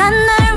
간 날.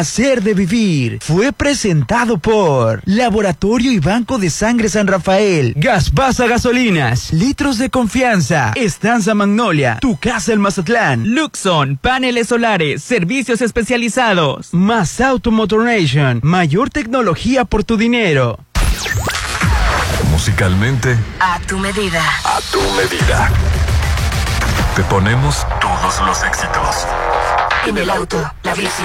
Placer de vivir fue presentado por Laboratorio y Banco de Sangre San Rafael, Gaspasa Gasolinas, Litros de Confianza, Estanza Magnolia, Tu Casa el Mazatlán, Luxon, Paneles Solares, Servicios Especializados, Más Automotoration, Mayor Tecnología por tu dinero. Musicalmente, a tu medida. A tu medida. Te ponemos todos los éxitos. En el auto, la bici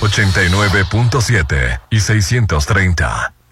89.7 y 630.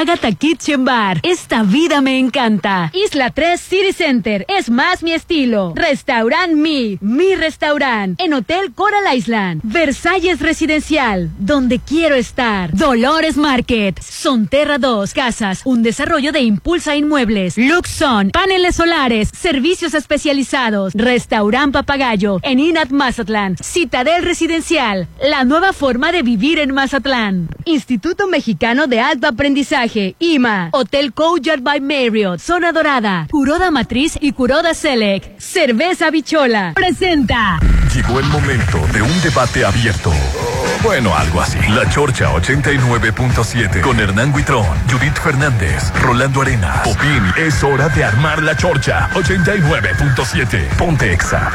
Agatha Kitchen Bar. Esta vida me encanta. Isla 3 City Center. Es más mi estilo. Restaurant Mi. Mi restaurant. En Hotel Coral Island. Versalles Residencial. Donde quiero estar. Dolores Market. Sonterra 2 Casas. Un desarrollo de Impulsa Inmuebles. Luxon. Paneles solares. Servicios especializados. Restaurant Papagayo. En Inat Mazatlán. Citadel Residencial. La nueva forma de vivir en Mazatlán. Instituto Mexicano de Alto Aprendizaje. IMA, Hotel Courtyard by Marriott, Zona Dorada, Curoda Matriz y Curoda Select. Cerveza Bichola. Presenta. Llegó el momento de un debate abierto. Bueno, algo así. La Chorcha 89.7 con Hernán Guitrón, Judith Fernández, Rolando Arenas. Popín, es hora de armar la Chorcha 89.7. Ponte Exa.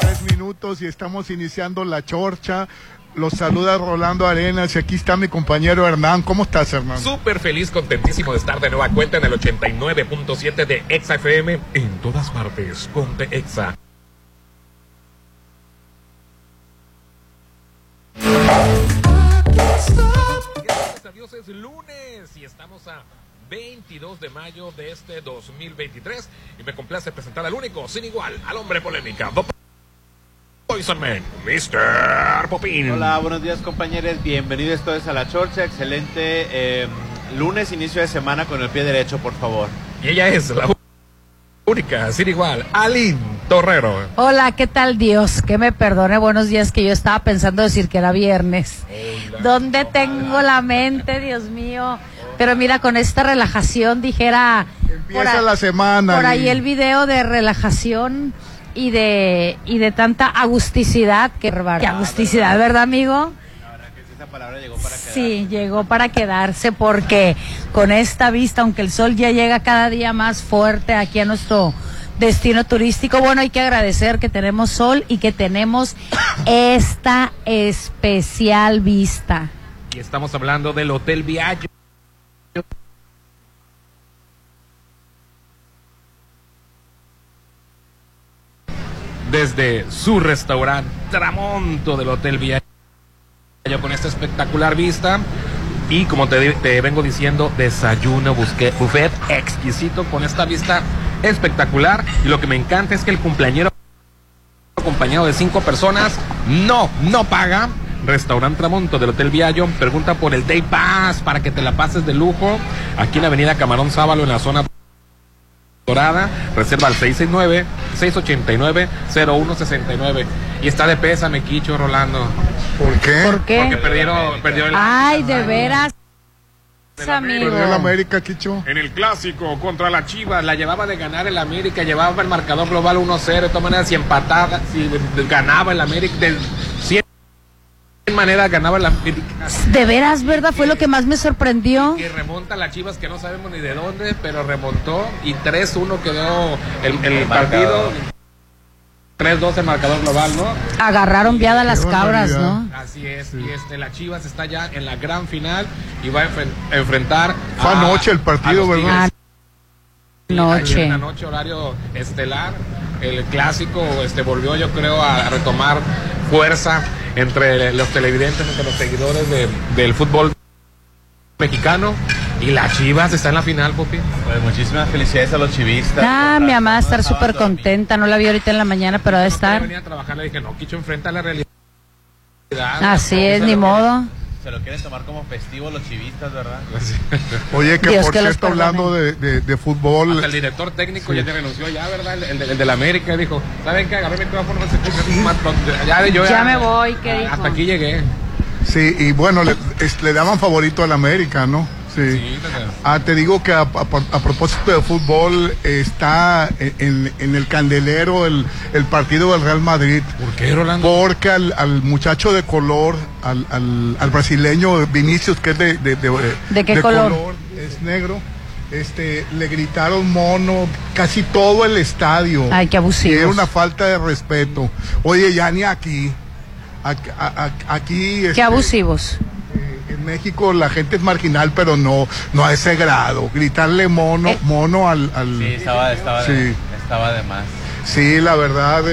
Tres minutos y estamos iniciando la Chorcha los saluda Rolando Arenas y aquí está mi compañero Hernán. ¿Cómo estás, Hernán? Súper feliz, contentísimo de estar de nueva cuenta en el 89.7 de Exa FM en todas partes. Ponte Exa. Gracias a Dios es lunes y estamos a 22 de mayo de este 2023. Y me complace presentar al único, sin igual, al hombre polémica, Poison Man, Mr. Popín. Hola, buenos días compañeros, bienvenidos todos a la Chorcha, excelente eh, lunes, inicio de semana con el pie derecho, por favor. Y ella es la única, sin igual, Aline Torrero. Hola, ¿qué tal Dios? Que me perdone, buenos días, que yo estaba pensando decir que era viernes. ¿Dónde tengo la mente, Dios mío? Pero mira, con esta relajación dijera... Empieza la semana. Por ahí y- el video de relajación y de, y de tanta agusticidad. Que, que agusticidad, ¿verdad, amigo? La verdad que esa palabra llegó para quedar. Sí, llegó para quedarse porque con esta vista, aunque el sol ya llega cada día más fuerte aquí a nuestro destino turístico, bueno, hay que agradecer que tenemos sol y que tenemos esta especial vista. Y estamos hablando del Hotel Viaggio. Desde su restaurante Tramonto del Hotel Viaggio con esta espectacular vista. Y como te, te vengo diciendo, desayuno, busqué, buffet exquisito con esta vista espectacular. Y lo que me encanta es que el cumpleañero acompañado de cinco personas, no, no paga. Restaurante Tramonto del Hotel Viallo, pregunta por el Day Pass para que te la pases de lujo. Aquí en la Avenida Camarón Sábalo, en la zona dorada. Reserva al 669-689-0169. Y está de pésame, Quicho, Rolando. ¿Por qué? ¿Por qué? Porque perdieron, perdió el. Ay, de veras, amigo. Perdió el América, Quicho. En el clásico contra la Chivas, la llevaba de ganar el América, llevaba el marcador global 1-0. De todas maneras, si empataba, si ganaba el América, de 100 maneras ganaba América. De veras, ¿verdad? Fue lo que más me sorprendió. Que remonta la Chivas, que no sabemos ni de dónde, pero remontó y 3-1 quedó el, el partido. 3-2 el marcador global, ¿no? Agarraron viada las cabras. ¿no? Así es, y este, la Chivas está ya en la gran final y va a enfren- enfrentar. Fue a- anoche el partido, ¿verdad? Noche. la noche, horario estelar. El clásico este, volvió, yo creo, a, retomar fuerza entre los televidentes, entre los seguidores de- del fútbol mexicano. Y la Chivas está en la final, Popi. Pues muchísimas felicidades a los chivistas. Ah, mi mamá razón, súper contenta. No la vi ahorita en la mañana, pero va a No quería estar. venir a trabajar, le dije, no, Quicho, enfrenta la realidad. Así es, ni modo. Se lo quieren tomar como festivo los chivistas, ¿verdad? Oye, que Dios por que cierto, hablando de, de, de fútbol, Hasta el director técnico ya te renunció ya, ¿verdad? El, el, el del América dijo, ¿saben qué? Agarré el micrófono, más pronto. ya, yo Ya me voy, ¿qué dijo? Hasta aquí llegué. sí, y bueno, le, es- le daban favorito al América, ¿no? Sí. Sí, Ah, te digo que a, a- a propósito de fútbol, está en, en el candelero el, el partido del Real Madrid. ¿Por qué, Rolando? Porque al, al muchacho de color, al, al, al brasileño Vinicius, que es de, de, de- ¿De qué color? es negro, este, le gritaron mono casi todo el estadio. Ay, qué Y abusivos. era una falta de respeto. Oye, ya ni aquí. Aquí, Qué este, abusivos. México la gente es marginal, pero no, no a ese grado. Gritarle mono, Eh. mono al, al- Sí, estaba, estaba, de, Sí. estaba de más. Sí, la verdad, eh,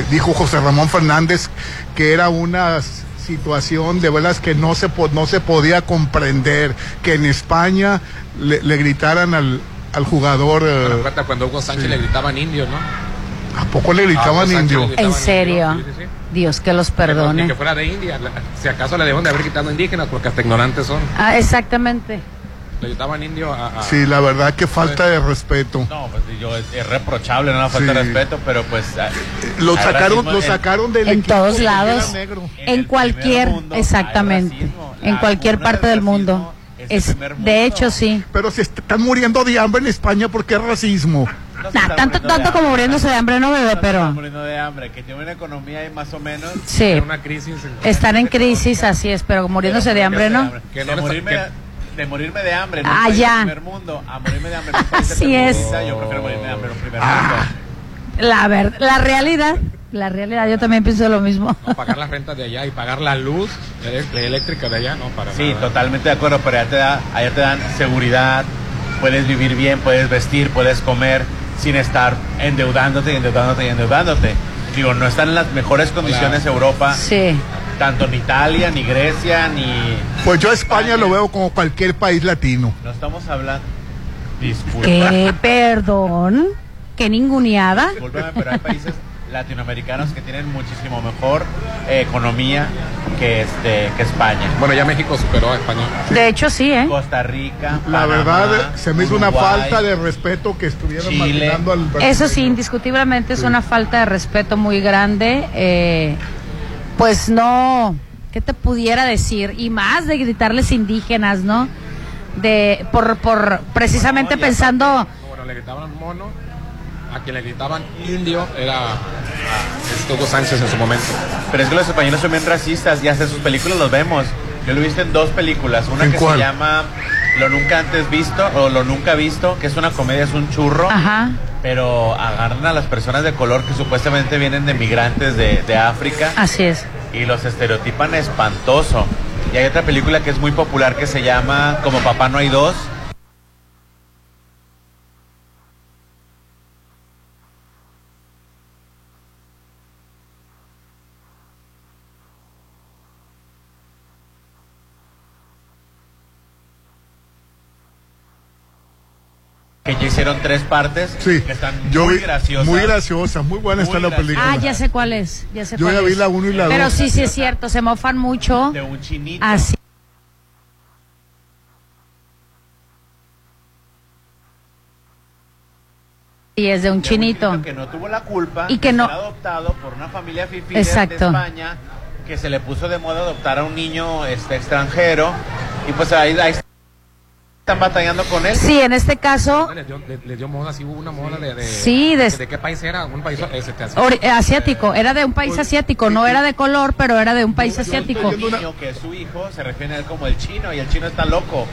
eh, dijo José Ramón Fernández que era una situación de veras que no se, po- no se podía comprender, que en España le, le gritaran al, al jugador, eh, Bueno, acuérdate cuando Hugo Sánchez sí. le gritaban indio, ¿no? ¿a poco le A Hugo gritaban Sánchez indio? le gritaban ¿En serio? indio, sí, sí, sí. Dios que los Pero ni perdone. que fuera de India. la- Si acaso le deben de haber quitado indígenas porque hasta ignorantes son. Ah, exactamente. Le gritaban indio a... a- Sí, la verdad que falta de respeto. No, pues yo, es, es reprochable, no falta de Sí. respeto, pero pues... ah, Lo sacaron, racismo lo en- sacaron del En equipo todos lados. negro. en En cualquier, mundo exactamente. racismo. En cualquier parte del del mundo. racismo es de hecho, sí. Pero est- están muriendo de hambre en España porque es racismo. No Nah, tanto, de tanto como hambre. muriéndose de hambre, no están pero muriendo de hambre, que tiene una economía ahí más o menos... sí. en una crisis. Están en crisis, así es, pero muriéndose de hambre, ¿no? Que no de, morirme, que- de morirme de hambre Ah, ya. primer mundo a morirme de hambre en un país del Así es. mundo, Yo prefiero morirme de hambre en un primer Ah. mundo. La ver, la realidad, la realidad, yo también pienso lo mismo. no, pagar las rentas de allá y pagar la luz eléctrica de allá, no, para Sí, nada. totalmente de acuerdo, pero allá te, da, allá te dan seguridad, puedes vivir bien, puedes vestir, puedes comer sin estar endeudándote y endeudándote y endeudándote. Digo, no están en las mejores condiciones Europa, Sí. tanto ni Italia, ni Grecia, ni... Pues yo a España lo veo como cualquier país latino. No estamos hablando... Disculpa. ¿Qué? Perdón. ¿Qué ninguneada? Discúlpame, pero hay países latinoamericanos que tienen muchísimo mejor eh, economía que este que España. Bueno, ya México superó a España. De hecho, sí, ¿eh? Costa Rica, La Panamá, verdad, se me hizo una falta de respeto que estuvieran Chile. al Eso brasileño. sí, indiscutiblemente es una falta de respeto muy grande. eh, pues no, ¿qué te pudiera decir? Y más de gritarles indígenas, ¿no? De, por, por precisamente pensando, Bueno, le gritaban mono, a quien le gritaban indio era a este Hugo Sánchez en su momento. Pero es que los españoles son bien racistas y hasta sus películas los vemos. Yo lo he visto en dos películas. Una ¿En que cuál? se llama Lo Nunca Antes Visto o Lo Nunca Visto, que es una comedia, es un churro. ajá, Pero agarran a las personas de color que supuestamente vienen de migrantes de, de África así es. y los estereotipan espantoso. Y hay otra película que es muy popular que se llama Como Papá No Hay Dos. Que ya hicieron tres partes Sí, que están yo muy vi- graciosas. Muy graciosa, muy buena Muy está la graciosa. película. Ah, ya sé cuál es, ya sé Yo cuál ya vi es. la uno y la Pero dos. sí, sí es cierto, se mofan mucho. de un chinito. Así. Y es de un de un chinito. que no tuvo la culpa Y que no- adoptado por una familia fifí de- España que se le puso de moda adoptar a un niño este extranjero y pues ahí, ahí están batallando con él. Sí, en este caso, Le dio, le, le dio moda, sí hubo una moda de... de Sí, de- de, qué país era? Un país eh, se te hace- ori- eh, asiático, era de un país asiático, no era de color, pero era de un país asiático. Niño que es su hijo se refiere a él como el chino y el chino está loco.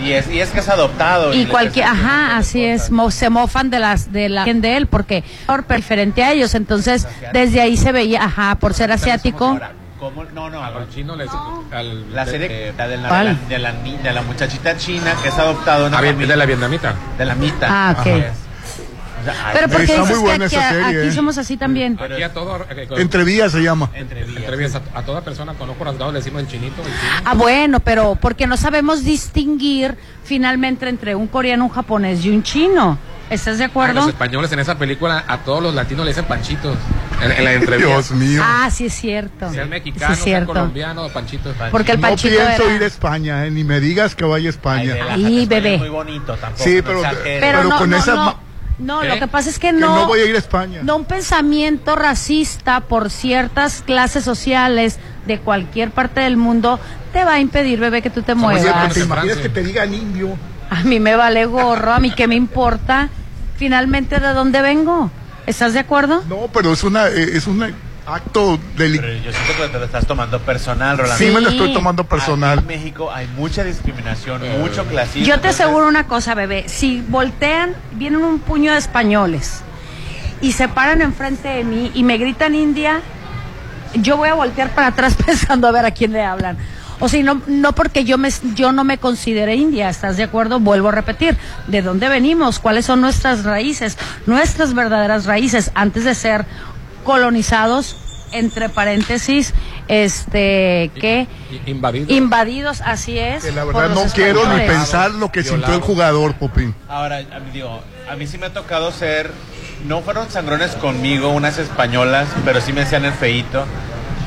Y es, y es que es adoptado. Y cualquier, ajá, así es, mo- se mofan de las de la de él porque por diferente a ellos, entonces desde ahí se veía, ajá, por ser asiático. ¿Cómo? No, no, Al chino le... Al, La serie de- la de, la, de, la, de, la, ni- de la muchachita china que es adoptada una ah, familia- de la vietnamita. de la mitad. Ah, ok. Pero Está porque muy dices que buena aquí, esa serie, aquí eh. somos así también. Aquí a todo... eh, con- Entrevías se llama. Entre vías. entrevistas a, a toda persona con ojos rasgados le decimos el chinito. El chino. Ah, bueno, pero porque no sabemos distinguir finalmente entre un coreano, un japonés y un chino. ¿Estás de acuerdo? los españoles en esa película a todos los latinos le dicen panchitos. En, en la entrevista. Dios mío. Ah, sí es cierto. Sea Sí mexicano, es sea colombiano, panchitos. Porque el no panchito pienso era- ir a España, eh, ni me digas que vaya a Ay, España. la Ahí, España es bebé. Muy bonito tampoco. Sí, no pero- exageres. Pero, Pero no, con no, esa no, no, ¿Eh? lo que pasa es que que no, no voy a ir a España. no un pensamiento racista por ciertas clases sociales de cualquier parte del mundo te va a impedir, bebé, que tú te Somos Oye, muevas. pero te imaginas que te digan indio. A mí me vale gorro, a mí qué me importa finalmente de dónde vengo. ¿Estás de acuerdo? No, pero es una eh, es un acto delicado. Pero yo siento que te lo estás tomando personal, Rolando. Sí, me lo estoy tomando Aquí personal. en México hay mucha discriminación, mucho clasismo. Yo te entonces- aseguro una cosa, bebé. Si voltean, vienen un puño de españoles y se paran enfrente de mí y me gritan India, yo voy a voltear para atrás pensando a ver a quién le hablan. O sea, no, no porque yo, me, yo no me considere india, ¿estás de acuerdo? Vuelvo a repetir, ¿de dónde venimos? ¿Cuáles son nuestras raíces? Nuestras verdaderas raíces antes de ser colonizados, entre paréntesis, este, ¿qué? I- Invadido. Invadidos, así es. Que la verdad no quiero ni pensar lo que sintió el jugador, Popín. Ahora, a mí, digo, a mí sí me ha tocado ser, no fueron sangrones conmigo, unas españolas, pero sí me hacían el feíto.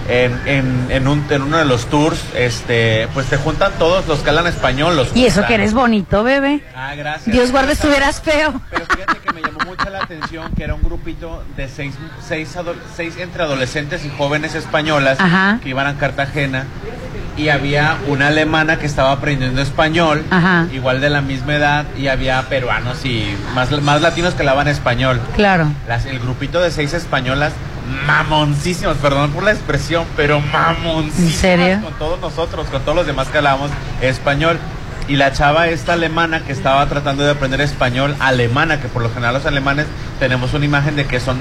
En, en, en, un, en uno de los tours, este, pues te juntan todos los que hablan español. Los Y eso juntan. que eres bonito, bebé. Ah, gracias. Dios guarde estuvieras feo. Pero fíjate que me llamó mucho la atención que era un grupito de seis, seis, ado- seis entre adolescentes y jóvenes españolas Ajá. que iban a Cartagena y había una alemana que estaba aprendiendo español, Ajá. igual de la misma edad, y había peruanos y más, más latinos que hablaban español. Claro. Las- el grupito de seis españolas, mamoncísimos, perdón por la expresión, pero mamoncísimas ¿En serio? con todos nosotros, con todos los demás que hablábamos español. Y la chava esta alemana que estaba tratando de aprender español, alemana, que por lo general los alemanes tenemos una imagen de que son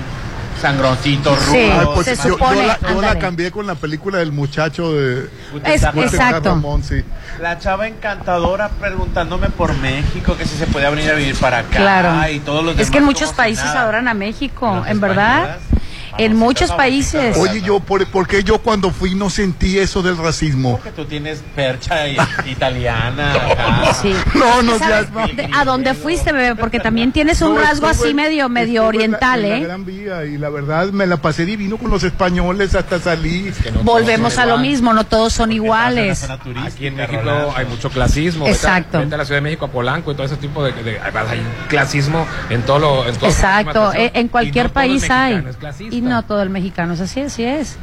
sangroncitos, Sí. Rudos. pues se yo, la, yo la ándale. cambié con la película del muchacho de Es- Exacto. Ramón, sí. La chava encantadora preguntándome por México, que si se podía venir a vivir para acá. Claro. Y todos los es que en muchos países nada. adoran a México, en verdad. españolas. En muchos países. Oye, yo, ¿por, por qué yo cuando fui no sentí eso del racismo? Porque tú tienes percha i- italiana. acá. Sí. No, no, ¿Sabes ya- de- ¿A dónde fuiste, bebé? Porque también tienes un No, rasgo estuve- así medio, medio estuve en la- oriental, en la ¿eh? Gran Vía y la verdad me la pasé divino con los españoles hasta salir. Volvemos a lo mismo, no todos son iguales. Aquí en México Rolando. hay mucho clasismo. Exacto. Vete a la Ciudad de México, a Polanco y todo ese tipo de... de- hay clasismo en todo lo... En todo Exacto, en en, en cualquier país hay. Y no todo. todo el mexicano es así, así es.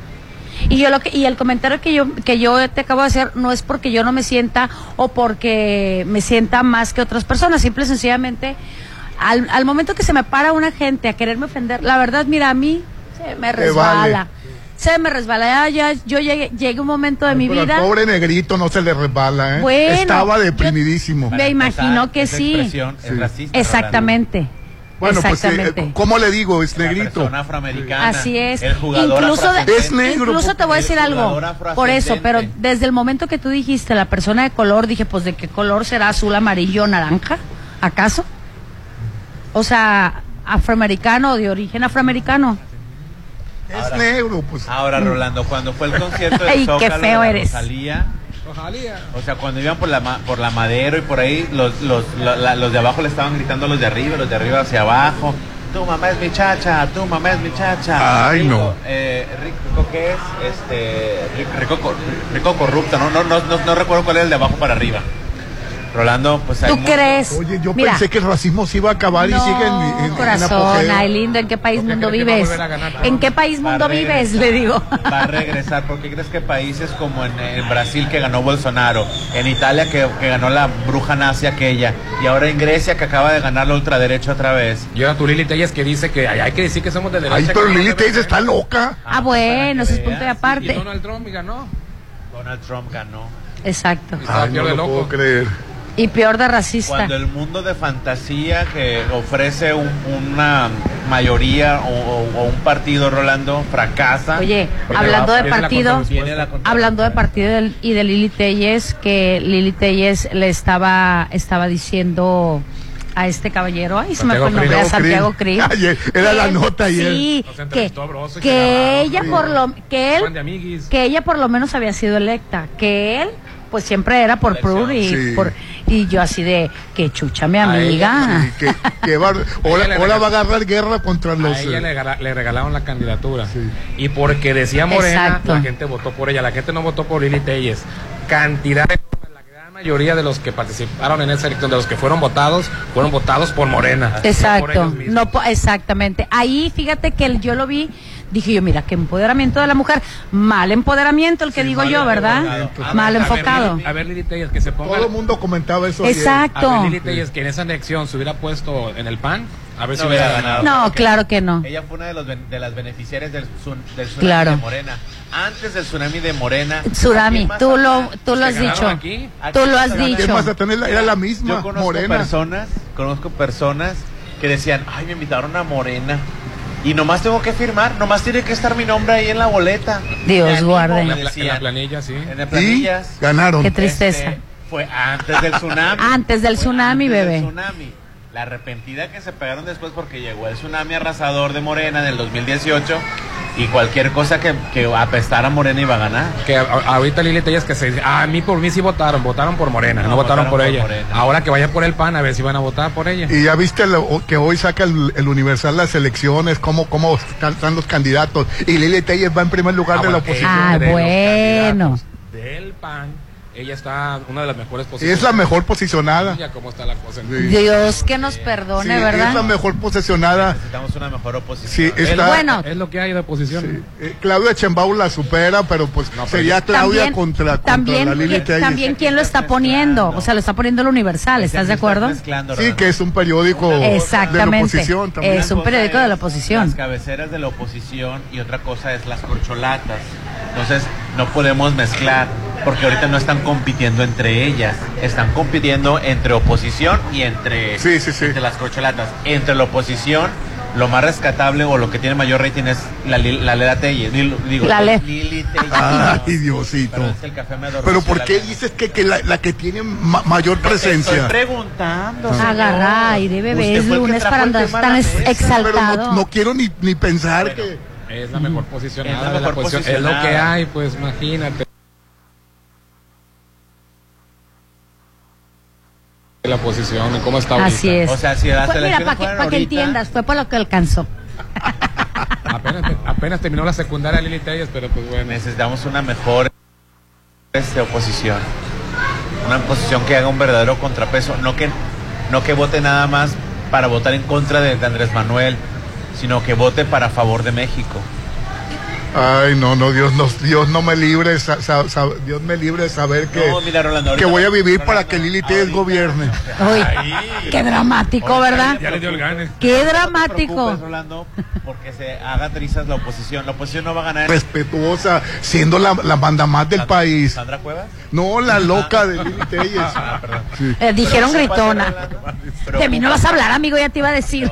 Y yo lo que y el comentario que yo que yo te acabo de hacer no es porque yo no me sienta o porque me sienta más que otras personas, simple y sencillamente al, al momento que se me para una gente a quererme ofender, la verdad, mira, a mí se me resbala. Se me resbala. Ya, ya- yo llegué, llegué un momento de mi Pero vida. al pobre negrito no se le resbala, ¿eh? Bueno, Estaba yo- deprimidísimo. Me imagino que esa sí. expresión es Sí. racista, Exactamente. Bueno, pues, Exactamente. eh, ¿cómo le digo? Es. La negrito. persona afroamericana. Así es. El jugador Incluso. Es negro, incluso te voy a decir algo. Por eso, pero desde el momento que tú dijiste la persona de color, dije, pues de qué color será azul, amarillo, naranja, ¿acaso? O sea, afroamericano, de origen afroamericano. Es negro, pues. Ahora, Rolando, cuando fue el concierto de Ay, qué Zócalo feo de eres. Rosalía, o sea, cuando iban por la, ma- por la Madero y por ahí, los, los, la- la- los de abajo le estaban gritando a los de arriba, los de arriba hacia abajo. Tu mamá es mi chacha, tu mamá es mi chacha. Ay, Rico, no. Eh, rico, ¿qué es? Este, ri- rico, cor- rico corrupto, no, no, no, no, no recuerdo cuál es el de abajo para arriba. Rolando, pues hay ¿Tú crees? Oye, yo Mira, pensé que el racismo se iba a acabar y no, sigue en, en- corazón, ay lindo, ¿en qué país ¿Por qué mundo vives? ¿En qué país mundo vives? Le digo. Va a regresar. ¿Por qué crees que países como en, en Brasil que ganó Bolsonaro, en Italia que, que ganó la bruja nazi aquella, y ahora en Grecia que acaba de ganar la ultraderecha otra vez? Y ahora tu Lili Telles que dice que ay, hay que decir que somos de derecha. Ay, pero Lili Telles está loca. Ah, bueno, eso es punto de. Y aparte. Donald Trump y ganó. Donald Trump ganó. Exacto. Ay, no lo loco. puedo creer. Y peor de racista. Cuando el mundo de fantasía que ofrece un- una mayoría o, o- o un partido, Rolando, fracasa. Oye, hablando va- de partido, hablando de partido del- y de Lili Telles, que Lili Telles le estaba, estaba diciendo a este caballero, ay, se me Santiago fue el nombre, a. Santiago. Ayer, era la Que- nota ayer. Sí, que, que agarraron, ella por lo, que él, que ella por lo menos había sido electa, que él pues siempre era por Prur y Sí. por y yo así de que chucha mi amiga. Sí, que, que va- ahora, ahora va a agarrar guerra contra los. A ella eh, le, le regalaron la candidatura. Sí. Y porque decía Morena, Exacto. la gente votó por ella. La gente no votó por Lili Telles. Cantidad de la gran mayoría de los que participaron en esa elección, de los que fueron votados, fueron votados por Morena. no por Exacto, no po- exactamente. Ahí fíjate que el- yo lo vi, dije yo, mira, qué empoderamiento de la mujer, mal empoderamiento el que digo yo, ¿verdad? enfocado. Mal enfocado. A ver, Lili Telles, que se ponga. todo el mundo comentaba eso. ayer. Exacto. A ver, Lili Telles, que en esa elección se hubiera puesto en el PAN, a ver si No hubiera hubiera ganado. No, claro que no. Ella fue una de, los de las beneficiarias del, tsun- del tsunami Claro. de Morena. Antes del tsunami de Morena. Tsunami, ¿quién más tú lo, tú lo has dicho. aquí. Tú lo has ¿Quién dicho. Era la misma, Yo conozco morena. personas, conozco personas que decían, ay, me invitaron a Morena. Y nomás tengo que firmar, nomás tiene que estar mi nombre ahí en la boleta. Dios guarde. En la, en planilla, sí. En las Y planillas. ganaron. Qué tristeza. Este, fue antes del tsunami. Antes del Fue tsunami, antes del bebé. tsunami. La arrepentida que se pegaron después porque llegó el tsunami arrasador de Morena en el 2018 y cualquier cosa que, que apestara a Morena iba a ganar. Que a- ahorita Lili Tellas que se dice, ah, a mí por mí sí votaron, votaron por Morena, no, No, votaron, votaron por, por ella. Morena. Ahora que vaya por el PAN a ver si van a votar por ella. Y ya viste lo- que hoy saca el, el Universal las elecciones, cómo, cómo están los candidatos. Y Lili Telles va en primer lugar de la oposición. Ah, de bueno. Del PAN, ella está una de las mejores Y posiciones. es la mejor posicionada. Mira cómo está la cosa. Sí. Dios que nos Sí, perdone, es la ¿verdad? mejor posicionada. Necesitamos una mejor oposición. Sí, Es, está. Bueno. es lo que hay de oposición. Eh, Claudia Chembau la supera, pero pues No, pero sería Claudia también, contra, contra también, la Lili que- también quién lo está poniendo, o sea, lo está poniendo el Universal, ¿estás de acuerdo? Sí, que es un periódico de la Exactamente. oposición también. Es un periódico de la es oposición. Las cabeceras de la oposición y otra cosa es las corcholatas. Entonces, no podemos mezclar porque ahorita no están compitiendo entre ellas, están compitiendo entre oposición y entre, Sí, sí, sí. entre las corcholatas. Entre la oposición, lo más rescatable o lo que tiene mayor rating es la, la Lela Telles. Digo, digo, La Le- Lili Telles. Ay, Diosito. Pero es que el café me adormeció Pero ¿por la qué dices que, que la, la que tiene ma- mayor Estoy presencia? preguntando. señor. Agarra aire, bebé, es lunes para andar tan la exaltado. Pero no, no quiero ni, ni pensar Bueno, que... Es la mejor posicionada. Es la de mejor posición. Es lo que hay, pues imagínate. La posición, y cómo está ahorita. Así es. O sea, si las Fue- mira, para que, pa' que entiendas, fue por lo que alcanzó. Apenas, apenas terminó la secundaria Lili Telles, pero pues bueno. Necesitamos una mejor este, oposición. Una oposición que haga un verdadero contrapeso. No que, no que vote nada más para votar en contra de, de Andrés Manuel, sino que vote para favor de México. Ay, no, no, Dios no, Dios no me libre, sa- sa- sa- Dios me libre de saber que, No, mira, Rolando, que voy a vivir para que Lili Telles gobierne. Uy, Ay. qué dramático, ¿verdad? Ya le dio el gane. Qué No te dramático. preocupes, Rolando, porque se haga trizas la oposición. La oposición no va a ganar. Respetuosa, siendo la, la mandamás del Sandra- país. ¿Sandra Cuevas? No, la loca de Lili Telles. Ah. Sí. Eh, dijeron gritona. De mí no vas a hablar, amigo, ya te iba a decir.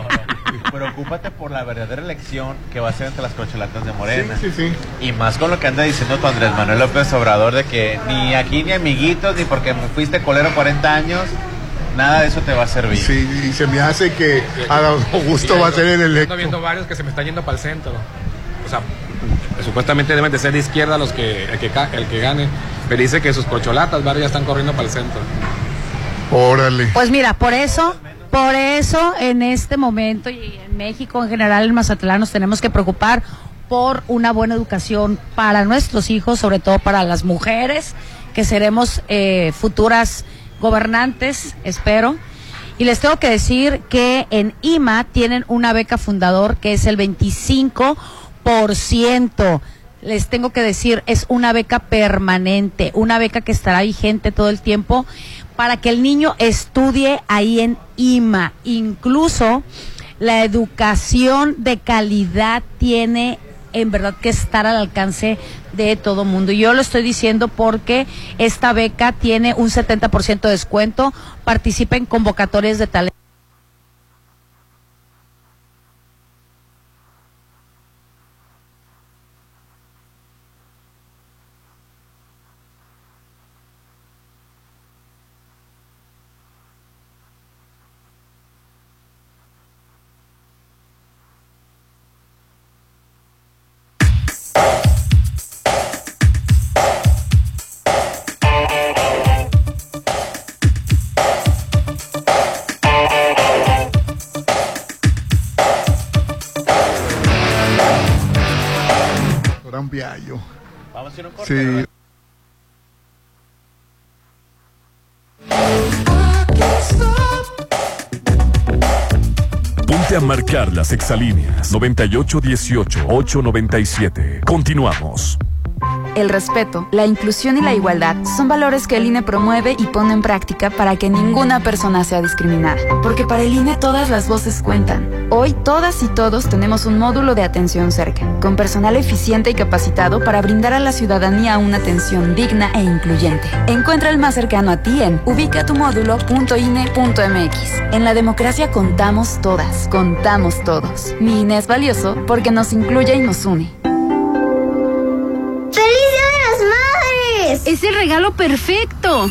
Preocúpate por la verdadera elección que va a ser entre las cocholatas de Morena. Sí, sí, sí. Y más con lo que anda diciendo tu Andrés Manuel López Obrador de que ni aquí ni amiguitos, ni porque me fuiste colero 40 años, nada de eso te va a servir. Sí, y se me hace que Adán Augusto va a ser el electo. viendo varios que se me está yendo para el centro. O sea, supuestamente deben de ser de izquierda los que el que, el que gane. Pero dice que sus cocholatas, varios ya están corriendo para el centro. Órale. Pues mira, por eso, por eso en este momento y en México en general, en Mazatlán, nos tenemos que preocupar por una buena educación para nuestros hijos, sobre todo para las mujeres, que seremos eh, futuras gobernantes, espero. Y les tengo que decir que en IMA tienen una beca fundador que es el 25%. Les tengo que decir, es una beca permanente, una beca que estará vigente todo el tiempo para que el niño estudie ahí en IMA. Incluso la educación de calidad tiene en verdad que estar al alcance de todo mundo. Yo lo estoy diciendo porque esta beca tiene un 70% de descuento, participa en convocatorias de talento. Corte. Sí. Ponte a marcar las exalíneas 9818-897. Continuamos. El respeto, la inclusión y la igualdad son valores que el INE promueve y pone en práctica para que ninguna persona sea discriminada. Porque para el INE todas las voces cuentan. Hoy todas y todos tenemos un módulo de atención cerca, con personal eficiente y capacitado para brindar a la ciudadanía una atención digna e incluyente. Encuentra el más cercano a ti en ubicatumumódulo.ine.mx. En la democracia contamos todas, contamos todos. Mi INE es valioso porque nos incluye y nos une. ¡Feliz Día de las Madres! Es el regalo perfecto.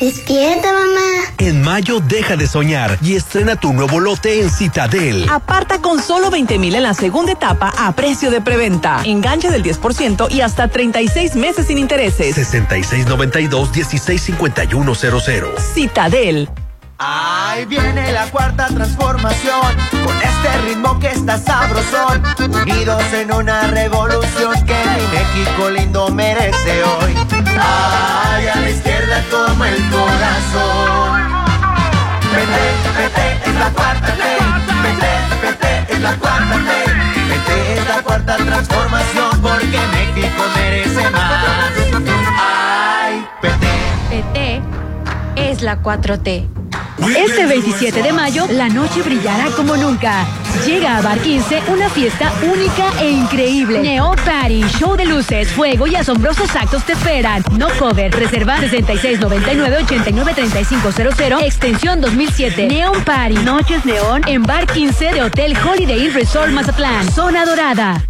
Despierta, mamá. En mayo deja de soñar y estrena tu nuevo lote en Citadel. Aparta con solo 20 mil en la segunda etapa a precio de preventa. Enganche del 10% y hasta 36 meses sin intereses. 6692-165100. Citadel. Ahí viene la cuarta transformación, con este ritmo que está sabrosón, unidos en una revolución que mi México lindo merece hoy. Ay, a la izquierda como el corazón. PT, PT es la cuarta T, PT, PT es la cuarta T, PT es la cuarta transformación porque México merece más. Ay, PT. PT es la 4T. Este 27 de mayo, la noche brillará como nunca. Llega a Bar 15 una fiesta única e increíble. Neon Party, show de luces, fuego y asombrosos actos te esperan. No cover, reserva 6699-893500, extensión 2007. Neon Party, noches neón en Bar 15 de Hotel Holiday Inn Resort Mazatlán, zona dorada.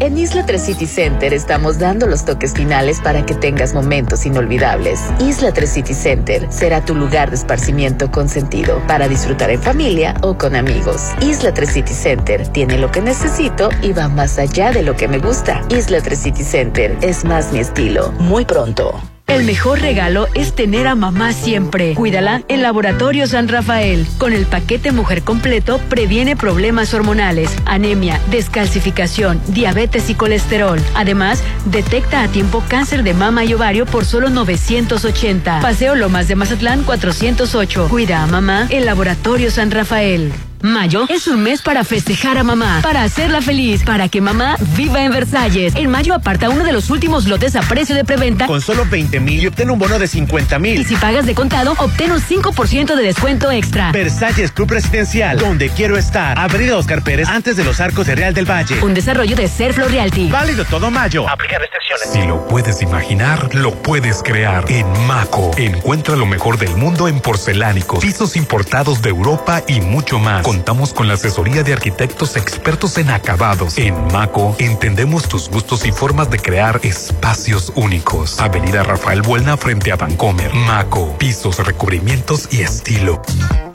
En Isla 3 City Center estamos dando los toques finales para que tengas momentos inolvidables. Isla 3 City Center será tu lugar de esparcimiento con sentido para disfrutar en familia o con amigos. Isla 3 City Center tiene lo que necesito y va más allá de lo que me gusta. Isla 3 City Center es más mi estilo. Muy pronto. El mejor regalo es tener a mamá siempre. Cuídala en Laboratorio San Rafael. Con el paquete Mujer Completo previene problemas hormonales, anemia, descalcificación, diabetes y colesterol. Además, detecta a tiempo cáncer de mama y ovario por solo 980. Paseo Lomas de Mazatlán 408. Cuida a mamá en Laboratorio San Rafael. Mayo es un mes para festejar a mamá, para hacerla feliz, para que mamá viva en Versalles. En mayo aparta uno de los últimos lotes a precio de preventa. Con solo 20 mil y obtén un bono de 50 mil. Y si pagas de contado, obtén un 5% de descuento extra. Versalles Club Residencial, donde quiero estar. Avenida Oscar Pérez, antes de los arcos de Real del Valle. Un desarrollo de Serflo Realty. Válido todo mayo. Aplica restricciones. Si lo puedes imaginar, lo puedes crear. En Maco, encuentra lo mejor del mundo en porcelánicos, pisos importados de Europa y mucho más. Contamos con la asesoría de arquitectos expertos en acabados. En Maco, entendemos tus gustos y formas de crear espacios únicos. Avenida Rafael Buelna frente a Vancomer. Maco, pisos, recubrimientos y estilo.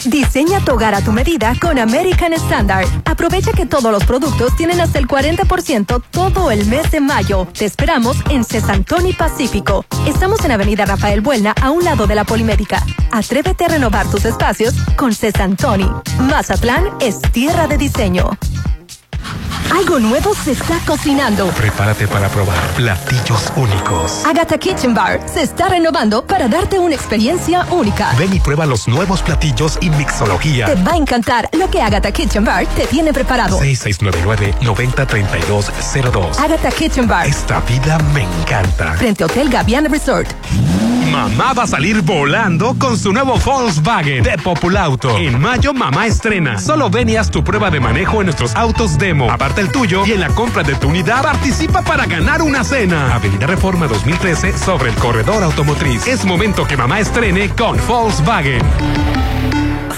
Diseña tu hogar a tu medida con American Standard. Aprovecha que todos los productos tienen hasta el 40% todo el mes de mayo. Te esperamos en Cesantoni Pacífico. Estamos en Avenida Rafael Buelna, a un lado de la Polimédica. Atrévete a renovar tus espacios con Cesantoni. Mazatlán es tierra de diseño. Algo nuevo se está cocinando. Prepárate para probar platillos únicos. Agatha Kitchen Bar se está renovando para darte una experiencia única. Ven y prueba los nuevos platillos y mixología. Te va a encantar lo que Agatha Kitchen Bar te tiene preparado. 6699-903202. Agatha Kitchen Bar. Esta vida me encanta. Frente a Hotel Gaviana Resort. Mamá va a salir volando con su nuevo Volkswagen de Populauto. En mayo, mamá estrena. Solo ven y haz tu prueba de manejo en nuestros autos demo. El tuyo y en la compra de tu unidad participa para ganar una cena. Avenida Reforma 2013 sobre el corredor automotriz. Es momento que mamá estrene con Volkswagen.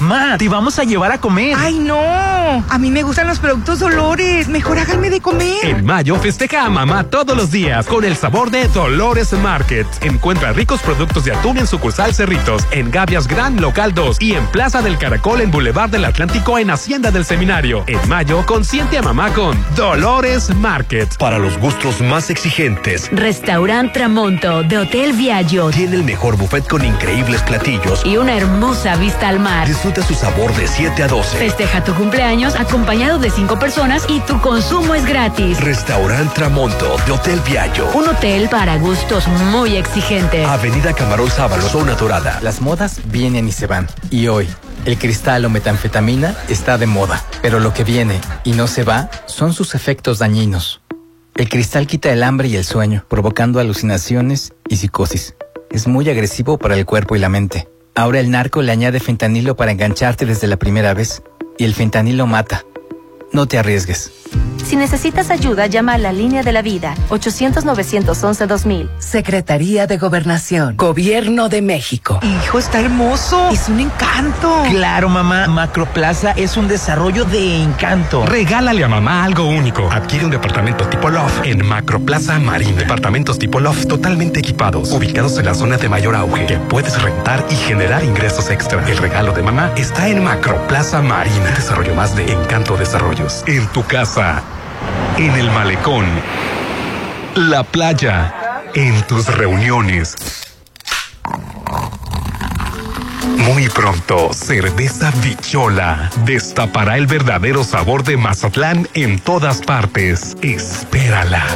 Ma, te vamos a llevar a comer. ¡Ay, no! A mí me gustan los productos Dolores. Mejor háganme de comer. En mayo festeja a mamá todos los días con el sabor de Dolores Market. Encuentra ricos productos de atún en sucursal Cerritos, en Gavias Gran Local 2 y en Plaza del Caracol en Boulevard del Atlántico en Hacienda del Seminario. En mayo, consiente a mamá con Dolores Market. Para los gustos más exigentes, Restaurant Tramonto de Hotel Viaggio. tiene el mejor buffet con increíbles platillos. Y una hermosa vista al mar. Disfruta su sabor de 7 a 12. Festeja tu cumpleaños acompañado de cinco personas y tu consumo es gratis. Restaurant Tramonto de Hotel Viaggio. Un hotel para gustos muy exigentes. Avenida Camarón Sábalo, zona dorada. Las modas vienen y se van. Y hoy, el cristal o metanfetamina está de moda. Pero lo que viene y no se va son sus efectos dañinos. El cristal quita el hambre y el sueño, provocando alucinaciones y psicosis. Es muy agresivo para el cuerpo y la mente. Ahora el narco le añade fentanilo para engancharte desde la primera vez. Y el fentanilo mata. No te arriesgues. Si necesitas ayuda, llama a la línea de la vida 800-911-2000. Secretaría de Gobernación, Gobierno de México. Hijo, está hermoso. Es un encanto. Claro, mamá. Macroplaza es un desarrollo de encanto. Regálale a mamá algo único. Adquiere un departamento tipo Loft en Macroplaza Marina. Departamentos tipo Loft totalmente equipados, ubicados en la zona de mayor auge, que puedes rentar y generar ingresos extra. El regalo de mamá está en Macroplaza Marina. Desarrollo más de Encanto En tu casa, en el malecón, la playa, en tus reuniones. Muy pronto, Cerveza Bichola destapará el verdadero sabor de Mazatlán en todas partes. Espérala.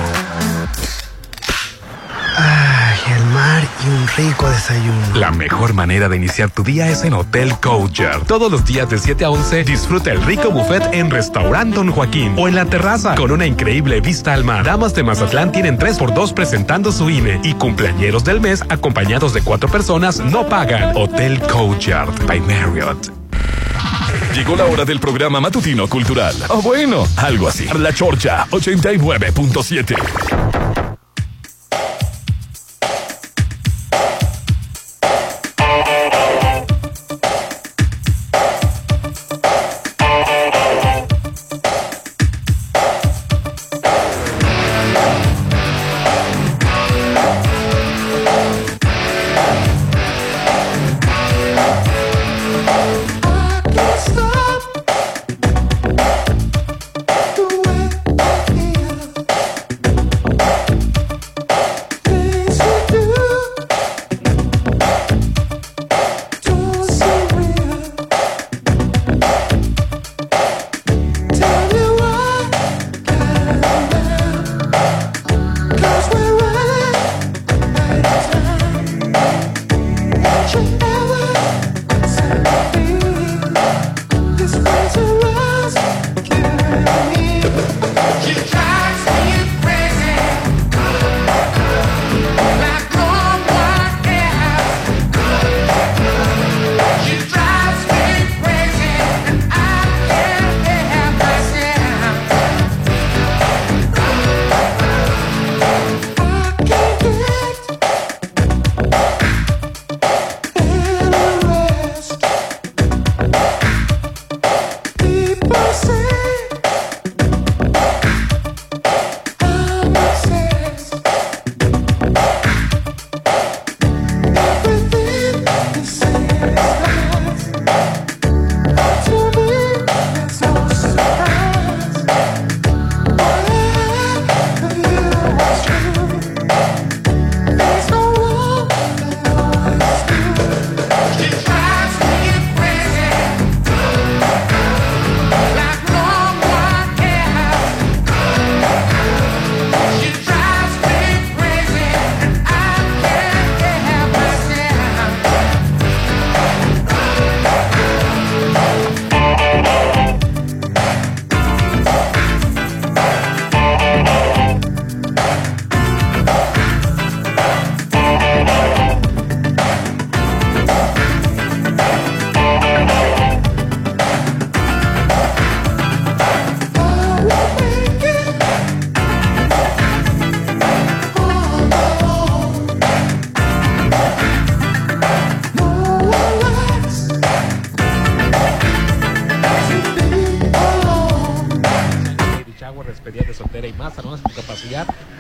Mar y un rico desayuno. La mejor manera de iniciar tu día es en Hotel Coacher. Todos los días de 7 a 11 disfruta el rico buffet en Restaurant Don Joaquín o en la terraza con una increíble vista al mar. Damas de Mazatlán tienen 3x2 presentando su INE y cumpleañeros del mes acompañados de cuatro personas no pagan. Hotel Coacher by Marriott. Llegó la hora del programa matutino cultural. O bueno, algo así. La Chorcha 89.7.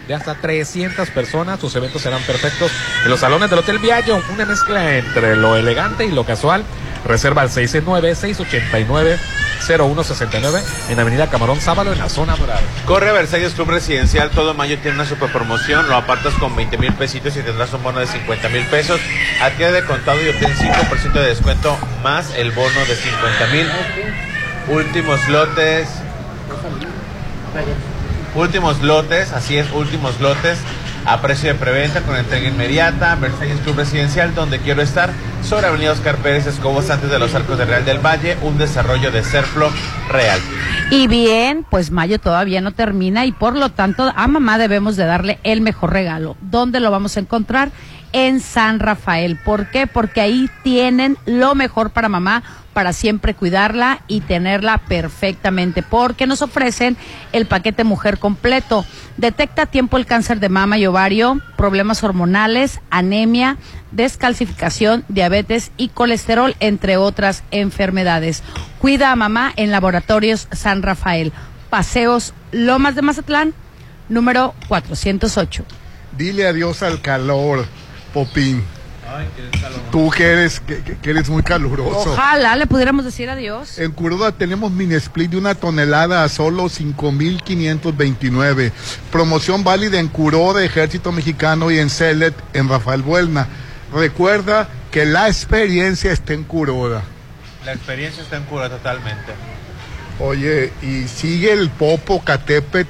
de hasta 300 personas. Sus eventos serán perfectos en los salones del Hotel Viallo. Una mezcla entre lo elegante y lo casual. Reserva al 669-689-0169 en Avenida Camarón Sábalo en la zona dorada. Corre a Versalles Club Residencial, todo mayo tiene una super promoción, lo apartas con 20 mil pesitos y tendrás un bono de 50 mil pesos. Adquiere de contado y obtén 5% de descuento más el bono de 50 mil. Últimos lotes. Últimos lotes, así es, últimos lotes a precio de preventa con entrega inmediata. Versalles Club Residencial, donde quiero estar, sobre Avenida Oscar Pérez Escobos, antes de los Arcos de Real del Valle, un desarrollo de Serflo Real. Y bien, pues mayo todavía no termina y por lo tanto a mamá debemos de darle el mejor regalo. ¿Dónde lo vamos a encontrar? en San Rafael. ¿Por qué? Porque ahí tienen lo mejor para mamá, para siempre cuidarla y tenerla perfectamente, porque nos ofrecen el paquete mujer completo. Detecta a tiempo el cáncer de mama y ovario, problemas hormonales, anemia, descalcificación, diabetes y colesterol, entre otras enfermedades. Cuida a mamá en Laboratorios San Rafael. Paseos Lomas de Mazatlán, número 408. Dile adiós al calor, Popín. Tú que eres, que, que- que eres muy caluroso. Ojalá le pudiéramos decir adiós. En Curoda tenemos mini split de una tonelada a solo 5.529. Promoción válida en Curoda, Ejército Mexicano y en Celet, en Rafael Buelna. Recuerda que la experiencia está en Curoda. La experiencia está en cura totalmente. Oye, y sigue el Popo Catepet.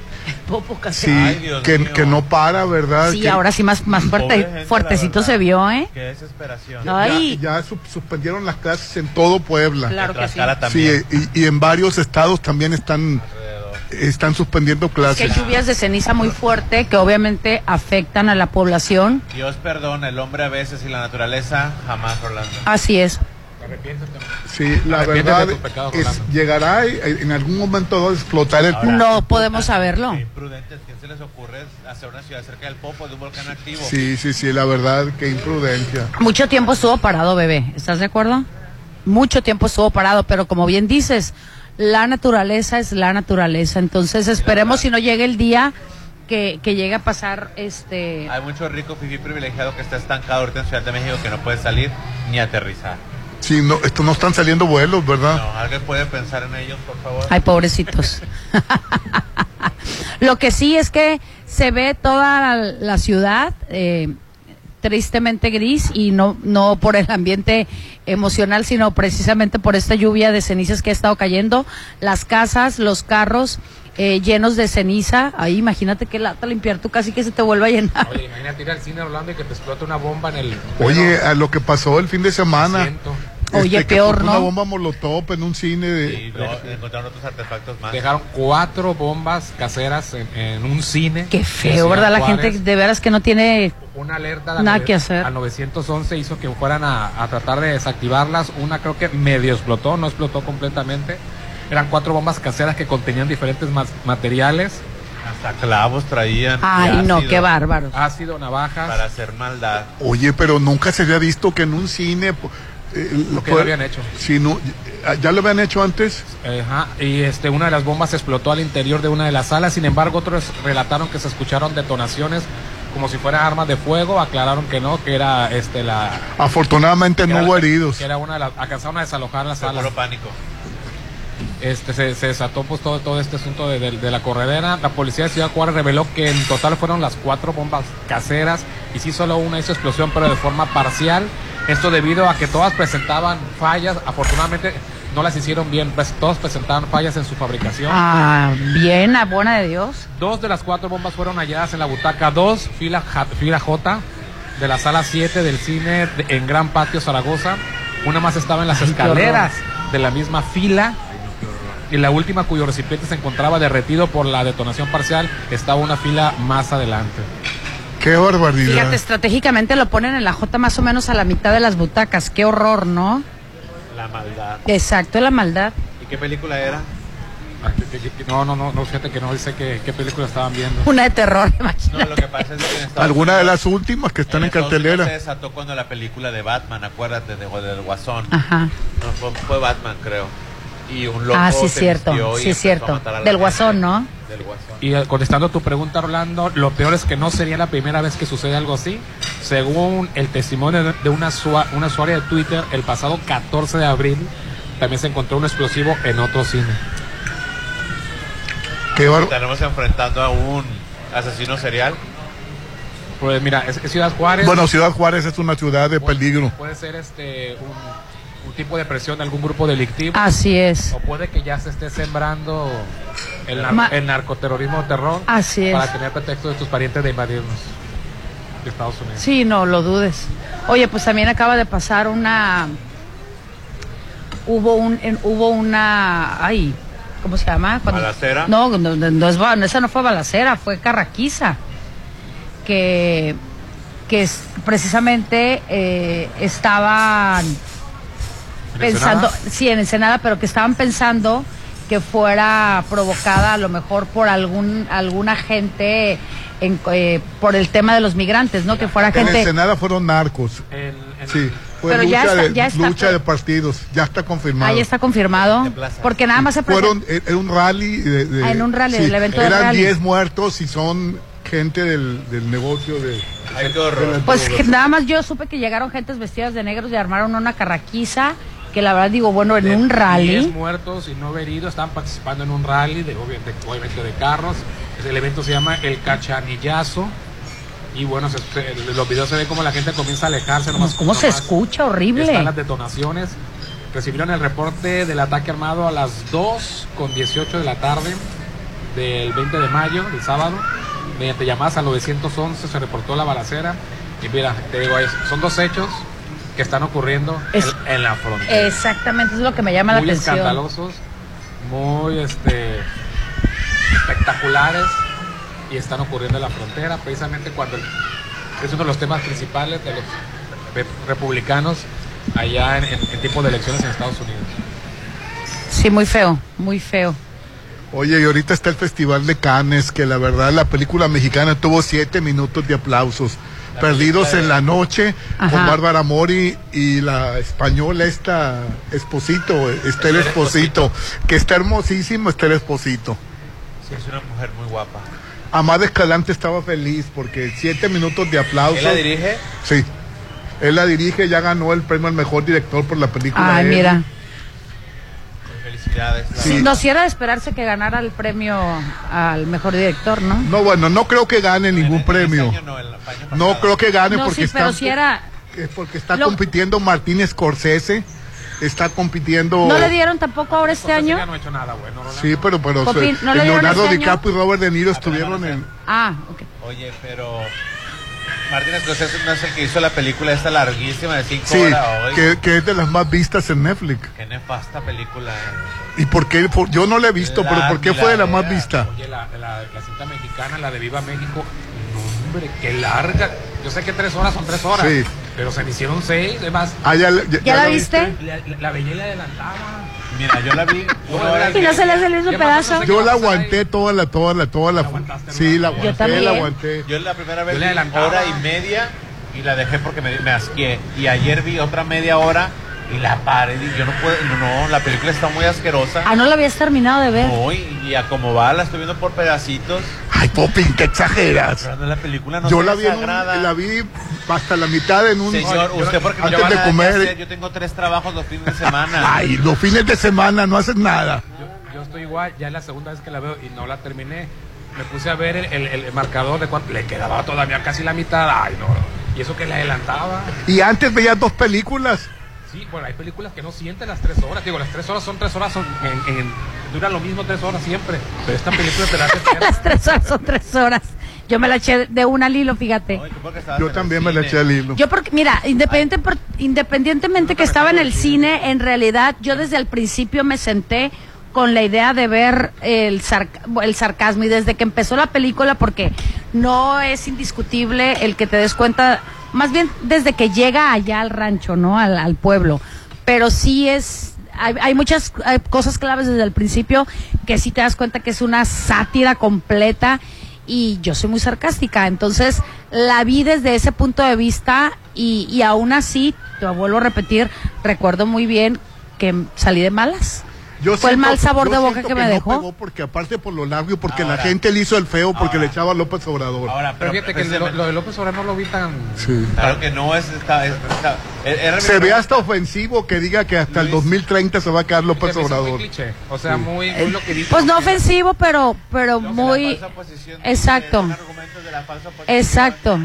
Popo Sí, Ay, Dios que, mío. que no para, ¿verdad? Sí, Que- ahora sí más, más fuerte, gente, fuertecito la se vio, ¿eh? Qué desesperación. Ya, Ay. ya su- suspendieron las clases en todo Puebla. Claro que sí. Sí, y, y en varios estados también están, están suspendiendo Que clases. hay lluvias de ceniza muy fuerte que obviamente afectan a la población. Dios perdona, el hombre a veces y la naturaleza jamás, Rolando. Así es. Sí, la Arrepiéntete verdad es, Rolando. llegará y- en algún momento a explotar el No podemos saberlo. Qué imprudentes, ¿quién se les ocurre hacer una ciudad cerca del Popo de un volcán activo? Sí, sí, sí, la verdad, qué imprudencia. Mucho tiempo estuvo parado, bebé. ¿Estás de acuerdo? Mucho tiempo estuvo parado, pero como bien dices, la naturaleza es la naturaleza. Entonces esperemos si no llegue el día que, que llegue a pasar este... Hay mucho rico fifi privilegiado que está estancado ahorita en Ciudad de México que no puede salir ni aterrizar. Sí, no, esto no están saliendo vuelos, ¿verdad? No, ¿alguien puede pensar en ellos, por favor? Ay, pobrecitos. Lo que sí es que se ve toda la, la ciudad eh, tristemente gris y no, no por el ambiente emocional, sino precisamente por esta lluvia de cenizas que ha estado cayendo. Las casas, los carros eh, llenos de ceniza. Ahí imagínate qué lata limpiar tú casi que se te vuelva a llenar. Oye, imagínate ir al cine Orlando y que te explote una bomba en el. Oye, a lo que pasó el fin de semana. Siento. Oye, que peor, ¿no? Una bomba molotov en un cine de... Y encontraron otros artefactos más. Dejaron cuatro bombas caseras en, en un cine. Qué feo, ¿verdad? La Juárez. gente de veras que no tiene Una alerta al nada que hacer. al 911 hizo que fueran a, a tratar de desactivarlas. Una creo que medio explotó, no explotó completamente. Eran cuatro bombas caseras que contenían diferentes materiales. Hasta clavos traían. Ay, y no, ácido qué bárbaro. Ácido, navajas. Para hacer maldad. Oye, pero nunca se había visto que en un cine... eh, Lo que habían hecho. Sí, no, ¿Ya lo habían hecho antes? Ajá, y este, una de las bombas explotó al interior de una de las salas. Sin embargo, otros relataron que se escucharon detonaciones como si fueran armas de fuego. Aclararon que no, que era este la. Afortunadamente que no era- hubo heridos. Que era una de las. Alcanzaron a desalojar la sala. Seguro pánico. Este, se, se desató pues todo, todo este asunto de, de- de la corredera. La policía de Ciudad Juárez reveló que en total fueron las cuatro bombas caseras y sí solo una hizo explosión, pero de forma parcial. Esto debido a que todas presentaban fallas. Afortunadamente no las hicieron bien, pues todas presentaban fallas en su fabricación. Ah, bien, a buena de Dios. Dos de las cuatro bombas fueron halladas en la butaca 2, fila, J- fila J, de la sala 7 del cine de- en Gran Patio Zaragoza. Una más estaba en las Ay, escaleras de la misma fila. Y la última, cuyo recipiente se encontraba derretido por la detonación parcial, estaba una fila más adelante. Qué barbaridad. Fíjate, estratégicamente lo ponen en la J más o menos a la mitad de las butacas. Qué horror, ¿no? La maldad. Exacto, la maldad. ¿Y qué película era? Ah, No, no, no, no, fíjate que no dice que- qué película estaban viendo. Una de terror, No, imagínate. lo que pasa es que en Alguna de Unidos- las últimas que están en, Unidos cartelera. se desató cuando la película de Batman, acuérdate, de, del Guasón. Ajá. No, fue, fue Batman, creo. Y un loco Ah, sí, se cierto. Sí, a cierto. a Del gente. guasón, ¿no? Del Guasón. Y eh, contestando tu pregunta, Orlando, lo peor es que no sería la primera vez que sucede algo así. Según el testimonio de- una, una usuaria de Twitter, el pasado 14 de abril también se encontró un explosivo en otro cine. Qué bar- Estaremos enfrentando a un asesino serial. Pues mira, es, es Ciudad Juárez. Bueno, Ciudad Juárez es una ciudad de peligro. Puede ser este un, un tipo de presión de algún grupo delictivo. Así es. O puede que ya se esté sembrando el, nar- Ma- el narcoterrorismo o terror. Así es. Para tener pretexto de tus parientes de invadirnos de Estados Unidos. Sí, no lo dudes. Oye, pues también acaba de pasar una. Hubo un, en- hubo una, ay, ¿cómo se llama? ¿Balacera? No, no, no, no es ba- esa no fue balacera, fue carraquiza. Que que es, precisamente eh, estaban pensando, Ensenada? sí, en Ensenada, pero que estaban pensando que fuera provocada a lo mejor por algún alguna gente en, eh, por el tema de los migrantes, ¿no? Que fuera En gente Ensenada fueron narcos. Sí, fue Pero ya lucha, está- de, ya está- lucha de partidos, ya está confirmado. ahí está confirmado, porque nada más se Fueron presentó en un rally. de- de- Ah, en un rally, el evento Eran rally. 10 muertos y son gente del, del negocio de. de Pues que nada más yo supe que llegaron gentes vestidas de negros y armaron una carraquiza, que la verdad digo, bueno, en un 10 rally. muertos y no heridos estaban participando en un rally, de, obviamente, de carros. El evento se llama El Cachanillazo. Y bueno, se- se- los videos se ve como la gente comienza a alejarse. Nomás, ¿Cómo se nomás escucha? Horrible. Están las detonaciones. Recibieron el reporte del ataque armado a las 2 con 18 de la tarde del 20 de mayo, del sábado. Mediante llamadas al 911 se reportó la balacera. Y mira, te digo, son dos hechos que están ocurriendo en- Es- en, la frontera Exactamente, es lo que me llama la muy atención. escandalosos, muy este espectaculares y están ocurriendo en la frontera, precisamente cuando el- es uno de los temas principales de los re- republicanos allá en, en, en tiempo de elecciones en Estados Unidos. Sí, muy feo, muy feo. Oye, y ahorita está el Festival de Cannes, que la verdad la película mexicana tuvo siete minutos de aplausos. Perdidos en la noche con. Bárbara Mori y la española esta Esposito, Esther Esposito, que está hermosísimo Esther Esposito. Sí, es una mujer muy guapa. Amada Escalante estaba feliz porque siete minutos de aplausos. ¿Él la dirige? Sí. Él la dirige, ya ganó el premio al mejor director por la película. Ay, Él. mira. Felicidades. Sí, no, si era de esperarse que ganara el premio al mejor director, ¿no? No, bueno, no creo que gane ningún premio. No creo que gane No, porque sí, está pero si era... es porque está Lo- compitiendo Martín Scorsese, está compitiendo ¿No le dieron tampoco ahora este año? No ha hecho nada bueno. Sí, pero pero ¿no le dieron Leonardo este año? DiCaprio y Robert De Niro estuvieron en Ah, ok. Oye, pero Martín Scorsese no es el que hizo la película esta larguísima de 5 Sí, horas hoy. que, que es de las más vistas en Netflix. Qué nefasta película. ¿Y por qué? Por- yo no la he visto, pero ¿por qué fue de la más vista? Oye, la, la, la cinta mexicana, la de Viva México, no, hombre, qué larga. Yo sé que tres horas son tres horas, Sí. pero se me hicieron seis, además. Ah, ya, la- ya- ¿Ya la viste? La, la, la veía y la adelantaba. Mira, yo la vi. una hora Y no se le hace el mismo pedazo. Yo la aguanté toda la, toda la, toda la. Sí, la aguanté, también. la aguanté. Yo la primera vez Yo adelantaba. hora y media y la dejé porque me, me asqué. Y ayer vi otra media hora y la paré. Y yo no puedo, no, no, la película está muy asquerosa. Ah, no lo habías terminado de ver. Muy, y a como va, la estoy viendo por pedacitos. Ay, Popín, qué exageras. La película no yo la vi, en un- desagrada. la vi hasta la mitad en un. Señor, usted porque no antes de comer. hacer, yo tengo tres trabajos los fines de semana. Ay, los fines de semana no haces nada. Yo, yo estoy igual, ya es la segunda vez que la veo y no la terminé. Me puse a ver el, el- el marcador de cuánto le quedaba todavía casi la mitad. Ay, no. Y eso que la adelantaba. Y antes veías dos películas. Sí, bueno, hay películas que no sienten las tres horas. Digo, las tres horas son tres horas, son en, en- duran lo mismo tres horas siempre. Pero esta película te la hace. Las tres horas son tres horas. Yo me la eché de una al hilo, fíjate. Yo también me la eché al hilo. Yo porque, mira, independiente por- independientemente que estaba en el cine, en realidad yo desde el principio me senté con la idea de ver el, sarca- el sarcasmo y desde que empezó la película, porque no es indiscutible el que te des cuenta, más bien desde que llega allá al rancho, ¿no? Al, al pueblo. Pero sí es, hay, hay muchas cosas claves desde el principio que sí te das cuenta que es una sátira completa y yo soy muy sarcástica, entonces la vi desde ese punto de vista y, y aún así, te vuelvo a repetir, recuerdo muy bien que salí de malas. Yo Fue el mal sabor de boca que me no dejó. pegó porque aparte por lo largo y porque la Ahora. gente le hizo el feo porque le echaba a López Obrador. Ahora, Pero pero, fíjate que lo, lo de López Obrador no lo vi tan. Sí. Claro que no es. Está, es- está- era- Se ve hasta ofensivo que diga que hasta el 2030 se va a quedar López muy Obrador. cliché. O sea, muy, muy lo que dice. Pues no ofensivo, pero pero muy exacto. Exacto.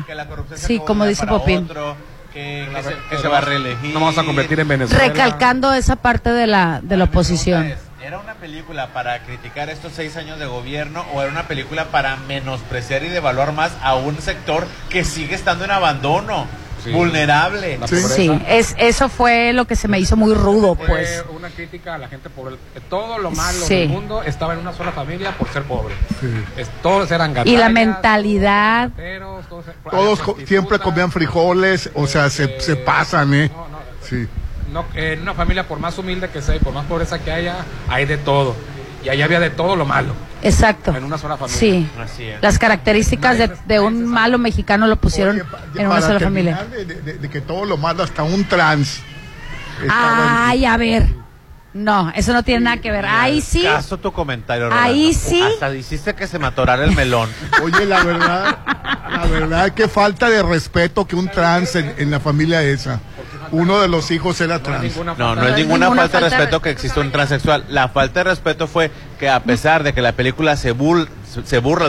Sí, como dice Popín. Que, que se, que se va a reelegir. No vamos a convertir en Venezuela. Recalcando esa parte de la de la oposición. ¿Era una película para criticar estos seis años de gobierno o era una película para menospreciar y devaluar más a un sector que sigue estando en abandono? Vulnerable. La Sí, es, eso fue lo que se me hizo muy rudo, Fue pues. una crítica a la gente pobre. Todo lo malo Sí. del mundo estaba en una sola familia por ser pobre. Es- todos eran Y gandallas, la mentalidad. todos, Todos co- siempre comían frijoles, o sea, se, se pasan, ¿eh? Sí. no, en una familia, por más humilde que sea y por más pobreza que haya, hay de todo. Y ahí había de todo lo malo. Exacto. En una sola familia. Sí. Así es. Las características de, de un malo mexicano lo pusieron en una sola familia. De, de- de que todo lo malo, hasta un trans. en- Ay, a ver. No, eso no tiene nada que ver. Ahí sí. Caso tu comentario, Ahí Rolando. sí. Hasta hiciste que se me atorara el melón. Oye, la verdad, la verdad, qué falta de respeto que un trans en, en la familia esa. Uno de los hijos era trans. No, no es ninguna falta de respeto que exista un transexual. La falta de respeto fue que a pesar de que la película se, burla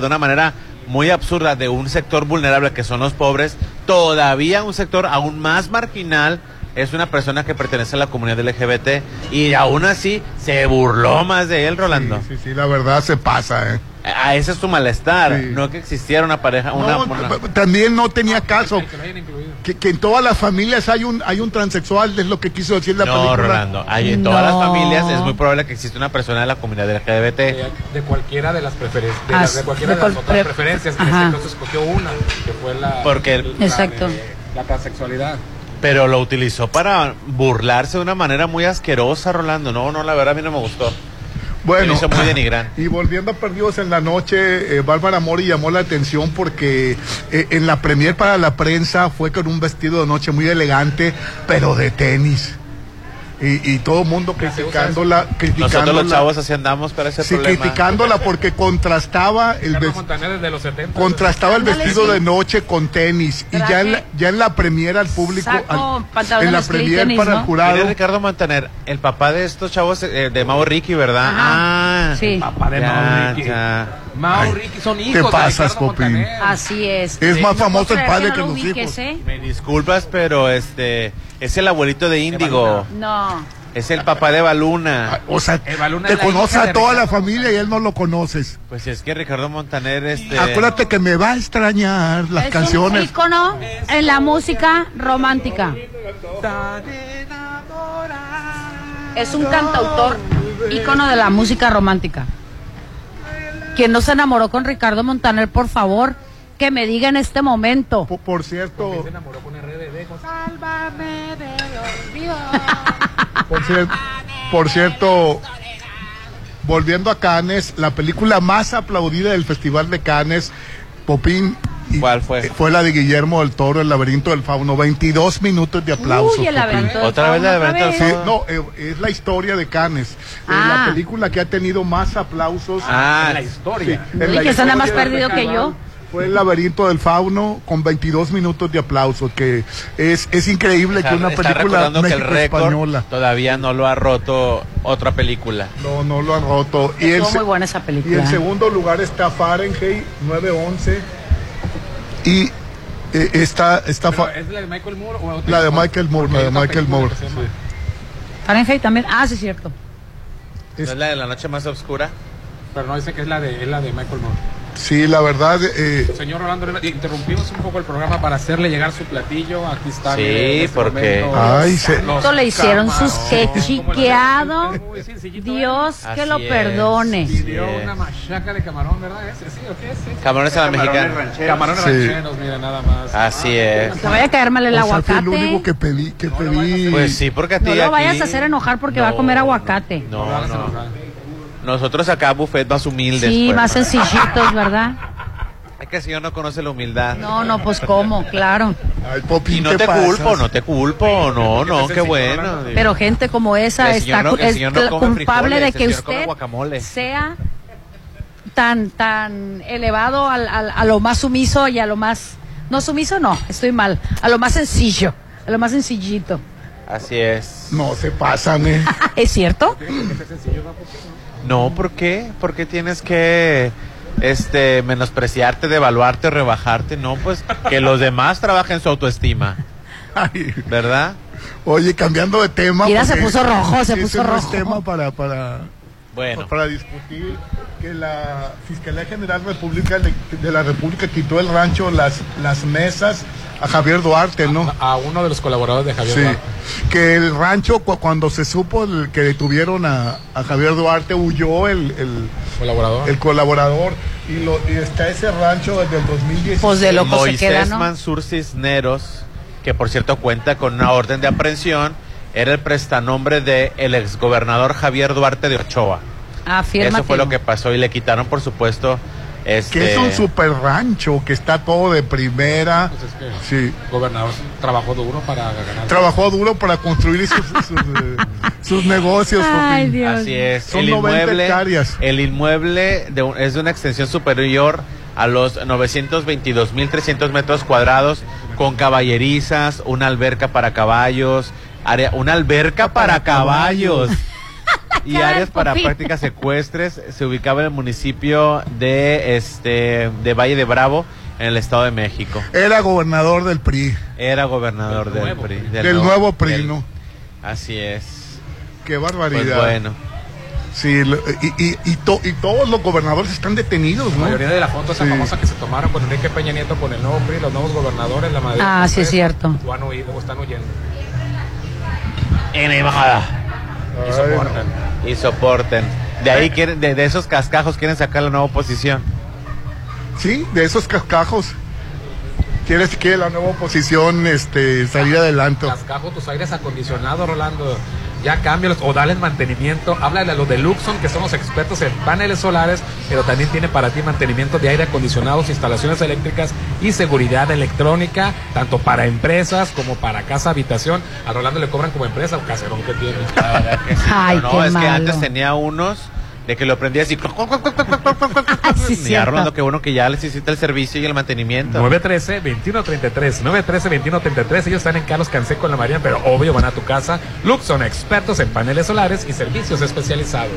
de una manera muy absurda de un sector vulnerable que son los pobres, todavía un sector aún más marginal es una persona que pertenece a la comunidad LGBT y aún así se burló más de él, Rolando. Sí, sí, la verdad se pasa, ¿eh? A ese es tu malestar, no que existiera una pareja, una, No, una- también no tenía caso. Que, que en todas las familias hay un hay un transexual, es lo que quiso decir la No, película. Rolando, hay en todas las familias es muy probable que exista una persona de la comunidad LGBT. De, de cualquiera de las preferencias. De, Ah, las- de cualquiera de de, las cual- otras pre- preferencias. En Ajá. este caso escogió una, que fue la. Porque- la Exacto. de- la transexualidad. Pero lo utilizó para burlarse de una manera muy asquerosa, Rolando. No, no, la verdad a mí no me gustó. Bueno, Me hizo muy denigrante. y volviendo a Perdidos en la Noche, eh, Bárbara Mori llamó la atención porque eh, en la premier para la prensa fue con un vestido de noche muy elegante, pero de tenis. Y, y todo el mundo criticándola, criticándola. Nosotros los chavos así andamos para ese Sí, problema. criticándola porque contrastaba el los 70. Contrastaba el vestido de noche con tenis y ya en la, ya en la premier al público, Saco, al- en la premier tenis, para ¿no? el jurado, Ricardo Montaner, el papá de estos chavos eh, de Mau Ricky, ¿verdad? Ah, Sí. el papá de ya, Mau Ricky. ya. Mau Ay, Ricky son ¿qué hijos. de pasas, Popín? Montaner. Así es. Es más No famoso el padre no que lo los ubiques, hijos. ¿eh? Me disculpas, pero este es el abuelito de Índigo. No. Es el papá de Baluna. o sea, Eva Luna te es la conoce hija a de toda la Ricardo familia y él no lo conoces. Pues es que Ricardo Montaner, este. Acuérdate que me va a extrañar las es canciones. un ícono en la música romántica. Es un cantautor ícono de la música romántica. Quien no se enamoró con Ricardo Montaner, por favor, que me diga en este momento. Por, por cierto, Con RBD. con- por, cier- por cierto, volviendo a Cannes, la película más aplaudida del Festival de Cannes, Popín. y- ¿Cuál fue? eh, Fue la de Guillermo del Toro, El laberinto del fauno. 22 minutos de aplausos. Uy, el Popín. laberinto del Otra vez fauno, el laberinto del Sí, vez. no, eh, es la historia de Cannes. Eh, Ah. la película que ha tenido más aplausos. Ah, En la historia. Sí, en Uy, la que está nada más perdido del que yo. Fue el laberinto del fauno con 22 minutos de aplausos, que es, es increíble Está- que una película que el México-española todavía no lo ha roto otra película. no, no lo han roto. Y el, Estuvo se- muy buena esa y película. en segundo lugar está Fahrenheit 911 y eh, está, está ¿Es la de Michael Moore o otra? la de Michael Moore, la de Michael película Moore. Fahrenheit también. Ah, sí, es cierto. ¿No es la de la noche más oscura? Pero no dice que es la de, es la de Michael Moore. Sí, la verdad, eh, Señor Rolando, interrumpimos un poco el programa para hacerle llegar su platillo. Aquí está. Sí, este porque- momento, Ay, se- le hicieron sus que chiqueado. Sillito, Dios que Así lo es. perdone. Pidió una machaca de camarón, ¿verdad? ¿Ese sí o qué es? Sí. Camarones a la mexicana. Camarones Sí. rancheros, mira, nada más. Así es. Que vaya a caer mal el o sea, fue aguacate. el único que pedí, que pedí. Pues sí, porque a ti No lo aquí- vayas a hacer enojar porque va a comer aguacate. No, No, no. No. Nosotros acá buffet más humildes. Sí, pues. más sencillitos, ¿verdad? Es que el señor no conoce la humildad. No, no, pues cómo, claro. Ay, Popín, Y no ¿qué te pasas? culpo, no te culpo, no, no, qué bueno. Pero gente como esa El está no- el es no culpable frijoles, de que usted sea tan tan elevado al, al- a lo más sumiso y a lo más no sumiso no, estoy mal, a lo más sencillo, a lo más sencillito. Así es. No se pasan, eh. ¿Es cierto? No, ¿por qué? ¿Por qué tienes que este menospreciarte, devaluarte o rebajarte? No, pues que los demás trabajen su autoestima, ¿verdad? Oye, cambiando de tema. Mira, se puso rojo, se puso no es rojo. tema para, para, Bueno. para discutir que la Fiscalía General República de, de la República quitó el rancho las, las mesas a Javier Duarte, ¿no? A uno de los colaboradores de Javier Sí, Duarte. que el rancho, cu- cuando se supo el- que detuvieron a, a Javier Duarte, huyó el, el colaborador. El colaborador y, lo, y está ese rancho desde el 2016. Pues Moisés Mansur Cisneros, que por cierto cuenta con una orden de aprehensión, era el prestanombre del el exgobernador Javier Duarte de Ochoa. Afirma Eso fue lo que pasó y le quitaron, por supuesto, este... Que es un super rancho, que está todo de primera. Sí. Gobernador trabajó duro para ganar. Trabajó duro para construir sus, sus, eh, sus negocios. Ay. Dios. Así es. Son el 90 inmueble, hectáreas. el inmueble de un- es de una extensión superior a los 922.300 metros cuadrados con caballerizas, una alberca para caballos, área, una alberca para, caballos. y áreas para prácticas ecuestres se ubicaba en el municipio de este de Valle de Bravo en el Estado de México. Era gobernador del PRI. Era gobernador del, nuevo PRI. Del nuevo PRI, del- ¿no? Así es. Qué barbaridad. Pues bueno. Sí, lo- y, y, y, to- y todos los gobernadores están detenidos, La ¿no? mayoría de la foto esa Sí. famosa que se tomaron con Enrique Peña Nieto con el nuevo PRI, los nuevos gobernadores, la madre. Ah, sí es cierto. O han huido, o están huyendo. Y soportan. Y soporten. De ahí quieren, de, de esos cascajos quieren sacar la nueva oposición. Sí, de esos cascajos. ¿Quieres que la nueva oposición este, salir adelante? Cascajo, tus aires acondicionados, Rolando. Ya cámbialos o dale mantenimiento. Háblale a los de Luxon, que son los expertos en paneles solares, pero también tiene para ti mantenimiento de aire acondicionados, instalaciones eléctricas y seguridad electrónica, tanto para empresas como para casa habitación. A Rolando le cobran como empresa el caserón que tiene. Ay, no, qué es que antes tenía unos de que lo prendías y... sí, y ya cierto. Rolando que uno que ya necesita el servicio y el mantenimiento. 913-2133, 913-2133. Ellos están en Carlos Canseco en la María, pero obvio van a tu casa. Luxon, expertos en paneles solares y servicios especializados.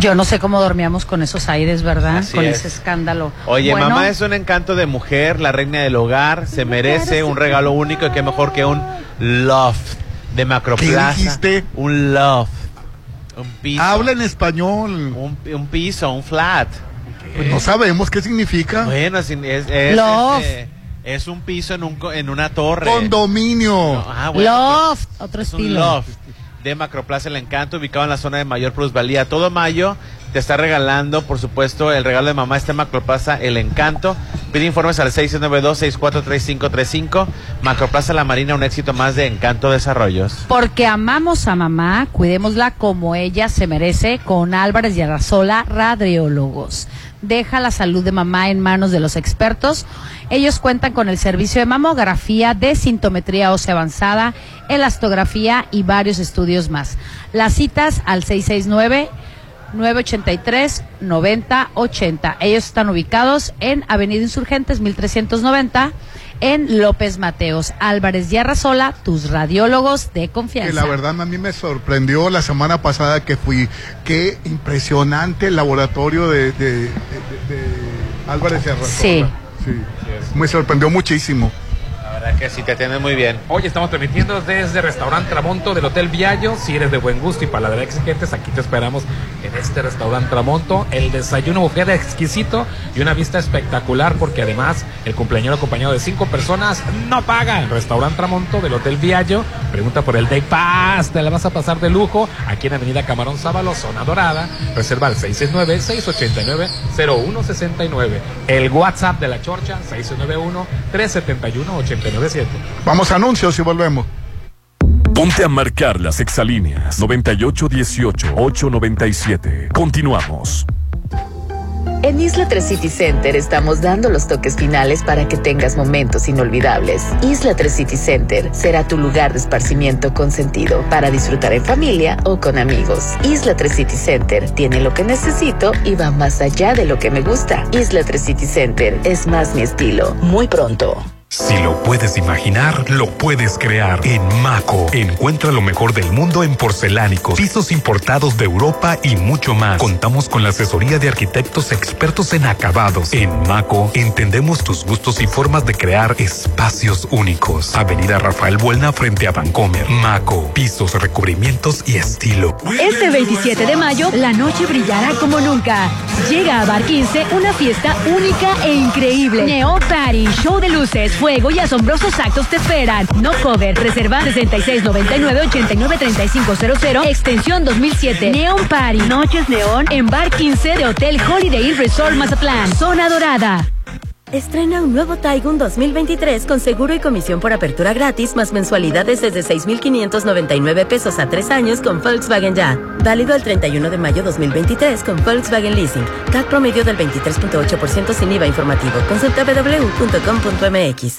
Yo no sé cómo dormíamos con esos aires, ¿verdad? Así con es. ese escándalo. Oye, Bueno, mamá es un encanto de mujer, la reina del hogar, se merece un regalo único y qué mejor que un loft de Macroplaza. ¿Qué dijiste? Un loft. Un piso. Habla en español. Un, un piso, un flat. Pues no sabemos qué significa. Bueno, es, es, es, Loft. es un piso en, un, co- en una torre. Condominio. Ah, bueno, Loft, otro Es un estilo. loft de Macroplaza El Encanto, ubicado en la zona de mayor plusvalía. Todo mayo te está regalando, por supuesto, el regalo de mamá este Macroplaza El Encanto. Pide informes al 692-643535. Macroplaza La Marina, un éxito más de Encanto Desarrollos. Porque amamos a mamá, cuidémosla como ella se merece con Álvarez y Arrasola, radiólogos. Deja la salud de mamá en manos de los expertos. Ellos cuentan con el servicio de mamografía, de sintometría ósea avanzada, elastografía y varios estudios más. Las citas al 669 983-9080. Ellos están ubicados en Avenida Insurgentes 1390 en López Mateos. Álvarez y Arrasola, tus radiólogos de confianza. Que la verdad a mí me sorprendió la semana pasada que fui. Qué impresionante el laboratorio de, de, de- de- de Álvarez y Arrasola. Sí. Sí. Me sorprendió muchísimo. Que sí, te atienden muy bien. Hoy estamos transmitiendo desde Restaurante Tramonto del Hotel Viallo. Si eres de buen gusto y paladar exigentes, aquí te esperamos en este Restaurante Tramonto. El desayuno buffet exquisito y una vista espectacular porque además el cumpleaños acompañado de cinco personas no paga. En Restaurante Tramonto del Hotel Viallo. Pregunta por el Day Pass. Te la vas a pasar de lujo aquí en Avenida Camarón Sábalo, Zona Dorada. Reserva al 669-689-0169. El WhatsApp de la Chorcha, 691-371-897. Vamos a anuncios y volvemos. Ponte a marcar las exalíneas 9818-897. Continuamos. En Isla 3 City Center estamos dando los toques finales para que tengas momentos inolvidables. Isla 3 City Center será tu lugar de esparcimiento con sentido para disfrutar en familia o con amigos. Isla 3 City Center tiene lo que necesito y va más allá de lo que me gusta. Isla 3 City Center es más mi estilo. Muy pronto. Si lo puedes imaginar, lo puedes crear. En Maco, encuentra lo mejor del mundo en porcelánicos, pisos importados de Europa y mucho más. Contamos con la asesoría de arquitectos expertos en acabados. En Maco, entendemos tus gustos y formas de crear espacios únicos. Avenida Rafael Buelna frente a Vancomer. Maco, pisos, recubrimientos y estilo. Este 27 de mayo, la noche brillará como nunca. Llega a Bar 15 una fiesta única e increíble. Neo show de luces, fuego y asombrosos actos te esperan. No cover, reserva 6699-893500, extensión 2007. Neon Party, Noches Neón en Bar 15 de Hotel Holiday Resort Mazatlán. Zona Dorada. Estrena un nuevo Taigun 2023 con seguro y comisión por apertura gratis más mensualidades desde 6,599 pesos a tres años con Volkswagen Ya. Válido el 31 de mayo 2023 con Volkswagen Leasing. CAC promedio del 23.8% sin IVA informativo. Consulta www.com.mx.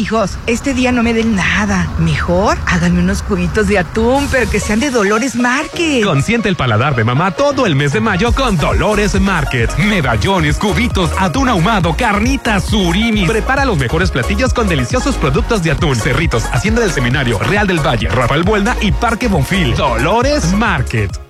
Hijos, este día no me den nada. Mejor háganme unos cubitos de atún, pero que sean de Dolores Market. Consiente el paladar de mamá todo el mes de mayo con Dolores Market. Medallones, cubitos, atún ahumado, carnitas, surimi. Prepara los mejores platillos con deliciosos productos de atún. Cerritos, Hacienda del Seminario, Real del Valle, Rafael Buelna y Parque Bonfil. Dolores Market.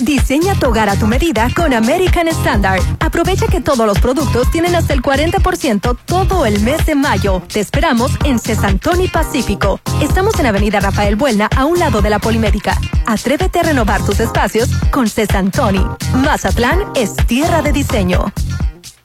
Diseña tu hogar a tu medida con American Standard. Aprovecha que todos los productos tienen hasta el 40% todo el mes de mayo. Te esperamos en Cesantoni Pacífico. Estamos en Avenida Rafael Buelna, a un lado de la Polimédica. Atrévete a renovar tus espacios con Cesantoni. Mazatlán es tierra de diseño.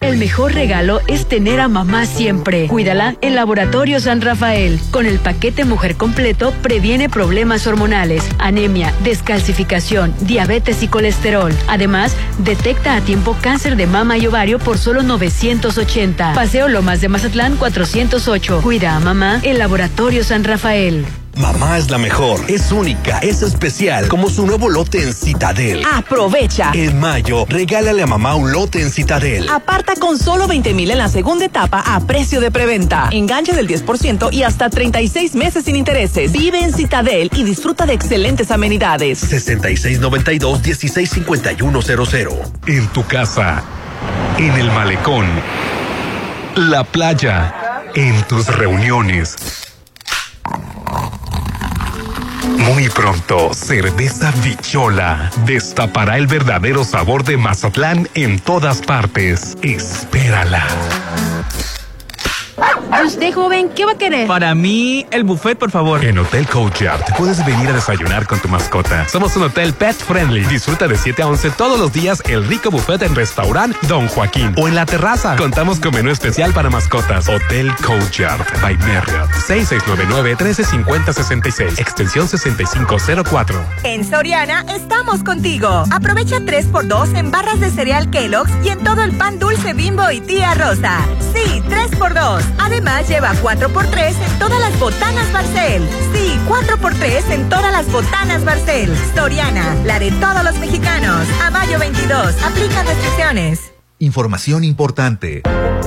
El mejor regalo es tener a mamá siempre. Cuídala en Laboratorio San Rafael. Con el paquete Mujer Completo previene problemas hormonales, anemia, descalcificación, diabetes y colesterol. Además, detecta a tiempo cáncer de mama y ovario por solo 980. Paseo Lomas de Mazatlán 408. Cuida a mamá en Laboratorio San Rafael. Mamá es la mejor, es única, es especial, como su nuevo lote en Citadel. Aprovecha. En mayo, regálale a mamá un lote en Citadel. Aparta con solo 20 mil en la segunda etapa a precio de preventa. Enganche del 10% y hasta 36 meses sin intereses. Vive en Citadel y disfruta de excelentes amenidades. 6692-165100. En tu casa, en el malecón, la playa, en tus reuniones. Muy pronto, Cerveza Bichola destapará el verdadero sabor de Mazatlán en todas partes. Espérala. Usted, joven, ¿qué va a querer? Para mí, el buffet, por favor. En Hotel Courtyard puedes venir a desayunar con tu mascota. Somos un hotel pet friendly. Disfruta de 7 a 11 todos los días el rico buffet en restaurant Don Joaquín o en la terraza. Contamos con menú especial para mascotas. Hotel Courtyard by Marriott. 6699-135066. Extensión 6504. En Soriana estamos contigo. Aprovecha 3x2 en barras de cereal Kellogg's y en todo el pan dulce bimbo y tía rosa. Sí, 3x2. Además, lleva 4x3 en todas las botanas Barcel. Sí, 4x3 en todas las botanas Barcel. Soriana, la de todos los mexicanos. A mayo 22. Aplica restricciones. Información importante.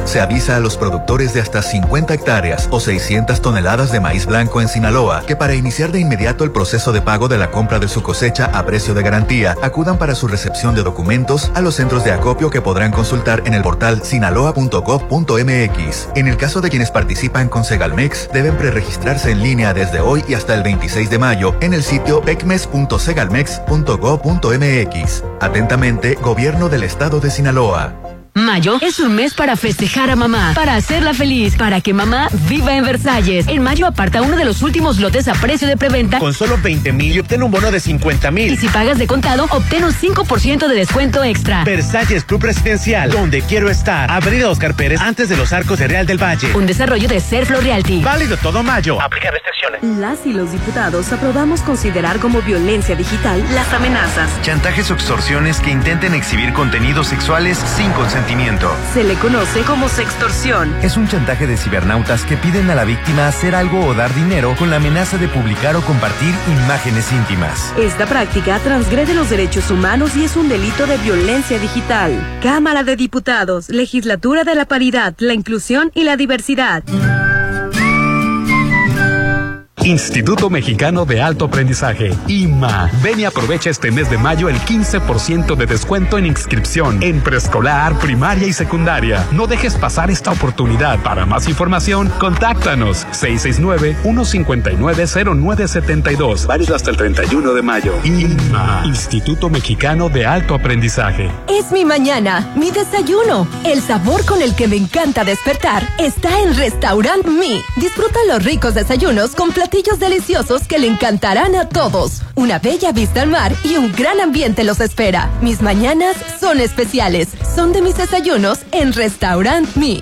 Se avisa a los productores de hasta 50 hectáreas o 600 toneladas de maíz blanco en Sinaloa que para iniciar de inmediato el proceso de pago de la compra de su cosecha a precio de garantía, acudan para su recepción de documentos a los centros de acopio que podrán consultar en el portal sinaloa.gov.mx. En el caso de quienes participan con Segalmex, deben preregistrarse en línea desde hoy y hasta el 26 de mayo en el sitio pecmes.segalmex.gov.mx. Atentamente, Gobierno del Estado de Sinaloa. Mayo es un mes para festejar a mamá, para hacerla feliz, para que mamá viva en Versalles. En mayo aparta uno de los últimos lotes a precio de preventa. Con solo 20 mil y obtén un bono de 50 Y mil. si pagas de contado, obtén un 5% de descuento extra. Versalles Club Residencial, donde quiero estar. Avenida Oscar Pérez, antes de los arcos de Real del Valle. Un desarrollo de Serflo Realty. Válido todo mayo. Aplica restricciones. Las y los diputados aprobamos considerar como violencia digital las amenazas. Chantajes o extorsiones que intenten exhibir contenidos sexuales sin consentimiento. Se le conoce como sextorsión. Es un chantaje de cibernautas que piden a la víctima hacer algo o dar dinero con la amenaza de publicar o compartir imágenes íntimas. Esta práctica transgrede los derechos humanos y es un delito de violencia digital. Cámara de Diputados, Legislatura de la Paridad, la Inclusión y la Diversidad. Instituto Mexicano de Alto Aprendizaje, IMA. Ven y aprovecha este mes de mayo el 15% de descuento en inscripción en preescolar, primaria y secundaria. No dejes pasar esta oportunidad. Para más información, contáctanos 669-159-0972. Válido hasta el 31 de mayo. IMA, Instituto Mexicano de Alto Aprendizaje. Es mi mañana, mi desayuno. El sabor con el que me encanta despertar está en Restaurant Mi. Disfruta los ricos desayunos con platillos deliciosos que le encantarán a todos. Una bella vista al mar y un gran ambiente los espera. Mis mañanas son especiales. Son de mis desayunos en Restaurant Mi.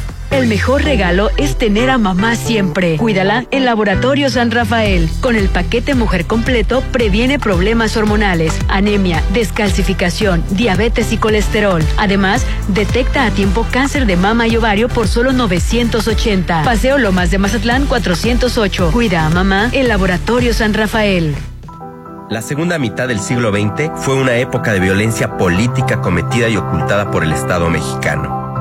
El mejor regalo es tener a mamá siempre. Cuídala en Laboratorio San Rafael. Con el paquete Mujer Completo previene problemas hormonales, anemia, descalcificación, diabetes y colesterol. Además, detecta a tiempo cáncer de mama y ovario por solo 980. Paseo Lomas de Mazatlán 408. Cuida a mamá en Laboratorio San Rafael. La segunda mitad del siglo XX fue una época de violencia política cometida y ocultada por el Estado mexicano.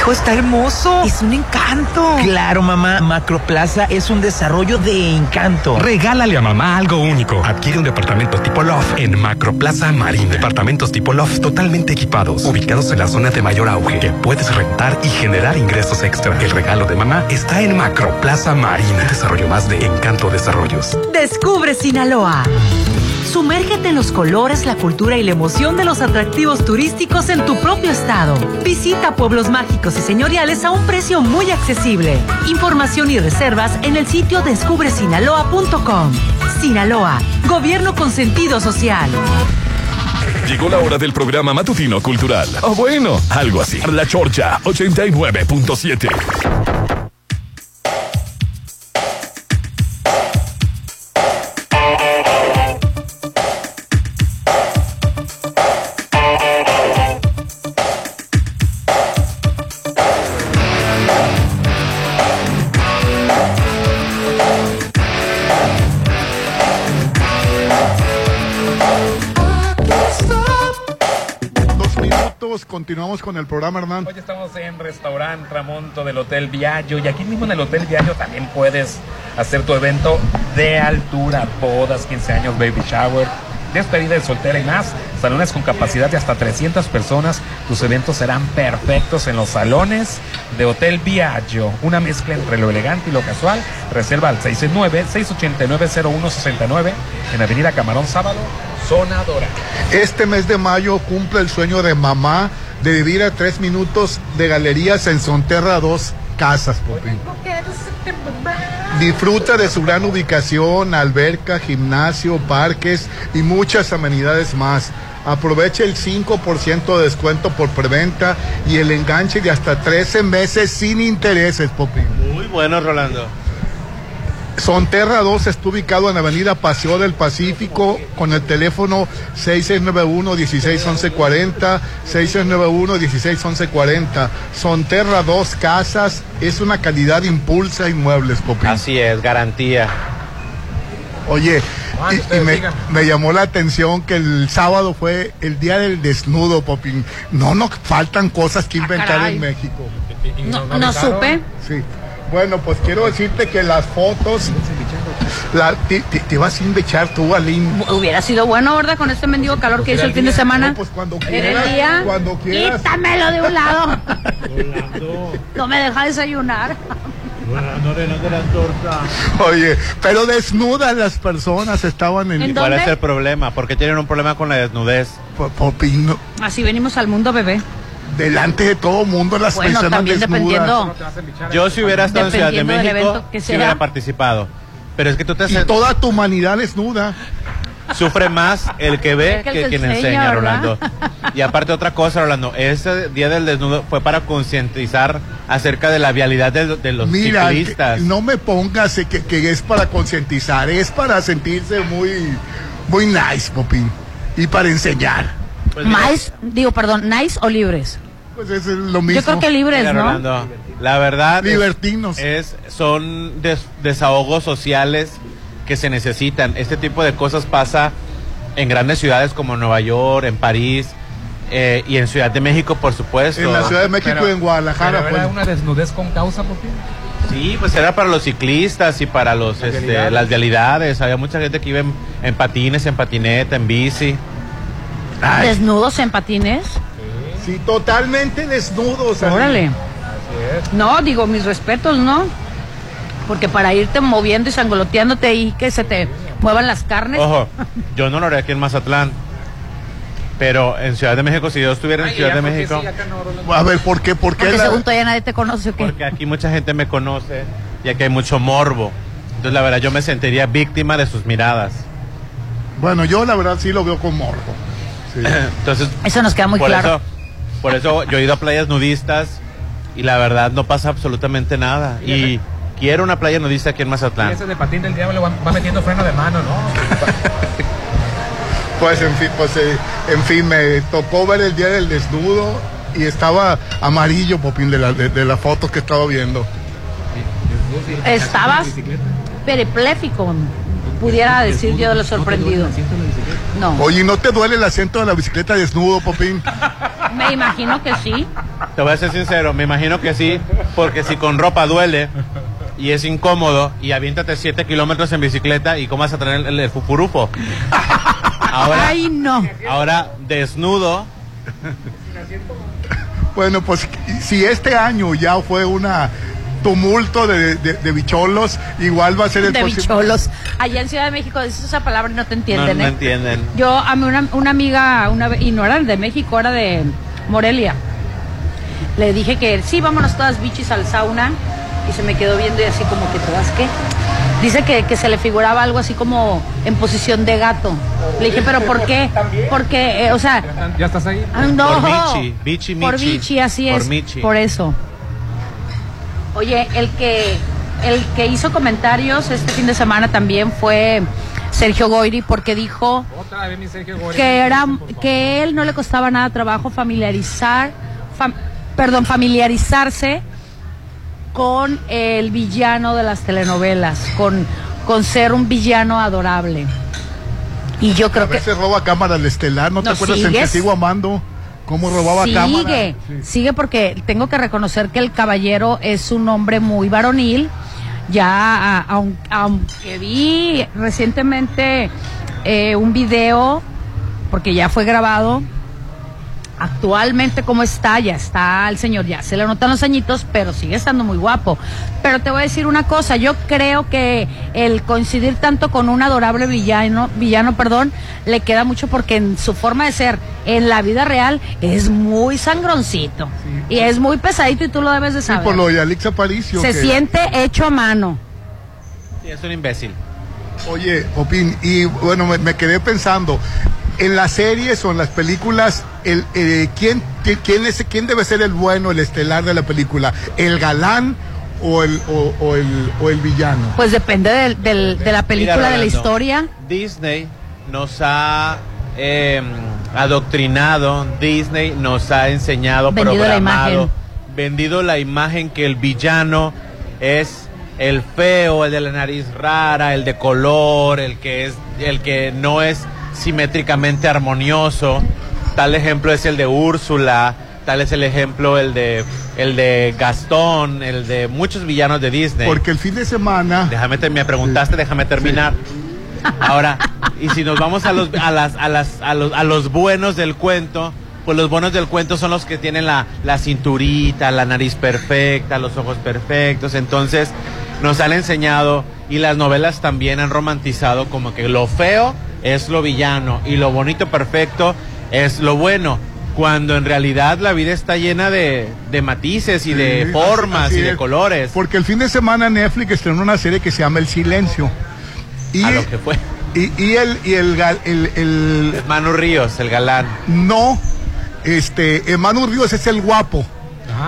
Hijo, está hermoso. Es un encanto. Claro, mamá. Macroplaza es un desarrollo de encanto. Regálale a mamá algo único. Adquiere un departamento tipo Loft en Macroplaza Marina. Departamentos tipo Loft totalmente equipados, ubicados en la zona de mayor auge, que puedes rentar y generar ingresos extra. El regalo de mamá está en Macroplaza Marina. Desarrollo más de Encanto Desarrollos. Descubre Sinaloa. Sumérgete en los colores, la cultura y la emoción de los atractivos turísticos en tu propio estado. Visita pueblos mágicos y señoriales a un precio muy accesible. Información y reservas en el sitio descubresinaloa.com. Sinaloa, gobierno con sentido social. Llegó la hora del programa matutino cultural. O bueno, algo así. La Chorcha 89.7. continuamos con el programa, Hernán. Hoy estamos en Restaurante Tramonto del Hotel Viallo y aquí mismo en el Hotel Viallo también puedes hacer tu evento de altura, bodas, 15 años, baby shower, despedida de soltera y más. Salones con capacidad de hasta 300 personas. Tus eventos serán perfectos en los salones de Hotel Viallo. Una mezcla entre lo elegante y lo casual. Reserva al 669-689-0169 en Avenida Camarón Sábado, Zona Dorada. Este mes de mayo cumple el sueño de mamá de vivir a tres minutos de galerías en Sonterra dos casas, Popín. Disfruta de su gran ubicación, alberca, gimnasio, parques y muchas amenidades más. Aproveche el 5% de descuento por preventa y el enganche de hasta 13 meses sin intereses, Popín. Muy bueno, Rolando. Sonterra 2 está ubicado en la avenida Paseo del Pacífico con el teléfono 6691-161140, 6691-161140. Sonterra 2 Casas es una calidad impulsa inmuebles, Popín. Así es, garantía. Oye, Ah, y, me, llamó la atención que el sábado fue el día del desnudo, Popín. No nos faltan cosas que inventar caray. en México. No, no supe. Sí. Bueno, pues quiero decirte que las fotos. La, te, te, te vas a invechar tú, Aline. Hubiera sido bueno, ¿verdad? Con este mendigo calor que hizo el fin de semana. pues cuando Era quieras, el día. cuando quieras. Quítamelo de un lado. no me deja desayunar. Oye, pero desnudas las personas estaban en. ¿En ¿Cuál es el problema? ¿Por qué tienen un problema con la desnudez? Popín, no- Así venimos al mundo, bebé. Delante de todo mundo las Bueno, personas también desnudas. dependiendo. Yo si hubiera estado en Ciudad de México, que sea. hubiera participado. Pero es que tú te Y toda tu humanidad desnuda. Sufre más el que ve Que que, quien enseña, enseña. Rolando. Y aparte otra cosa, Rolando, ese día del desnudo fue para concientizar acerca de la vialidad de, de los Mira, ciclistas. que- no me pongas que, que es para concientizar, es para sentirse muy, muy nice, Popín. Y para enseñar. ¿Nice? Digo, perdón, ¿nice o libres? Pues es lo mismo. Yo creo que libres, Mira, ¿no? Rolando, la verdad es- Libertinos. Es, son des- desahogos sociales que se necesitan. Este tipo de cosas pasa en grandes ciudades como Nueva York, en París eh, y en Ciudad de México, por supuesto. En la Ciudad de México y en Guadalajara. Pero era pues. una desnudez con causa, ¿por qué? Sí, pues era para los ciclistas y para los, este, vialidades. las vialidades. Había mucha gente que iba en, en patines, en patineta, en bici. ¿Desnudos en patines? Sí, totalmente desnudos. Órale. No, digo, mis respetos, ¿no? Porque para irte moviendo y sangoloteándote y que se te muevan las carnes. Ojo, yo no lo haré aquí en Mazatlán. Pero en Ciudad de México, si yo estuviera en Ciudad de México, A ver, ¿por qué? ¿Por qué Porque la- según todavía nadie te conoce o qué. porque aquí mucha gente me conoce y aquí hay mucho morbo. Entonces, la verdad, yo me sentiría víctima de sus miradas. Bueno, yo la verdad sí lo veo con morbo. Sí. Entonces, Eso nos queda muy por claro. Eso, por eso yo he ido a playas nudistas y la verdad no pasa absolutamente nada. Y quiero una playa nudista aquí en Y Mazatlán. ese de patín del diablo va, va metiendo freno de mano, ¿no? Pues en fin, pues eh, en fin, me tocó ver el día del desnudo y estaba amarillo, Popín, de, la, de, de las fotos que estaba viendo. Estabas peripléfico, pudiera decir yo de lo sorprendido. No, Oye, ¿y ¿no te duele el asiento de la bicicleta desnudo, Popín? me imagino que sí. Te voy a ser sincero, me imagino que sí, porque si con ropa duele y es incómodo y aviéntate 7 kilómetros en bicicleta y cómo vas a tener el, el fufurufo. Ahora, Ay, no. ahora desnudo, Bueno, pues si este año ya fue una tumulto de, de- de bicholos, igual va a ser el De bicholos. Allá en Ciudad de México dices esa palabra y no te no, entienden, no ¿eh? entienden. Yo, a mí una, una amiga, una, y no era de México, era de Morelia. Le dije que sí, vámonos todas bichis al sauna. Y se me quedó viendo y así como que todas qué. Dice que, que se le figuraba algo así como en posición de gato. Le dije, pero ¿por qué? Porque, eh, o sea, ¿Ya estás ahí? ah, no. Por Michi, Bichi, Por Michi. bichi, así Por es. Michi. Por eso. Oye, el que, el que hizo comentarios este fin de semana también fue Sergio Goyri porque dijo Otra vez mi Sergio Goyri. que era que él no le costaba nada trabajo familiarizar fam- perdón familiarizarse con el villano de las telenovelas con con ser un villano adorable y yo A creo que veces roba cámara el estelar, ¿no, te acuerdas en Te sigues. sigo amando? ¿Cómo robaba sigue cámara? sigue porque tengo que reconocer que el caballero es un hombre muy varonil ya a- aunque vi recientemente eh, un video porque ya fue grabado actualmente cómo está, ya está el señor, ya se le notan los añitos, pero sigue estando muy guapo. Pero te voy a decir una cosa, yo creo que el coincidir tanto con un adorable villano, villano, perdón, le queda mucho porque en su forma de ser, en la vida real, es muy sangroncito. Y es muy pesadito y tú lo debes de Sí, saber. por lo de Alex Aparicio. Se que- siente hecho a mano. Sí, es un imbécil. Oye, Popín, y bueno, me, me quedé pensando, en las series o en las películas, el, eh, ¿quién, quién, es, ¿quién debe ser el bueno, el estelar de la película? ¿El galán o el, o, o el, o el villano? Pues depende del- del- de la película, Mira, de la historia. Disney nos ha eh, adoctrinado, Disney nos ha enseñado, Vendido la programado, imagen. vendido la imagen que el villano es el feo, el de la nariz rara, el de color, el que es, el que no es simétricamente armonioso. Tal ejemplo es el de Úrsula, tal es el ejemplo el de el de Gastón, el de muchos villanos de Disney. Porque el fin de semana... Déjame, te- me preguntaste, déjame terminar. Ahora, y si nos vamos a los, a las, a las, a los, a los buenos del cuento, pues los buenos del cuento son los que tienen la, la cinturita, la nariz perfecta, los ojos perfectos. Entonces, nos han enseñado y las novelas también han romantizado como que lo feo es lo villano y lo bonito perfecto es lo bueno. Cuando en realidad la vida está llena de, de matices y de formas así y de es. colores. Porque el fin de semana Netflix estrenó una serie que se llama El Silencio. Y, A lo que fue. Y, y el, y el, gal- el, el- Manu Ríos, el galán. No, este, Emanu Ríos es el guapo.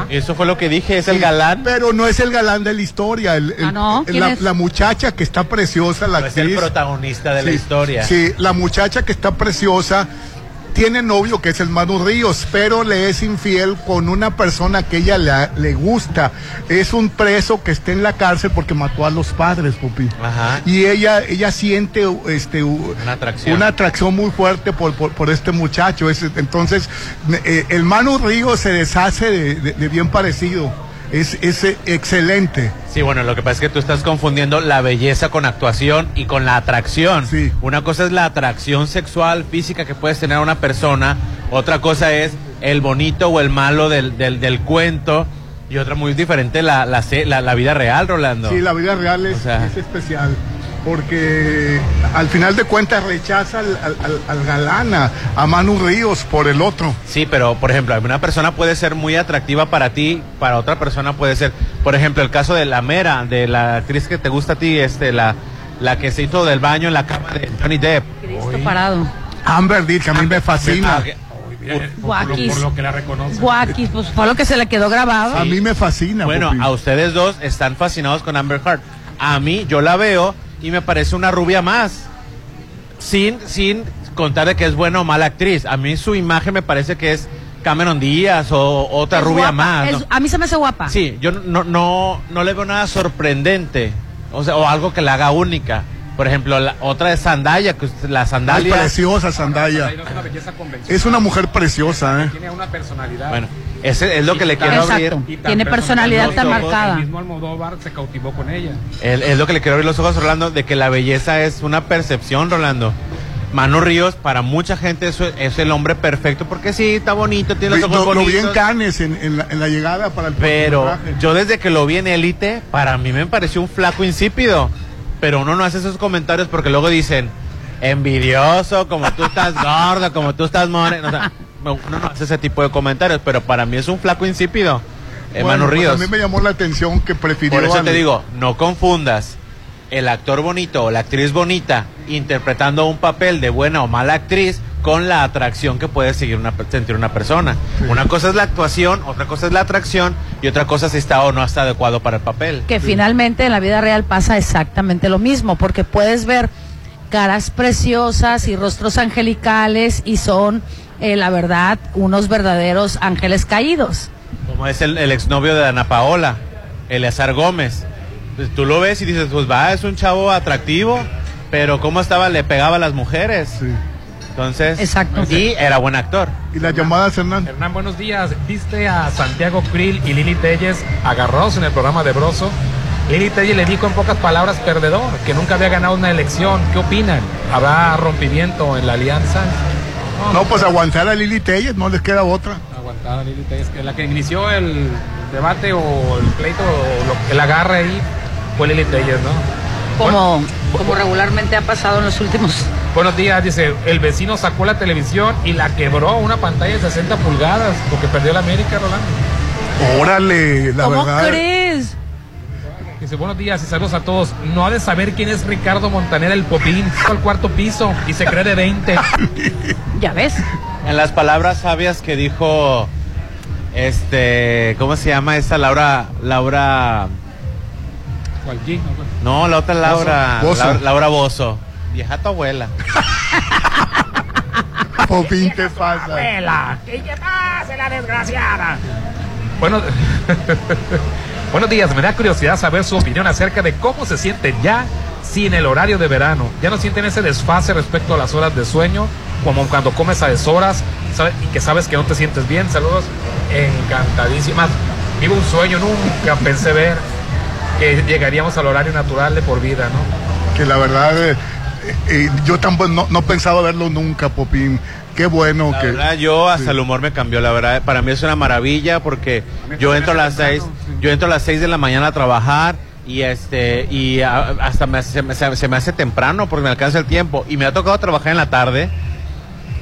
Eso fue lo que dije, es el galán. Pero no es el galán de la historia. el- el- Ah, ¿no? ¿Quién la, es? la muchacha que está preciosa, la No es el actriz. protagonista de la historia. Sí, la muchacha que está preciosa tiene novio que es el Manu Ríos, pero le es infiel con una persona que ella le, le gusta. Es un preso que está en la cárcel porque mató a los padres, Pupi. Ajá. Y ella, ella siente este, Una atracción. una atracción muy fuerte por, por, por este muchacho. Es- entonces, eh, el Manu Ríos se deshace de, de- de bien parecido. Es, es eh, excelente. Sí, bueno, lo que pasa es que tú estás confundiendo la belleza con actuación y con la atracción. Una cosa es la atracción sexual, física que puedes tener a una persona, otra cosa es el bonito o el malo del, del, del cuento, y otra muy diferente la, la, la vida real, Rolando. Sí, la vida real es, O sea- es especial. Porque al final de cuentas rechaza al, al- al- al galán, a, Manu Ríos por el otro. Sí, pero por ejemplo, una persona puede ser muy atractiva para ti, para otra persona puede ser, por ejemplo, el caso de la Mera, de la actriz que te gusta a ti, este, la, la que se hizo del baño en la cama de Johnny Depp. Cristo parado. Amber que a mí me fascina. Ah, Guaquis. Por lo que la reconoce. Guaquis, pues fue lo que se le quedó grabado. A mí me fascina. Bueno, a ustedes dos están fascinados con Amber Heard. A mí, yo la veo y me parece una rubia más. Sin, sin contar de que es buena o mala actriz. A mí su imagen me parece que es Cameron Díaz o otra Es rubia guapa, más. es- ¿no? A mí se me hace guapa. Sí, yo no, no, no le veo nada sorprendente. O sea, o algo que la haga única. Por ejemplo, la otra es Zendaya, que usted- la Ay, sandalia. preciosa. Es una belleza. Es una mujer preciosa, ¿eh? Tiene una personalidad. Bueno, ese es lo que le quiero Exacto. abrir. Y Tiene personalidad tan marcada. El mismo Almodóvar se cautivó con ella. El- es lo que le quiero abrir los ojos, Rolando, de que la belleza es una percepción, Rolando. Manu Ríos, para mucha gente, eso es el hombre perfecto, porque sí, está bonito, tiene los Lo, ojos lo vi bonitos. en Cannes, en, en la, en la llegada para el Pero yo desde que lo vi en Élite, para mí me pareció un flaco insípido. Pero uno no hace esos comentarios porque luego dicen, envidioso, como tú estás gordo, como tú estás moreno. O sea, uno no hace ese tipo de comentarios, pero para mí es un flaco insípido. Eh, Bueno, Manu pues Ríos. a mí me llamó la atención que prefirió. Por eso al- te digo, no confundas el actor bonito o la actriz bonita interpretando un papel de buena o mala actriz con la atracción que puede seguir una, sentir una persona. Una cosa es la actuación, otra cosa es la atracción y otra cosa es si está o no está adecuado para el papel. Que finalmente en la vida real pasa exactamente lo mismo, porque puedes ver caras preciosas y rostros angelicales y son, eh, la verdad, unos verdaderos ángeles caídos. Como es el, el exnovio de Ana Paola, Eleazar Gómez. Pues tú lo ves y dices, pues va, es un chavo atractivo, pero cómo estaba, le pegaba a las mujeres. Entonces, Exacto. y era buen actor. Y las llamadas, Hernán. Hernán, buenos días. ¿Viste a Santiago Krill y Lili Telles agarrados en el programa de Broso? Lili Telles le dijo en pocas palabras perdedor, que nunca había ganado una elección. ¿Qué opinan? ¿Habrá rompimiento en la alianza? No, pues aguantar a Lili Telles, no les queda otra. Aguantar a Lili Telles, que la que inició el debate o el pleito o lo, el agarre ahí fue Lili Telles, ¿no? Como, como regularmente ha pasado en los últimos. Buenos días, dice, el vecino sacó la televisión y la quebró una pantalla de 60 pulgadas porque perdió la América, Rolando. Órale, la ¿Cómo verdad. crees? Dice, buenos días y saludos a todos. No ha de saber quién es Ricardo Montaner el Popín. Al cuarto piso y se cree de 20. Ya ves. En las palabras sabias que dijo, este, ¿cómo se llama esta Laura? Laura, Cualquier. no, la otra Laura, Bozo. Laura, Laura Bozo. Vieja tu abuela. Popín, te pasa. Abuela, que te pase la desgraciada. Bueno, buenos días, me da curiosidad saber su opinión acerca de cómo se sienten ya sin el horario de verano. ¿Ya no sienten ese desfase respecto a las horas de sueño? Como cuando comes a deshoras ¿sabe? y que sabes que no te sientes bien. Saludos, encantadísimas. Vivo un sueño, nunca pensé ver que llegaríamos al horario natural de por vida, ¿no? Que la verdad, eh, eh, yo tampoco no, no pensaba verlo nunca, Popín. Qué bueno La que. verdad, yo hasta el humor me cambió, la verdad. Para mí es una maravilla porque yo entro a las seis, yo entro a las seis de la mañana a trabajar y este y a- hasta me, hace- se, me, se me hace temprano porque me alcanza el tiempo y me ha tocado trabajar en la tarde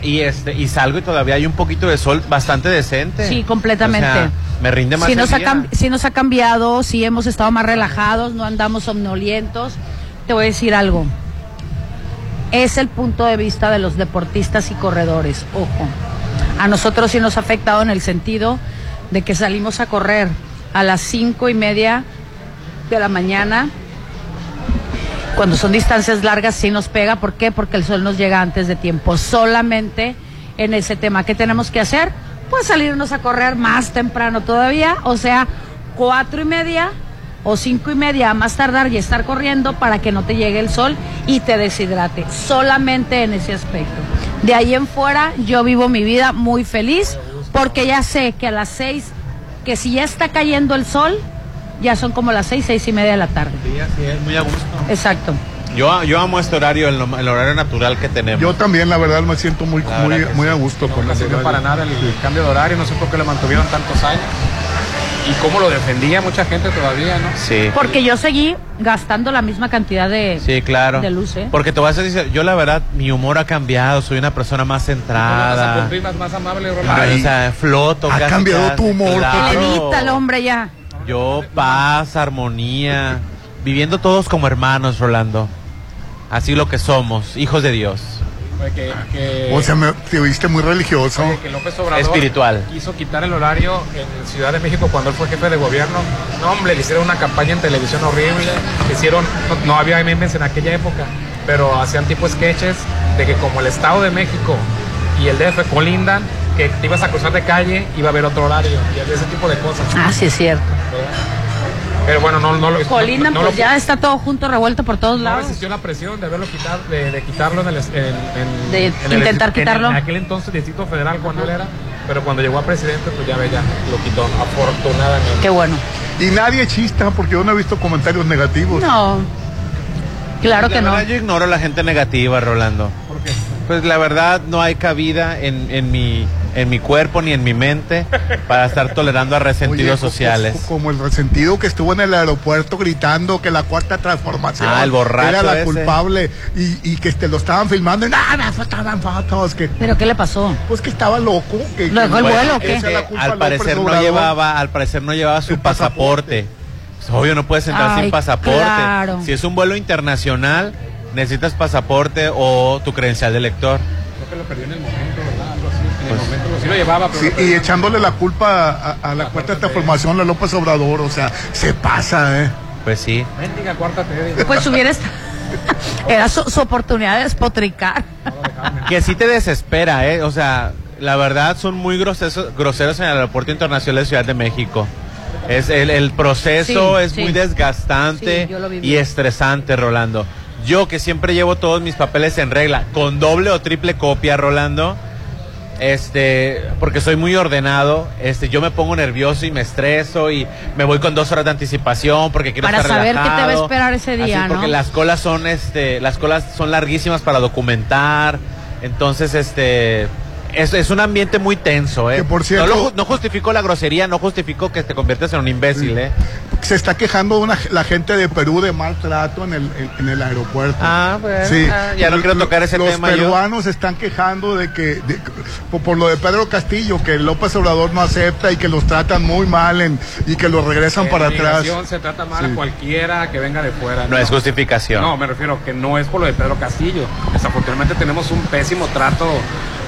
y este y salgo y todavía hay un poquito de sol bastante decente. Sí, completamente. O sea, me rinde más el nos, ha día. cam- sí nos ha cambiado, sí hemos estado más relajados, no andamos somnolientos. Te voy a decir algo. Es el punto de vista de los deportistas y corredores. Ojo. A nosotros sí nos ha afectado en el sentido de que salimos a correr a las cinco y media de la mañana. Cuando son distancias largas sí nos pega. ¿Por qué? Porque el sol nos llega antes de tiempo. Solamente en ese tema. ¿Qué tenemos que hacer? Pues salirnos a correr más temprano todavía. O sea, cuatro y media o cinco y media a más tardar y estar corriendo para que no te llegue el sol y te deshidrate. Solamente en ese aspecto. De ahí en fuera yo vivo mi vida muy feliz porque ya sé que a las seis, que si ya está cayendo el sol, ya son como las seis, seis y media de la tarde. Sí, así es, muy a gusto. Exacto. Yo, yo amo este horario, el, el horario natural que tenemos. Yo también, la verdad, me siento muy, muy, sí. a gusto No con sirvió horario. para nada el, el cambio de horario, no sé por qué lo mantuvieron tantos años. Y cómo lo defendía mucha gente todavía, ¿no? Sí. Porque yo seguí gastando la misma cantidad de, Sí, claro. de luz, ¿eh? Porque te vas a decir, yo la verdad, mi humor ha cambiado, soy una persona más centrada. Más, más amable, Ay, o sea, floto. ha casi, cambiado casi, tu humor, claro. Elenita, el hombre ya. Yo, paz, armonía, viviendo todos como hermanos, Rolando. Así lo que somos, hijos de Dios. Que, que- O sea, me, te viste muy religioso. oye, que López Obrador Espiritual. quiso quitar el horario en Ciudad de México cuando él fue jefe de gobierno. No, hombre, le hicieron una campaña en televisión horrible. Hicieron, no, no había memes en aquella época, pero hacían tipo sketches de que como el Estado de México y el DF colindan, que te ibas a cruzar de calle, iba a haber otro horario y ese tipo de cosas. Ah, sí es cierto. Pero bueno, no, no lo Colindan, no, no pues lo- ya está todo junto, revuelto por todos no lados. resistió la presión de haberlo quitado, de, de quitarlo en el, es- en, en- De en intentar en- quitarlo. En, aquel entonces Distrito Federal cuando él era, pero cuando llegó a presidente, pues ya ve, ya lo quitó, afortunadamente. Qué bueno. Y nadie chista porque yo no he visto comentarios negativos. No. Claro La que no. yo ignoro la gente negativa, Rolando. Pues la verdad no hay cabida en, en mi en mi cuerpo ni en mi mente para estar tolerando a resentidos Oye, sociales. co- Como el resentido que estuvo en el aeropuerto gritando que la cuarta transformación Ah, el borracho era la ese. culpable y, y que te lo estaban filmando y nada, estaban fotos. Que, ¿Pero qué le pasó? pues que estaba loco. Que, ¿Lo dejó el que- vuelo o qué? Que a al parecer no llevaba, al parecer no llevaba su pasaporte. pasaporte. Pues, obvio no puedes entrar Ay, sin pasaporte. claro. Si es un vuelo internacional, necesitas pasaporte o tu credencial de lector. Creo que lo perdió en el momento, momento sí lo llevaba, pero Sí, lo y echándole la culpa a, a la cuarta transformación a López Obrador, o sea, se pasa, ¿eh? Pues sí. Mendiga cuarta Pues hubiera estado. Era su, su oportunidad de despotricar. Que sí te desespera, ¿eh? O sea, la verdad son muy groseros, groseros en el aeropuerto internacional de Ciudad de México. Es el, el proceso Sí, es sí. muy desgastante Sí, y estresante, Rolando. Yo que siempre llevo todos mis papeles en regla, con doble o triple copia, Rolando, este, porque soy muy ordenado, este, yo me pongo nervioso y me estreso y me voy con dos horas de anticipación porque quiero Para estar saber qué te va a relajado. esperar ese día, Así, porque las colas son, este, las colas son larguísimas para documentar, entonces, este, Es, es un ambiente muy tenso, ¿eh? Que, por cierto- no, lo no justificó la grosería, no justificó que te conviertas en un imbécil, ¿eh? Se está quejando una, la gente de Perú de maltrato en el, en, en el aeropuerto. Ah, bueno, ah, ya no quiero tocar ese los tema yo. peruanos se están quejando de que, de- por, por lo de Pedro Castillo, que López Obrador no acepta y que los tratan muy mal en- y que los regresan En para atrás. se trata mal Sí. a cualquiera que venga de fuera. No es justificación. No, me refiero que no es por lo de Pedro Castillo. Desafortunadamente tenemos un pésimo trato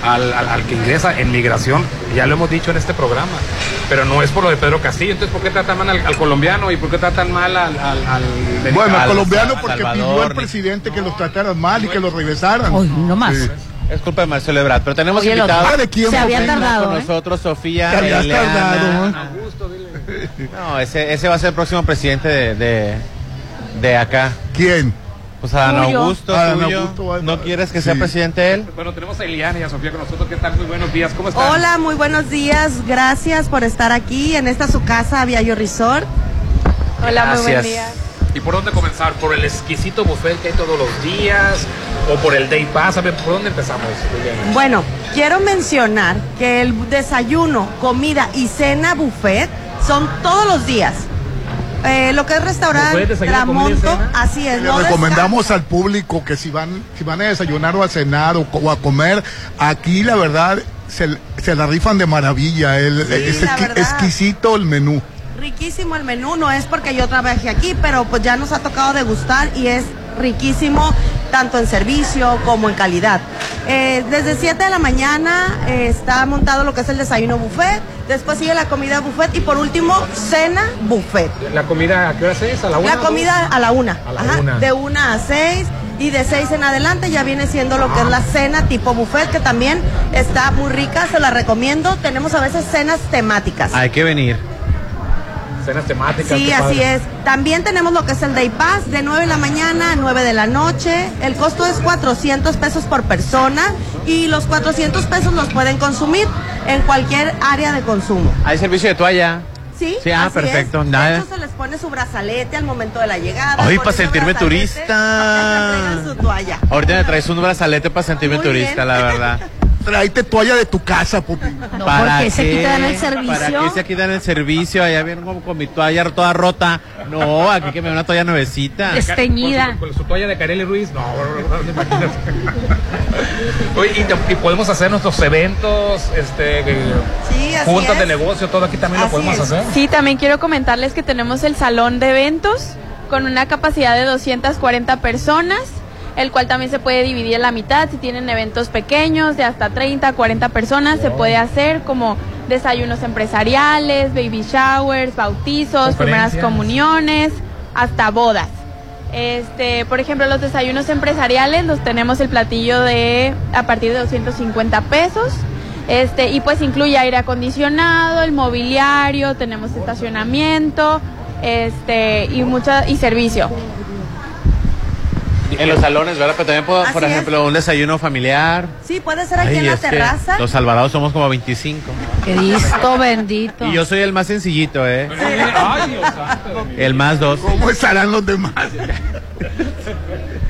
al, al- al que ingresa en migración. Ya lo hemos dicho en este programa. Pero no es por lo de Pedro Castillo. Entonces, ¿por qué tratan mal al, al colombiano y por qué tratan mal al, al, al Bueno, al- el colombiano porque pidió al ni- presidente que los trataran mal y que los regresaran. no más. Sí. Es culpa de Marcelo Ebrard, pero tenemos Oye, invitado ¿de quién, Se había tardado, con ¿eh? nosotros Sofía Eleana. tardado. No, ese, ese va a ser el próximo presidente de, de, de acá. ¿Quién? Pues Adán Tuyo. Augusto, Adán tuyo. Augusto va- ¿No quieres que sea sí. presidente él? Bueno, tenemos a Eliana y a Sofía con nosotros. ¿Qué tal? Muy buenos días. ¿Cómo están? Hola, muy buenos días. Gracias por estar aquí en esta su casa, Viallo Resort. Hola, muy buen Gracias. día. ¿Y por dónde comenzar? ¿Por el exquisito buffet que hay todos los días? ¿O por el Day Pass? A ver, ¿por dónde empezamos, Eliana? Bueno, quiero mencionar que el desayuno, comida y cena buffet son todos los días. Eh, lo que es restaurante ¿Buffet, desayuno, comida y Tramonto, así es. Le no recomendamos al público que si van, si van a desayunar o a cenar o, a comer, aquí la verdad se, se la rifan de maravilla. El, Sí, es exqui- exquisito el menú. Riquísimo el menú, no es porque yo trabajé aquí, pero pues ya nos ha tocado degustar y es riquísimo tanto en servicio como en calidad. Eh, desde 7 de la mañana eh, está montado lo que es el desayuno buffet, después sigue la comida buffet y por último cena buffet. ¿La comida a qué hora es? ¿A la una? La comida a la una, A la ajá, una. de una a seis y de seis en adelante ya viene siendo lo que es la cena tipo buffet que también está muy rica, se la recomiendo. Tenemos a veces cenas temáticas. Hay que venir. Cenas temáticas. Sí, así padre. es. También tenemos lo que es el Day Pass de 9 de la mañana a 9 de la noche. El costo es 400 pesos por persona y los 400 pesos los pueden consumir en cualquier área de consumo. Hay servicio de toalla. Sí, Sí, ah, así perfecto. es. Nada. De hecho, se les pone su brazalete al momento de la llegada. Ay, para sentirme turista. entregan su toalla. Ahorita me traes un brazalete para sentirme Muy turista, bien. la verdad. Tráete toalla de tu casa, Pupi. No, porque se quitan el ¿Para servicio. qué se quitan el servicio? Allá vienen como con mi toalla toda rota. No, aquí que me da una toalla nuevecita. Desteñida. Con su, con su toalla de Carely Ruiz. No, no, no. Oye, y, podemos hacer nuestros eventos, este, eh, Sí, así juntas es. de negocio, todo aquí también Así lo podemos es. hacer. Sí, también quiero comentarles que tenemos el salón de eventos con una capacidad de 240 personas, el cual también se puede dividir en la mitad. Si tienen eventos pequeños de hasta 30, 40 personas, se puede hacer como desayunos empresariales, baby showers, bautizos, primeras comuniones, hasta bodas. Este, por ejemplo, los desayunos empresariales los tenemos el platillo de a partir de 250 pesos. Este, y pues incluye aire acondicionado, el mobiliario, tenemos estacionamiento, este, y mucha, y servicio. En los salones, ¿verdad? Pero también puedo, por es. ejemplo, un desayuno familiar. Sí, puede ser aquí Ay, en la terraza. los Alvarados somos como 25. Cristo bendito. Y yo soy el más sencillito, ¿eh? Ay, Dios santo. El más dos. ¿Cómo estarán los demás?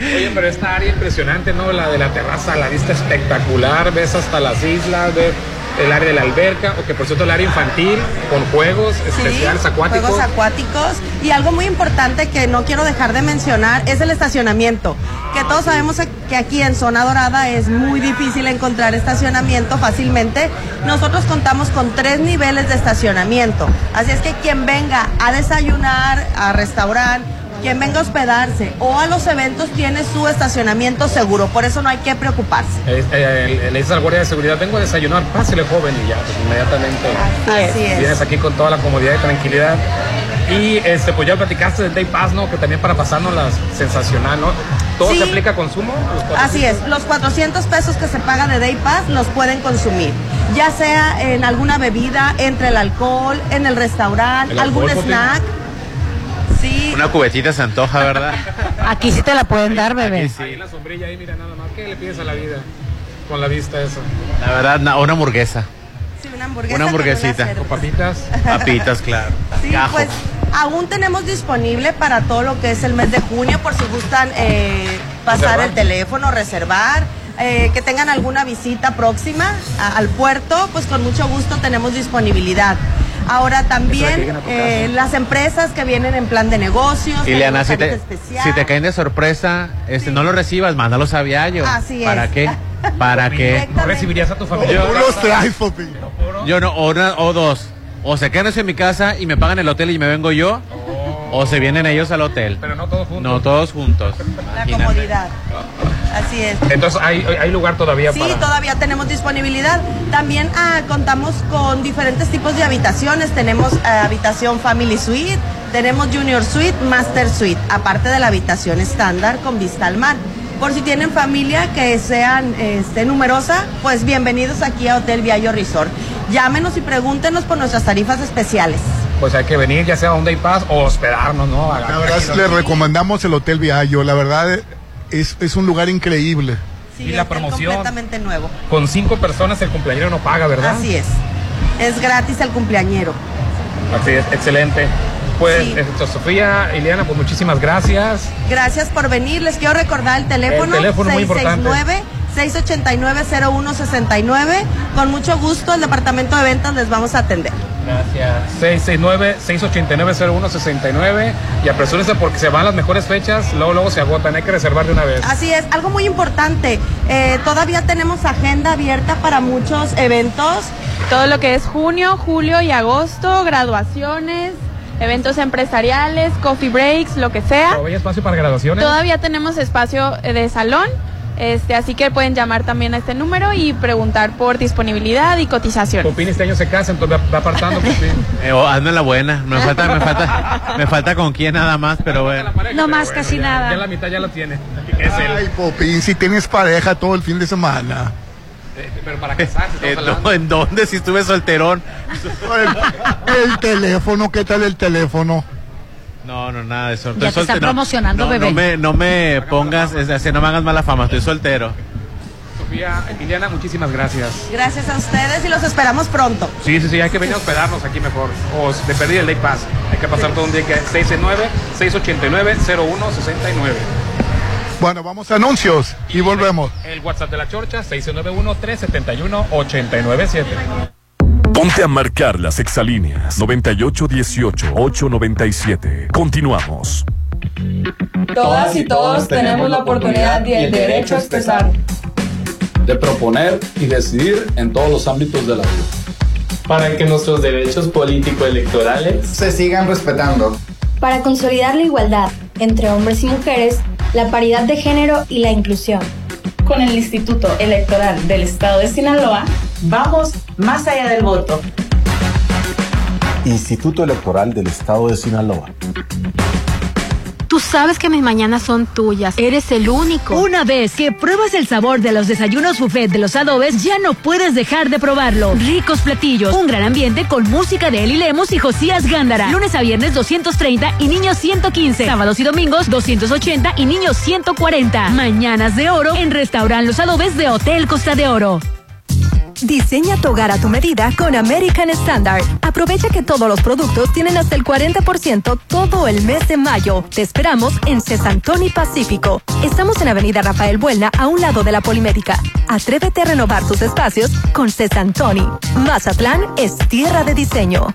Oye, pero esta área impresionante, ¿no? La de la terraza, la vista espectacular, ves hasta las islas, ves el área de la alberca, o que por cierto el área infantil, con juegos especiales Sí, acuáticos. Juegos acuáticos. Y algo muy importante que no quiero dejar de mencionar es el estacionamiento. Que todos sabemos que aquí en Zona Dorada es muy difícil encontrar estacionamiento fácilmente. Nosotros contamos con tres niveles de estacionamiento. Así es que quien venga a desayunar, a restaurar, quien venga a hospedarse o a los eventos tiene su estacionamiento seguro. Por eso no hay que preocuparse. Eh, eh, le dices al guardia de seguridad, vengo a desayunar, pásele joven y ya, pues inmediatamente Así es. vienes aquí con toda la comodidad y tranquilidad. Y este, pues ya platicaste del Day Pass, ¿no? Que también para pasarnos las sensacional, ¿no? ¿Todo Sí. se aplica a consumo? Los 400? Así es, los 400 pesos que se paga de Day Pass los pueden consumir, ya sea en alguna bebida, entre el alcohol, en el restaurante, ¿El algún alcohol, snack. Sí, Una cubetita se antoja, ¿verdad? Aquí sí te la pueden dar, bebé. Ahí en la sombrilla, ahí mira nada más. ¿Qué le pides a la vida con la vista eso? La verdad, na- una hamburguesa. sí, una hamburguesa. Una hamburguesita. Con papitas. Papitas, claro. Sí, Gajo. pues aún tenemos disponible para todo lo que es el mes de junio, por si gustan eh, pasar Reservar. el teléfono, reservar. eh, que tengan alguna visita próxima a- al puerto, pues con mucho gusto tenemos disponibilidad. Ahora también eh, las empresas que vienen en plan de negocios. Ileana, tenemos si te, tarifa especial. si te caen de sorpresa, este, no lo recibas, mándalos a Viallo. Así ¿Para es. qué? ¿Para qué? ¿No recibirías a tu familia? Yo- casa? Yo no, o, una- o dos. O se quedan ellos en mi casa y me pagan el hotel y me vengo yo. O se vienen ellos al hotel. Pero no todos juntos. No todos juntos. La Imagínate. comodidad. Así es. Entonces hay, hay lugar todavía Sí, para... todavía tenemos disponibilidad. También ah, contamos con diferentes tipos de habitaciones. Tenemos ah, habitación Family Suite, tenemos Junior Suite, Master Suite, aparte de la habitación estándar con vista al mar. Por si tienen familia que sean este, numerosa, pues bienvenidos aquí a Hotel Viallo Resort. Llámenos y pregúntenos por nuestras tarifas especiales. Pues hay que venir, ya sea a un day pass o hospedarnos, ¿no? La verdad, les recomendamos el Hotel Viallo. La verdad, es, es un lugar increíble. Sí, Y la es promoción. completamente nuevo. Con cinco personas el cumpleañero no paga, ¿verdad? Así es. Es gratis el cumpleañero. Así es, excelente. Pues, esto, Sofía, Ileana, pues muchísimas gracias. Gracias por venir. Les quiero recordar el teléfono. El teléfono muy importante. 669-689-0169. Con mucho gusto, el departamento de ventas les vamos a atender. Gracias. 669-689-0169. Y apresúrense porque se van las mejores fechas, luego, luego se agotan. Hay que reservar de una vez. Así es, algo muy importante. eh, todavía tenemos agenda abierta para muchos eventos. Todo lo que es junio, julio y agosto, graduaciones, eventos empresariales, coffee breaks, lo que sea. ¿Todavía hay espacio para graduaciones? Todavía tenemos espacio eh, de salón, este, así que pueden llamar también a este número y preguntar por disponibilidad y cotización. Popín este año se casa, entonces va, apartando. Popín. Eh, oh, hazme la buena. Me falta, me falta, me falta con quién nada más, pero bueno. No más, casi Ya nada. la mitad ya lo tiene. Es él. Ay, Popín, si tienes pareja todo el fin de semana. Eh, Pero para casarse, Eh, no, ¿En dónde? Si estuve solterón. El teléfono, ¿qué tal el teléfono? No, no, nada de eso. Ya Estoy te están soltero. promocionando, no, bebé. No me, no me pongas, no me hagas mala fama, estoy soltero. Sofía, Ileana, muchísimas gracias. Gracias a ustedes y los esperamos pronto. Sí, sí, sí, hay que venir a hospedarnos aquí mejor. O de perdida el Day Pass. Hay que pasar todo un día que 669-689-0169. Bueno, vamos a anuncios y volvemos. El WhatsApp de la Chorcha, 691-371-897. Ponte a marcar las exalíneas 9818-897. Continuamos. Todas y todos tenemos la oportunidad y el derecho a expresar. de proponer y decidir en todos los ámbitos de la vida. Para que nuestros derechos político-electorales se sigan respetando. Para consolidar la igualdad entre hombres y mujeres, la paridad de género y la inclusión. Con el Instituto Electoral del Estado de Sinaloa, vamos más allá del voto. Instituto Electoral del Estado de Sinaloa. Tú sabes que mis mañanas son tuyas. Eres el único. Una vez que pruebas el sabor de los desayunos buffet de los adobes, ya no puedes dejar de probarlo. Ricos platillos, un gran ambiente con música de Eli Lemos y Josías Gándara. Lunes a viernes 230 y niños 115. Sábados y domingos 280 y niños 140. Mañanas de oro en Restaurant Los Adobes de Hotel Costa de Oro. Diseña tu hogar a tu medida con American Standard. Aprovecha que todos los productos tienen hasta el 40% todo el mes de mayo. Te esperamos en Cesantoni Pacífico. Estamos en Avenida Rafael Buelna, a un lado de la Polimédica. Atrévete a renovar tus espacios con Cesantoni. Mazatlán es tierra de diseño.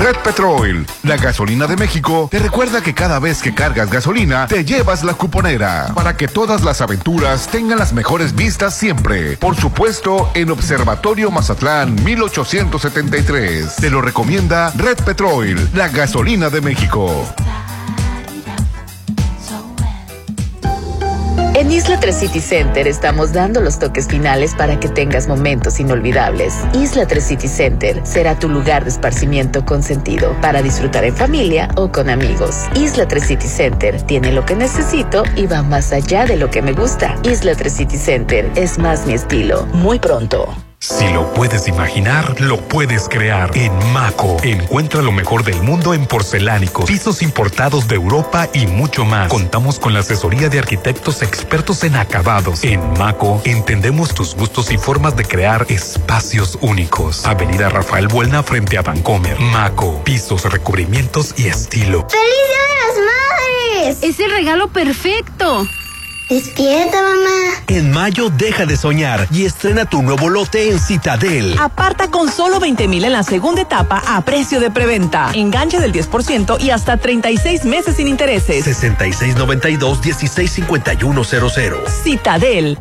Red Petrol, la gasolina de México, te recuerda que cada vez que cargas gasolina, te llevas la cuponera para que todas las aventuras tengan las mejores vistas siempre. Por supuesto, en Observatorio Mazatlán 1873. Te lo recomienda Red Petrol, la gasolina de México. En Isla 3 City Center estamos dando los toques finales para que tengas momentos inolvidables. Isla 3 City Center será tu lugar de esparcimiento con sentido para disfrutar en familia o con amigos. Isla 3 City Center tiene lo que necesito y va más allá de lo que me gusta. Isla 3 City Center es más mi estilo. Muy pronto. Si lo puedes imaginar, lo puedes crear. En Maco, encuentra lo mejor del mundo en porcelánicos, pisos importados de Europa y mucho más. Contamos con la asesoría de arquitectos expertos en acabados. En Maco, entendemos tus gustos y formas de crear espacios únicos. Avenida Rafael Buelna frente a Vancomer. Maco, pisos, recubrimientos y estilo. ¡Feliz Día de las Madres! Es el regalo perfecto. Despierta, mamá. En mayo deja de soñar y estrena tu nuevo lote en Citadel. Aparta con solo 20 mil en la segunda etapa a precio de preventa. Enganche del 10% y hasta 36 meses sin intereses. 6692-165100. Citadel.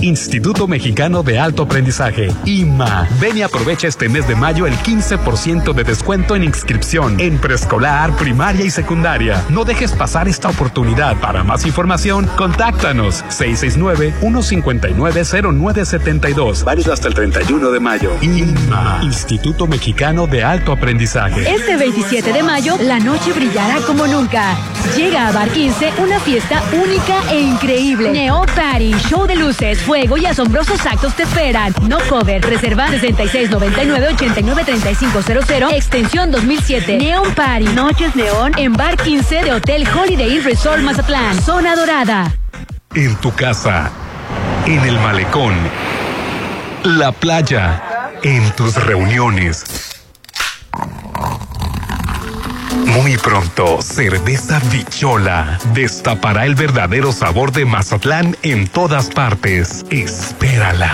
Instituto Mexicano de Alto Aprendizaje, IMA. Ven y aprovecha este mes de mayo el 15% de descuento en inscripción en preescolar, primaria y secundaria. No dejes pasar esta oportunidad. Para más información, contáctanos 669-159-0972. Válido hasta el 31 de mayo. IMA, Instituto Mexicano de Alto Aprendizaje. Este 27 de mayo, la noche brillará como nunca. Llega a Bar 15 una fiesta única e increíble. Neo Party, show de luces fuego y asombrosos actos te esperan. No cover. Reserva 6699-893500. Extensión 2007. Neon Party. Noches Neón en Bar 15 de Hotel Holiday Resort Mazatlán. Zona Dorada. En tu casa, en el malecón, la playa, en tus reuniones. Muy pronto, Cerveza Bichola destapará el verdadero sabor de Mazatlán en todas partes. Espérala.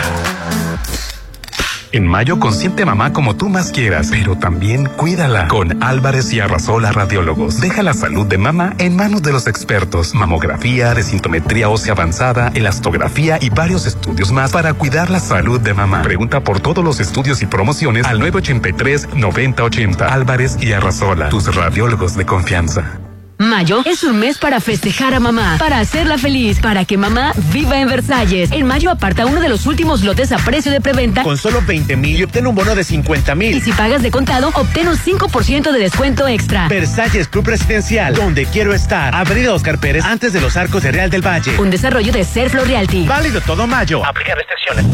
En mayo consiente mamá como tú más quieras, pero también cuídala. Con Álvarez y Arrasola Radiólogos. Deja la salud de mamá en manos de los expertos. Mamografía, desintometría ósea avanzada, elastografía y varios estudios más para cuidar la salud de mamá. Pregunta por todos los estudios y promociones al 983-9080. Álvarez y Arrasola, tus radiólogos de confianza. Mayo es un mes para festejar a mamá, para hacerla feliz, para que mamá viva en Versalles. En mayo aparta uno de los últimos lotes a precio de preventa con solo 20 mil y obtén un bono de 50 mil. Y si pagas de contado, obtén un 5% de descuento extra. Versalles Club Residencial, donde quiero estar. Avenida Oscar Pérez, antes de los arcos de Real del Valle. Un desarrollo de Serflo Realty. Válido todo mayo. Aplica restricciones.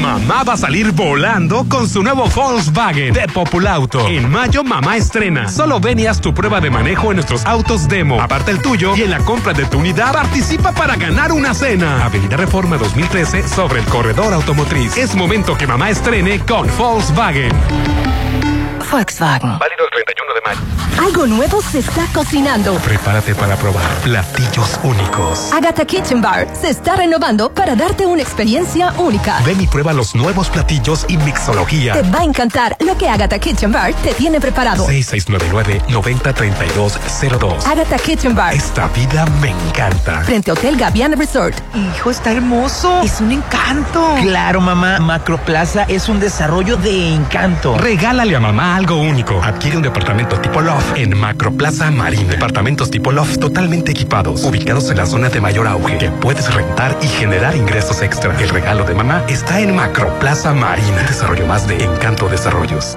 Mamá va a salir volando con su nuevo Volkswagen de Populauto. En mayo, mamá estrena. Solo ven y haz tu prueba de manejo en nuestros autos demo. Aparte el tuyo y en la compra de tu unidad participa para ganar una cena. Avenida Reforma 2013 sobre el corredor automotriz. Es momento que mamá estrene con Volkswagen. Volkswagen. Válido el 31 de mayo. Algo nuevo se está cocinando. Prepárate para probar platillos únicos. Agatha Kitchen Bar se está renovando para darte una experiencia única. Ven y prueba los nuevos platillos y mixología. Te va a encantar lo que Agatha Kitchen Bar te tiene preparado. 6699-903202. Agatha Kitchen Bar. Esta vida me encanta. Frente a Hotel Gaviana Resort. Hijo, está hermoso. Es un encanto. Claro, mamá. Macroplaza es un desarrollo de encanto. Regálale a mamá algo único. Adquiere un departamento tipo Loft en Macroplaza Marina. Departamentos tipo Loft totalmente equipados, ubicados en la zona de mayor auge, que puedes rentar y generar ingresos extra. El regalo de mamá está en Macroplaza Marina. Desarrollo más de Encanto Desarrollos.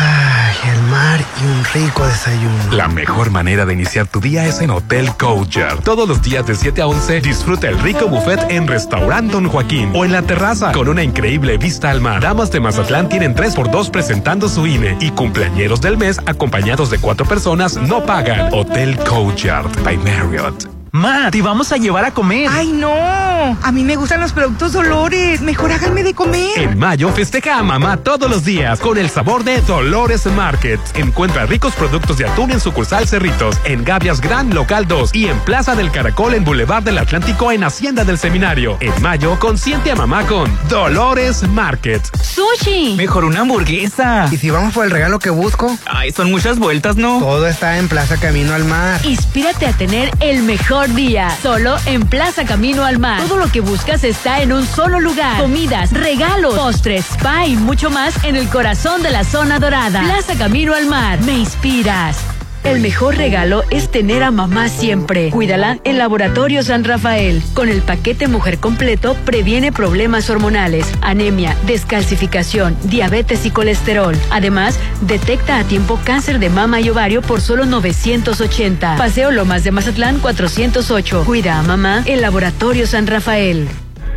Ay, el mar y un rico desayuno. La mejor manera de iniciar tu día es en Hotel Courtyard. Todos los días de 7 a 11 disfruta el rico buffet en Restaurant Don Joaquín o en la terraza con una increíble vista al mar. Damas de Mazatlán tienen 3x2 presentando su INE y cumpleañeros del mes acompañados de cuatro personas no pagan. Hotel Courtyard by Marriott. Ma, te vamos a llevar a comer. Ay, no. A mí me gustan los productos Dolores. Mejor háganme de comer. En mayo festeja a mamá todos los días con el sabor de Dolores Market. Encuentra ricos productos de atún en sucursal Cerritos, en Gavias Gran Local 2 y en Plaza del Caracol en Boulevard del Atlántico en Hacienda del Seminario. En mayo, consiente a mamá con Dolores Market. ¡Sushi! Mejor una hamburguesa. ¿Y si vamos por el regalo que busco? Ay, son muchas vueltas, ¿no? Todo está en Plaza Camino al Mar. Inspírate a tener el mejor día. Solo en Plaza Camino al Mar. Todo lo que buscas está en un solo lugar. Comidas, regalos, postres, spa y mucho más en el corazón de la zona dorada. Plaza Camino al Mar. Me inspiras. El mejor regalo es tener a mamá siempre. Cuídala en Laboratorio San Rafael. Con el paquete Mujer Completo previene problemas hormonales, anemia, descalcificación, diabetes y colesterol. Además, detecta a tiempo cáncer de mama y ovario por solo 980. Paseo Lomas de Mazatlán 408. Cuida a mamá en Laboratorio San Rafael.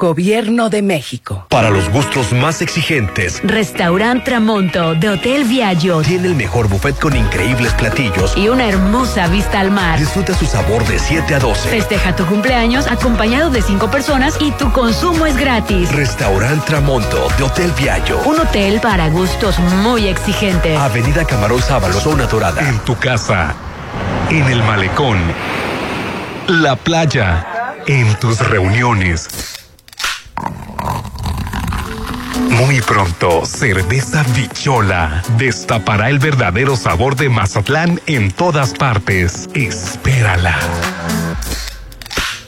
Gobierno de México. Para los gustos más exigentes, Restaurant Tramonto de Hotel Viaggio tiene el mejor buffet con increíbles platillos. y una hermosa vista al mar. Disfruta su sabor de 7 a 12. Festeja tu cumpleaños acompañado de cinco personas y tu consumo es gratis. Restaurant Tramonto de Hotel Viaggio. Un hotel para gustos muy exigentes. Avenida Camarón Sábalo, zona dorada. En tu casa, en el malecón, la playa, en tus reuniones. Muy pronto, Cerveza Bichola destapará el verdadero sabor de Mazatlán en todas partes. Espérala.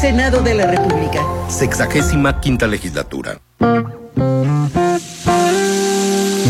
Senado de la República. Sexagésima quinta legislatura.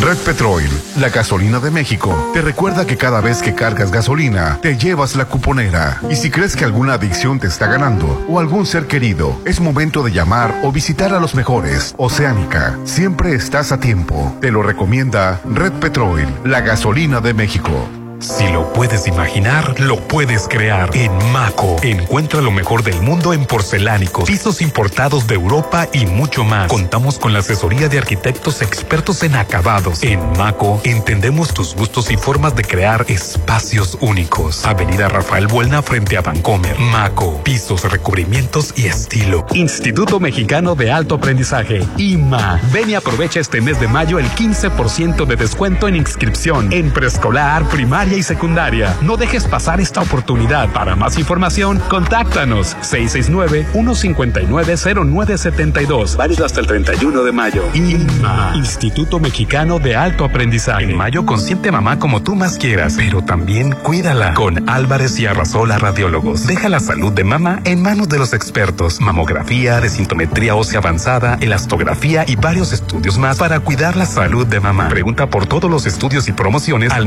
Red Petrol, la gasolina de México, te recuerda que cada vez que cargas gasolina, te llevas la cuponera. Y si crees que alguna adicción te está ganando o algún ser querido, es momento de llamar o visitar a los mejores. Oceánica, siempre estás a tiempo. Te lo recomienda Red Petrol, la gasolina de México. Si lo puedes imaginar, lo puedes crear. En Maco, encuentra lo mejor del mundo en porcelánicos, pisos importados de Europa y mucho más. Contamos con la asesoría de arquitectos expertos en acabados. En Maco, entendemos tus gustos y formas de crear espacios únicos. Avenida Rafael Buelna frente a Vancomer. Maco, pisos, recubrimientos y estilo. Instituto Mexicano de Alto Aprendizaje, IMA. Ven y aprovecha este mes de mayo el 15% de descuento en inscripción en preescolar, primaria y secundaria. No dejes pasar esta oportunidad. Para más información, contáctanos 669-159-0972. Válido hasta el 31 de mayo. INMA, Instituto Mexicano de Alto Aprendizaje. En mayo consiente mamá como tú más quieras, pero también cuídala. Con Álvarez y Arrasola Radiólogos. Deja la salud de mamá en manos de los expertos. Mamografía, desintometría ósea avanzada, elastografía y varios estudios más para cuidar la salud de mamá. Pregunta por todos los estudios y promociones al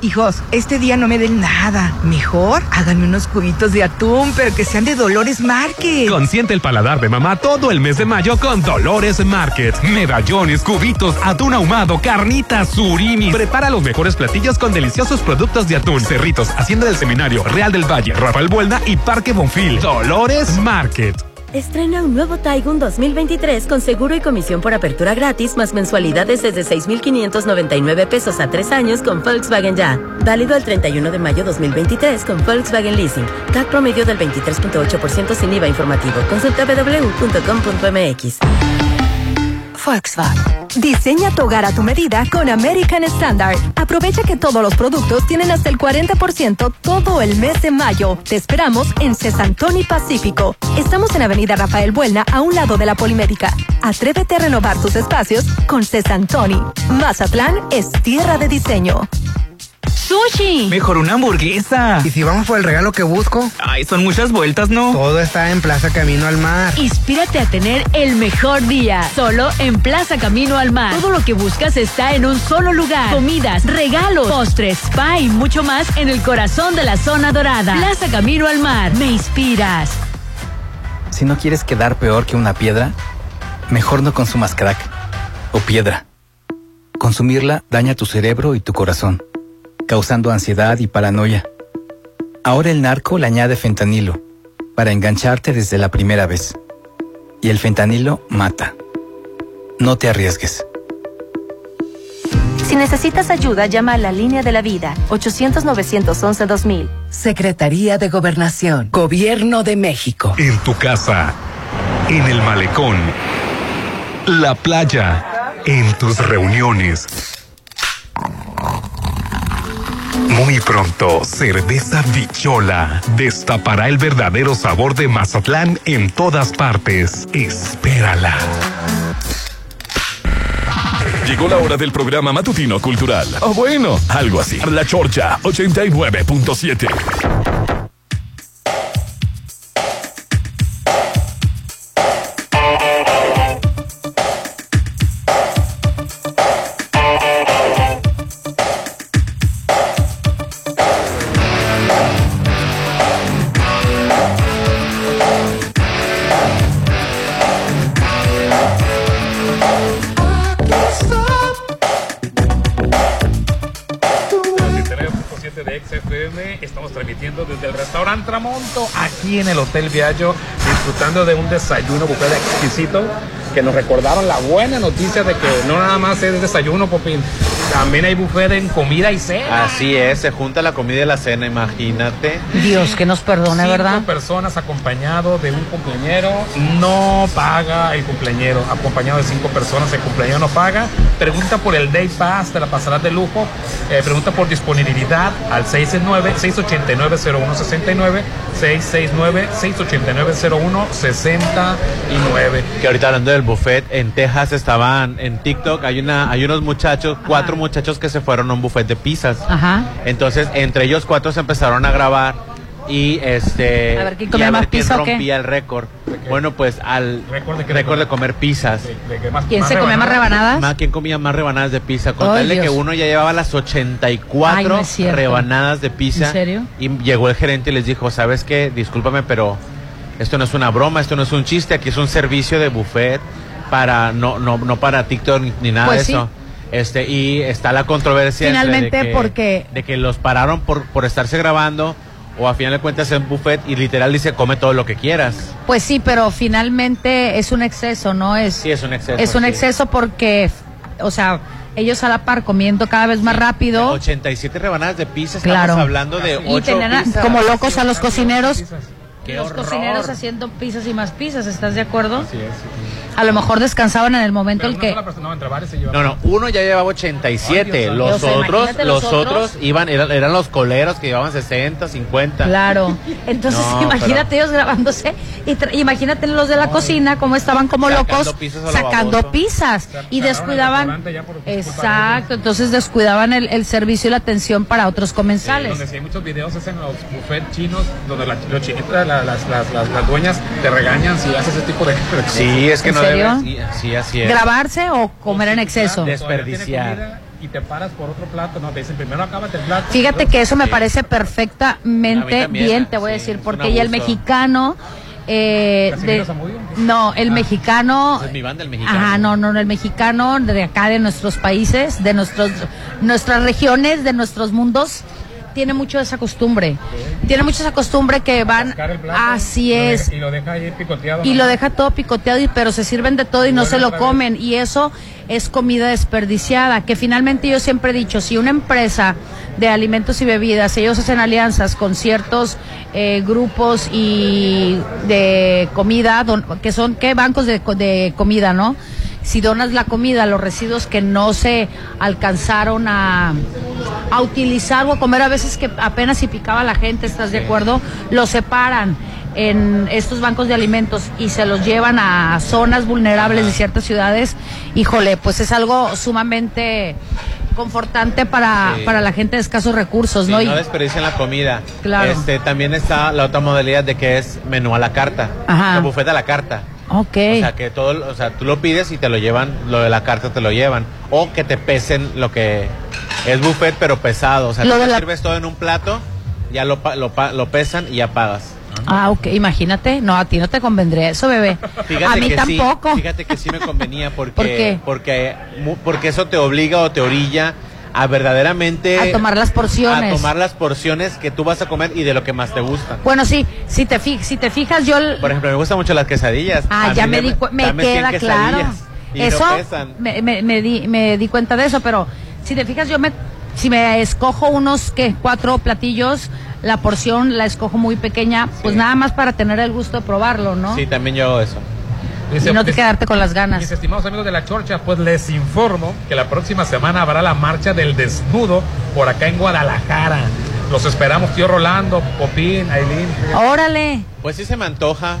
Hijos, este día no me den nada. Mejor háganme unos cubitos de atún, pero que sean de Dolores Market. Consiente el paladar de mamá todo el mes de mayo con Dolores Market. Medallones, cubitos, atún ahumado, carnitas, surimi. Prepara los mejores platillos con deliciosos productos de atún. Cerritos, Hacienda del Seminario, Real del Valle, Rafael Buelna y Parque Bonfil. Dolores Market. Estrena un nuevo Taigun 2023 con seguro y comisión por apertura gratis más mensualidades desde 6,599 pesos a tres años con Volkswagen Ya. Válido el 31 de mayo 2023 con Volkswagen Leasing. CAC promedio del 23.8% sin IVA informativo. Consulta www.com.mx. Volkswagen. Diseña tu hogar a tu medida con American Standard. Aprovecha que todos los productos tienen hasta el 40% todo el mes de mayo. Te esperamos en Cesantoni Pacífico. Estamos en Avenida Rafael Buelna, a un lado de la Polimédica. Atrévete a renovar tus espacios con Cesantoni. Mazatlán es tierra de diseño. ¡Sushi! Mejor una hamburguesa. ¿Y si vamos por el regalo que busco? Ay, son muchas vueltas, ¿no? Todo está en Plaza Camino al Mar. Inspírate a tener el mejor día. Solo en Plaza Camino al Mar. Todo lo que buscas está en un solo lugar. Comidas, regalos, postres, spa y mucho más en el corazón de la zona dorada. Plaza Camino al Mar. Me inspiras. Si no quieres quedar peor que una piedra, mejor no consumas crack o piedra. Consumirla daña tu cerebro y tu corazón causando ansiedad y paranoia. Ahora el narco le añade fentanilo, para engancharte desde la primera vez. Y el fentanilo mata. No te arriesgues. Si necesitas ayuda, llama a la línea de la vida, 800-911-2000. Secretaría de Gobernación, Gobierno de México. En tu casa, en el malecón, la playa, en tus reuniones muy pronto, Cerveza Bichola destapará el verdadero sabor de Mazatlán en todas partes. Espérala. Llegó la hora del programa matutino cultural. O bueno, algo así. La Chorcha 89.7. aquí en el Hotel Viaggio, disfrutando de un desayuno buffet exquisito, que nos recordaron la buena noticia de que no nada más es desayuno, Popín, también hay buffet en comida y cena. Así es, se junta la comida y la cena, imagínate. Dios que nos perdone, Cinco ¿verdad? personas acompañado de un cumpleañero, no paga el cumpleañero. Acompañado de cinco personas, el cumpleañero no paga. Pregunta por el Day Pass, te la pasarás de lujo. Eh, pregunta por disponibilidad al 669-689-0169, 669-689-0169. Que ahorita hablando del buffet, en Texas estaban en TikTok, hay una, hay unos muchachos, cuatro muchachos que se fueron a un buffet de pizzas. Ajá. Entonces, entre ellos cuatro se empezaron a grabar y este A ver, ¿quién y a más ver quién rompía el récord. Bueno, pues al récord de, comer pizzas. ¿Quién se comía más rebanadas? Más, ¿Quién comía más rebanadas de pizza? Con Ay, tal de que uno ya llevaba las 84 Ay, no rebanadas de pizza. ¿En serio? Y llegó el gerente y les dijo, ¿sabes qué? Discúlpame, pero esto no es una broma, esto no es un chiste, aquí es un servicio de buffet para no no no para TikTok ni, ni nada Pues de sí. eso. Este, y está la controversia entre Finalmente, de que, porque- de que los pararon por, por estarse grabando o a final de cuentas en buffet y literal dice come todo lo que quieras. Pues sí, pero finalmente es un exceso, ¿no? Es, Sí, es un exceso. es un sí. exceso porque, o sea, ellos a la par comiendo cada vez más rápido. 87 rebanadas de pizza, Claro. estamos hablando de Y 8 tenían pizzas. como locos a los cocineros. Qué los horror. cocineros haciendo pizzas y más pizzas, ¿estás de acuerdo? A lo mejor descansaban en el momento en que... No, no, uno ya llevaba 87, Ay, Dios los otros, los los otros iban eran, eran los coleros que llevaban 60, 50. Claro. Entonces, No, imagínate ellos grabándose y tra- imagínate los de la cocina como estaban como Sacando locos sacando pizzas y descuidaban Exacto, entonces descuidaban el, el servicio y la atención para otros comensales. Donde sí hay muchos videos es en los buffets chinos, donde la- los chinitos, la- las, las, las, las dueñas te regañan si haces ese tipo de. Sí, es que ¿En no serio? debes. Sí, sí, así es. ¿Grabarse o comer en exceso? Desperdiciar. Y te paras por otro plato, no, te dicen primero acábate el plato. Fíjate que eso me parece perfectamente también, bien, te voy a decir, porque ya el mexicano... Eh, no, el mexicano... Es mi banda, el mexicano. Ajá, no, no, no, el mexicano de acá, de nuestros países, de nuestros, nuestras regiones, de nuestros mundos, tiene mucho esa costumbre. Tiene mucho esa costumbre que van, así es, Y lo deja ahí picoteado. y lo deja todo picoteado, y, pero se sirven de todo y no se lo comen. Y eso es comida desperdiciada, que finalmente yo siempre he dicho, si una empresa de alimentos y bebidas, ellos hacen alianzas con ciertos eh, grupos y de comida, don- que son, ¿qué? Bancos de, de comida, ¿no? Si donas la comida, los residuos que no se alcanzaron a, a utilizar o a comer, a veces que apenas si picaba la gente, ¿estás de acuerdo? Los separan en estos bancos de alimentos y se los llevan a zonas vulnerables de ciertas ciudades, híjole, pues es algo sumamente confortante para, Sí. para la gente de escasos recursos, Sí, ¿no? Y- no desperdicien la comida. Claro. Este, también está la otra modalidad de que es menú a la carta. Ajá. El buffet a la carta. Ok. O sea, que todo, o sea, tú lo pides y te lo llevan, lo de la carta te lo llevan. O que te pesen lo que es buffet, pero pesado. O sea, Lo tú te la- sirves todo en un plato, ya lo, lo, lo pesan y ya pagas. Ah, ok, imagínate. No, a ti no te convendría eso, bebé. Fíjate a mí que sí, tampoco. fíjate que sí me convenía porque, ¿Por qué? porque, porque eso te obliga o te orilla a verdaderamente A tomar las porciones. a tomar las porciones que tú vas a comer y de lo que más te gusta. Bueno, sí, si te, fi- si te fijas, yo... Por ejemplo, me gustan mucho las quesadillas. Ah, A ya me, di me dame 100 queda claro. no Eso, pesan. me, me- me di, me di cuenta de eso, pero si te fijas, yo me... Si me escojo unos, que Cuatro platillos, la porción la escojo muy pequeña, pues nada más para tener el gusto de probarlo, ¿no? Sí, también yo hago eso. Y no te quedarte con las ganas. Mis estimados amigos de la Chorcha, pues les informo que la próxima semana habrá la marcha del desnudo por acá en Guadalajara. Los esperamos, tío Rolando, Popín, Aileen. Órale. Pues sí se me antoja.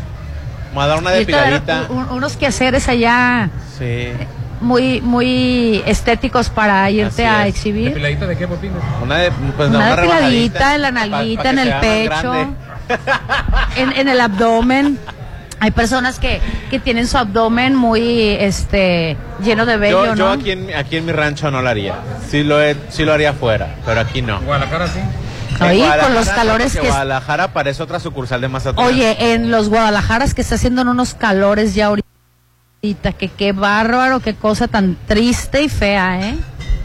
Vamos a dar una depiladita. un- unos quehaceres allá Sí. muy muy estéticos para irte Así a es. exhibir. ¿Depiladita de qué, Popín? Una de, pues una una depiladita en la pa- pa nalguita, en el pecho, en el abdomen. Hay personas que, que tienen su abdomen muy este lleno de vello, Yo, yo ¿no? aquí, en, aquí en mi rancho no lo haría. Sí lo, he- sí lo haría afuera, pero aquí no. Guadalajara sí. Ahí, con los calores que es- Guadalajara parece otra sucursal de Mazatlán. Oye, en los Guadalajaras que está haciendo unos calores ya ahorita, que qué bárbaro, qué cosa tan triste y fea, ¿eh?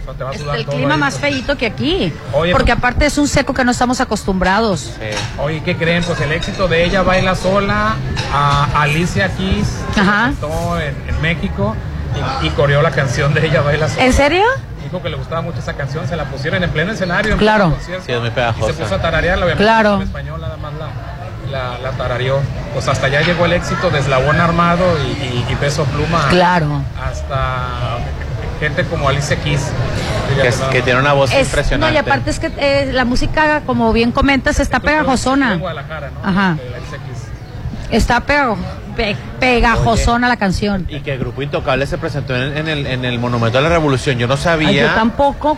O sea, sudar el todo clima ahí, más pues. feíto que aquí. Oye, porque pues- aparte es un seco que no estamos acostumbrados. Oye, ¿qué creen? Pues el éxito de ella baila sola a Alicia Keys, que Ajá. cantó en, en México y, y coreó la canción de ella baila sola. ¿En serio? Dijo que le gustaba mucho esa canción, se la pusieron en pleno escenario. en Claro. concierto, Sí, es muy Y pegajosa. se puso a tararearla, obviamente. Claro. En español nada más la, la, la tarareó. Pues hasta allá llegó el éxito de Eslabón Armado y, y- y Peso Pluma. Claro. Hasta gente como Alicia Keys. Que, es- que tiene una voz Es- no, impresionante. y aparte es que eh, la música, como bien comentas, está pegajosona. En Guadalajara, ¿no? Ajá. Está pego- pe- pegajosona la canción. Y que el Grupo Intocable se presentó en, en el, en el Monumento a la Revolución. Yo no sabía. Ay, yo tampoco.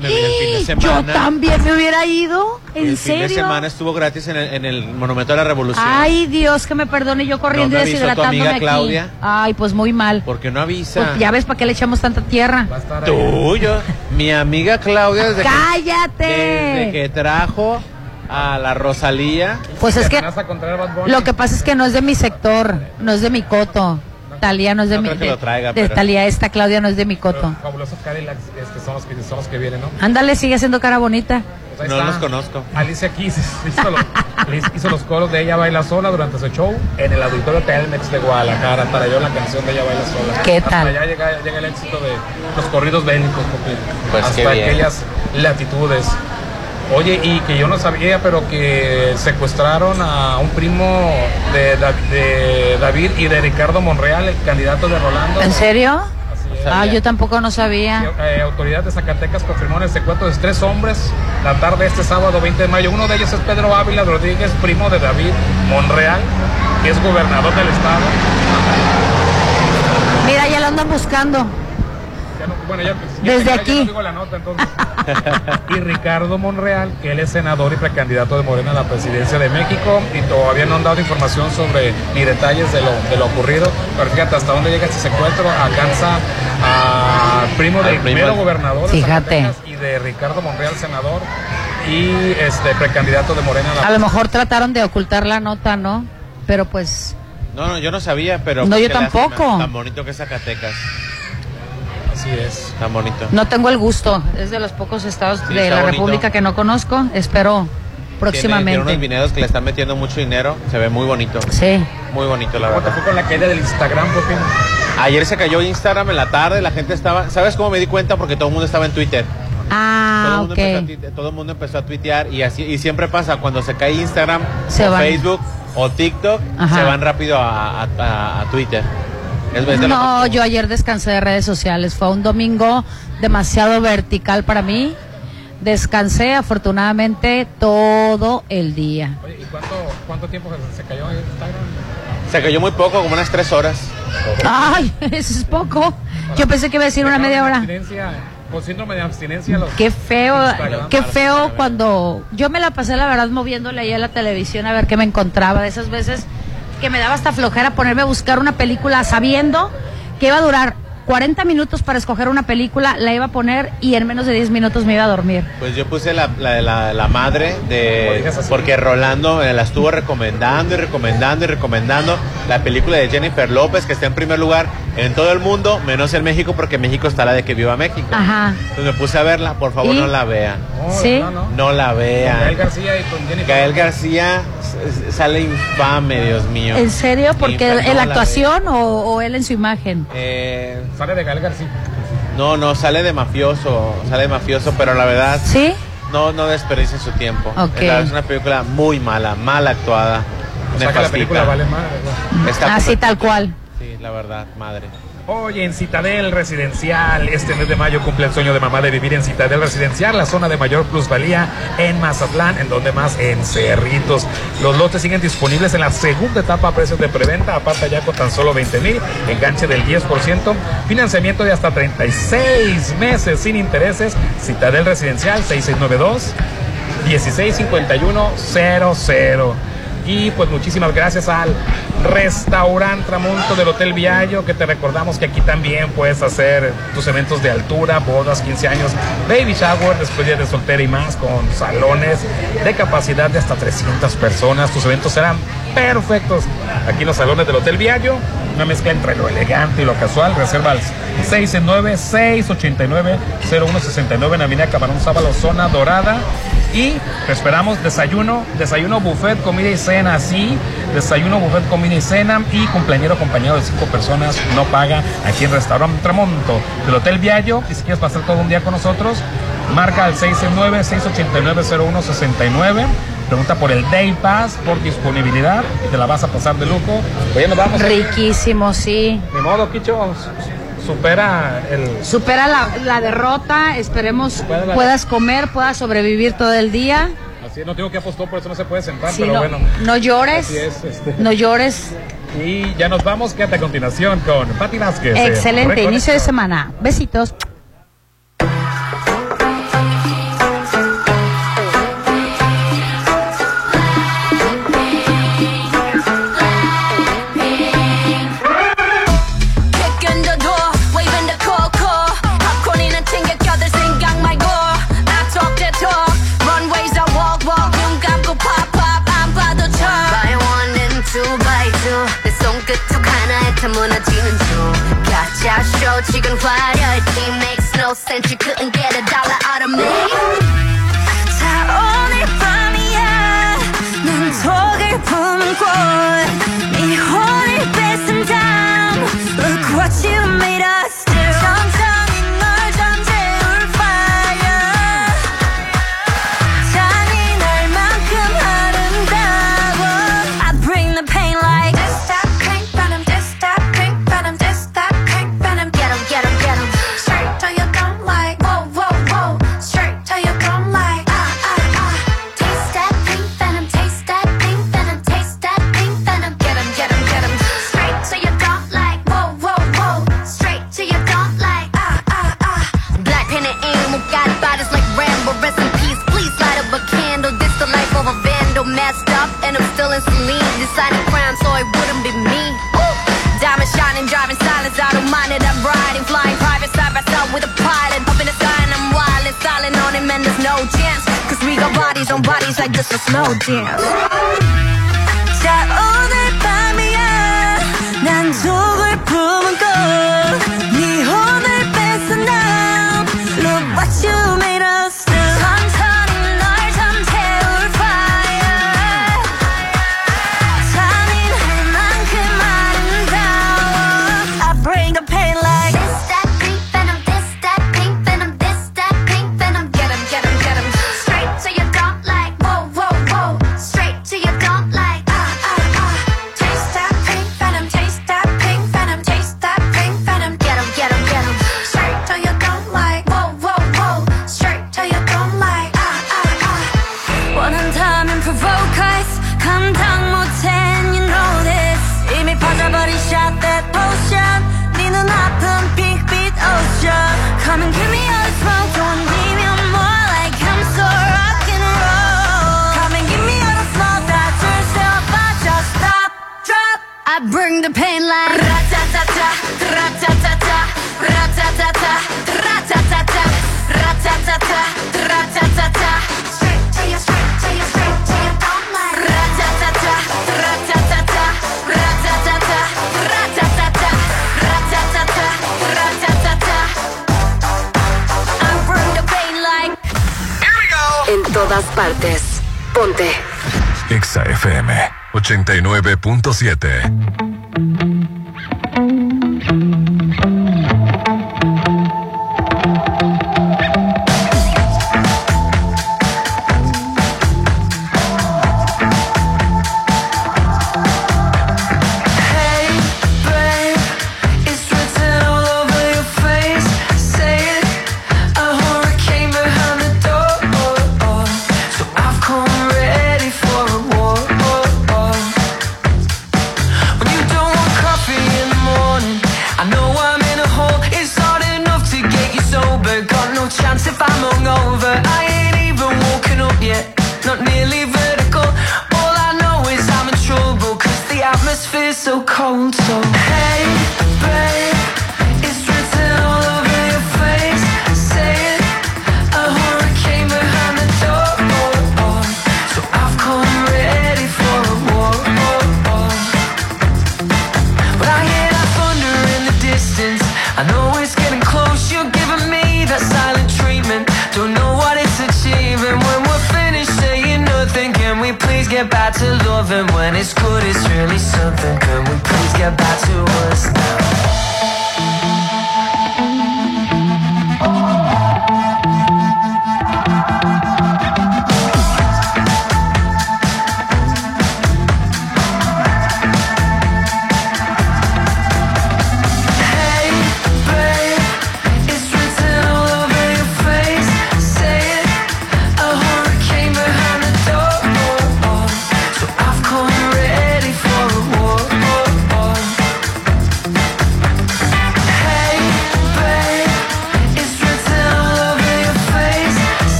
De Yo también me hubiera ido. ¿En el fin de serio? semana estuvo gratis en el, en el Monumento a la Revolución. Ay, Dios, que me perdone yo corriendo ¿No y me avisó tu deshidratándome amiga aquí. Claudia? Ay, pues muy mal. ¿Por qué no avisa? Pues ya ves para qué le echamos tanta tierra. Tuyo. Mi amiga Claudia desde que, ¡Cállate! desde que trajo a la Rosalía. Pues es que lo que pasa es que no es de mi sector, no es de mi coto. Talía no es de No mi creo que de, lo traiga, de pero- Talía esta Claudia no es de mi coto. Fabulosos Cadillacs este, son, los que, son los que vienen, ¿no? Ándale, sigue haciendo cara bonita. Pues No está. los conozco. Alicia Keys hizo los, hizo los coros de Ella Baila Sola durante su show en el auditorio Telmex de Guadalajara. Tarareó la canción de Ella Baila Sola. ¿Qué Hasta tal? allá llega, llega el éxito de los corridos bélicos. Pues Hasta qué bien. aquellas latitudes. Oye, y que yo no sabía, pero que secuestraron a un primo de, Da- de David y de Ricardo Monreal, el candidato de Rolando. ¿En serio? Ah, yo tampoco no sabía. Eh, autoridades de Zacatecas confirmaron el secuestro de tres hombres la tarde de este sábado 20 de mayo. Uno de ellos es Pedro Ávila Rodríguez, primo de David Monreal, que es gobernador del estado. Mira, ya lo andan buscando. Ya no- bueno, ya- ya- Desde ya- ya aquí. no digo la nota, entonces. y Ricardo Monreal, que él es senador y precandidato de Morena a la presidencia de México, y todavía no han dado información sobre ni detalles de lo, de lo ocurrido. Pero fíjate hasta dónde llega este secuestro. Alcanza al primo del primero gobernador de Fíjate. Zacatecas y de Ricardo Monreal, senador, y este precandidato de Morena a la A lo mejor trataron de ocultar la nota, ¿no? Pero pues, No, no, yo no sabía, pero. No, yo lástima. tampoco. Tan bonito que es Zacatecas. Así es. Tan bonito. no tengo el gusto. Es de los pocos estados Sí, de la bonito. República que no conozco. Espero Tiene, tiene próximamente. unos vineros que le están metiendo mucho dinero. Se ve muy bonito. Sí. Muy bonito, la ¿Cómo te verdad. fue con la caída del Instagram, Popín? Ayer se cayó Instagram en la tarde, la gente estaba. ¿Sabes cómo me di cuenta? Porque todo el mundo estaba en Twitter. todo, Ah, el mundo empezó a ok. tuite- todo el mundo empezó a tuitear y así y siempre pasa cuando se cae Instagram Se o. Facebook o TikTok Ajá. se van rápido a, a- a- a Twitter No, yo ayer descansé de redes sociales. Fue un domingo demasiado vertical para mí. Descansé afortunadamente todo el día. Oye, ¿y cuánto, cuánto tiempo se- se cayó en Instagram? Se cayó muy poco, como unas tres horas. Ay, eso es poco. Yo pensé que iba a decir una media hora. Con síndrome de abstinencia. Los, Qué feo, Instagram. qué feo cuando yo me la pasé la verdad moviéndole ahí a la televisión a ver qué me encontraba. De esas veces que me daba hasta flojera ponerme a buscar una película sabiendo que iba a durar 40 minutos para escoger una película, la iba a poner y en menos de 10 minutos me iba a dormir. Pues yo puse la, la, la- la madre de... Porque Rolando me la estuvo recomendando y recomendando y recomendando la película de Jennifer López que está en primer lugar en todo el mundo, menos en México porque México está la de que viva México. Ajá. Entonces me puse a verla, por favor ¿Y? no la vean. ¿Sí? No, no. No la vean. Gael García y con Jennifer. Gael García sale infame, Dios mío. ¿En serio? ¿Porque en la actuación o, o él en su imagen? Eh, Sale de García. no, no, sale de mafioso, sale de mafioso, pero la verdad... ¿Sí? No, no desperdicien su tiempo. Es, una película muy mala, mal actuada. O sea que la nefastita. película vale. Está Así tal cual. Sí, la verdad, madre. Oye, en Citadel Residencial, este mes de mayo cumple el sueño de mamá de vivir en Citadel Residencial, la zona de mayor plusvalía en Mazatlán, en donde más en Cerritos. Los lotes siguen disponibles en la segunda etapa a precios de preventa, aparte ya con tan solo 20 mil, enganche del 10%, financiamiento de hasta 36 meses sin intereses. Citadel Residencial 6692 165100. Y pues muchísimas gracias al restaurante Tramonto del Hotel Viallo, que te recordamos que aquí también puedes hacer tus eventos de altura, bodas, 15 años, baby shower, despedida de soltera y más, con salones de capacidad de hasta 300 personas. Tus eventos serán perfectos aquí en los salones del Hotel Viallo. Una mezcla entre lo elegante y lo casual. Reserva al 669-689-0169 en Avenida Camarón Sábalo, zona dorada. Y te esperamos desayuno, desayuno, buffet, comida y cena, sí. Desayuno, buffet, comida y cena. Y cumpleañero acompañado de cinco personas, no paga aquí en Restaurante Tramonto del Hotel Viallo. Y si quieres pasar todo un día con nosotros, marca al 669-689-0169. Pregunta por el Day Pass, por disponibilidad y te la vas a pasar de lujo. Oye, nos vamos. Riquísimo, sí. Ni modo, Kicho, supera el... Supera la, la derrota, esperemos la- puedas comer, puedas sobrevivir todo el día. Así es, no tengo que apostó, por eso no se puede sentar, Sí, pero no, bueno. no llores, Así es, este. no llores. Y ya nos vamos, quédate a continuación con Pati Vázquez. Excelente, inicio de semana. Besitos. 하나에 다 무너지는 중. 가짜 쇼 지금 화려해. makes no sense. You couldn't get a dollar Got bodies on bodies like this is slow dance bring the pain like ra-ta-ta-ta, ra-ta-ta-ta, ra-ta-ta-ta, ra-ta-ta-ta, ra-ta-ta-ta, ra-ta-ta-ta. Straight to you, straight to you, straight to you, don't like ra-ta-ta-ta, ra-ta-ta-ta, ra-ta-ta-ta, ra-ta-ta-ta, ra-ta-ta-ta, ra-ta-ta-ta. I bring the pain like En todas partes. Ponte. Exa FM 89.7.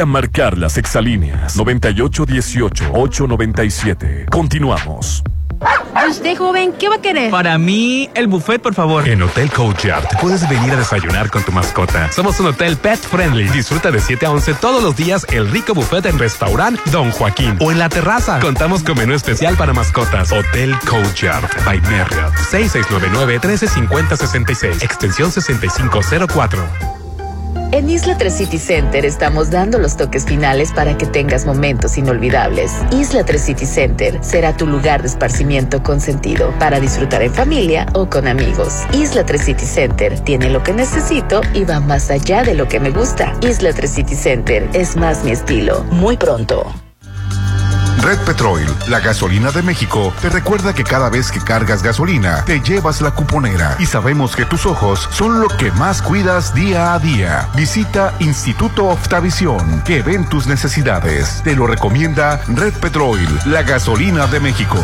Ponte a marcar las exalíneas 9818-897. Continuamos. ¿Y usted, joven, qué va a querer? Para mí, el buffet, por favor. En Hotel Courtyard puedes venir a desayunar con tu mascota. Somos un hotel pet friendly. Disfruta de 7 a 11 todos los días el rico buffet en restaurant Don Joaquín o en la terraza. Contamos con menú especial para mascotas. Hotel Courtyard by Marriott. 6699-135066. Extensión 6504. En Isla 3 City Center estamos dando los toques finales para que tengas momentos inolvidables. Isla 3 City Center será tu lugar de esparcimiento con sentido para disfrutar en familia o con amigos. Isla 3 City Center tiene lo que necesito y va más allá de lo que me gusta. Isla 3 City Center es más mi estilo. Muy pronto. Red Petrol, la gasolina de México, te recuerda que cada vez que cargas gasolina, te llevas la cuponera. Y sabemos que tus ojos son lo que más cuidas día a día. Visita Instituto Oftavisión, que ven tus necesidades. Te lo recomienda Red Petrol, la gasolina de México.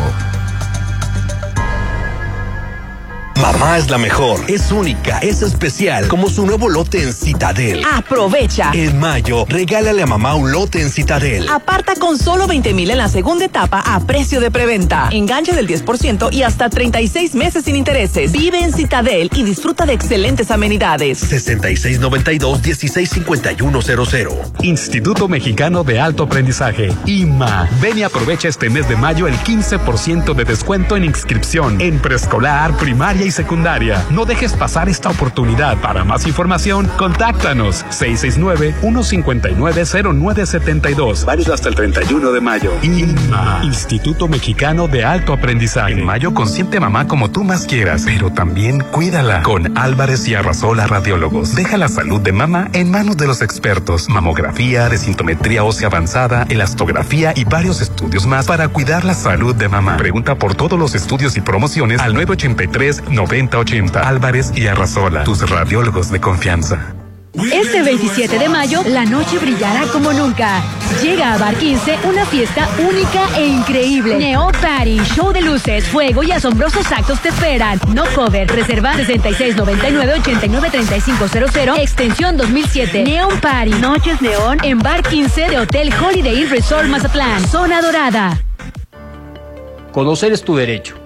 Mamá es la mejor, es única, es especial, como su nuevo lote en Citadel. Aprovecha. En mayo, regálale a mamá un lote en Citadel. Aparta con solo 20 mil en la segunda etapa a precio de preventa. Enganche del 10% y hasta 36 meses sin intereses. Vive en Citadel y disfruta de excelentes amenidades. 6692-165100. Instituto Mexicano de Alto Aprendizaje, IMA. Ven y aprovecha este mes de mayo el 15% de descuento en inscripción en preescolar, primaria y secundaria. No dejes pasar esta oportunidad. Para más información, contáctanos 669-159-0972. Válido hasta el 31 de mayo. INMA, Instituto Mexicano de Alto Aprendizaje. En mayo consiente mamá como tú más quieras, pero también cuídala. Con Álvarez y Arrasola Radiólogos. Deja la salud de mamá en manos de los expertos. Mamografía, desintometría ósea avanzada, elastografía y varios estudios más para cuidar la salud de mamá. Pregunta por todos los estudios y promociones al 983-9080. Álvarez y Arrasola, tus radiólogos de confianza. Este 27 de mayo, la noche brillará como nunca. Llega a Bar 15 una fiesta única e increíble. Neo Party, show de luces, fuego y asombrosos actos te esperan. No cover, reserva 6699-893500, extensión 2007. Neon Party, noches neón en Bar 15 de Hotel Holiday Inn Resort Mazatlán. Zona Dorada. Conocer es tu derecho.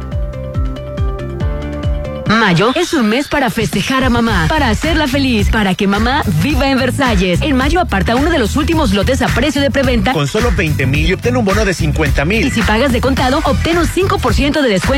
Mayo es un mes para festejar a mamá, para hacerla feliz, para que mamá viva en Versalles. En mayo aparta uno de los últimos lotes a precio de preventa con solo 20 mil y obtén un bono de 50 mil. Y si pagas de contado, obtén un 5% de descuento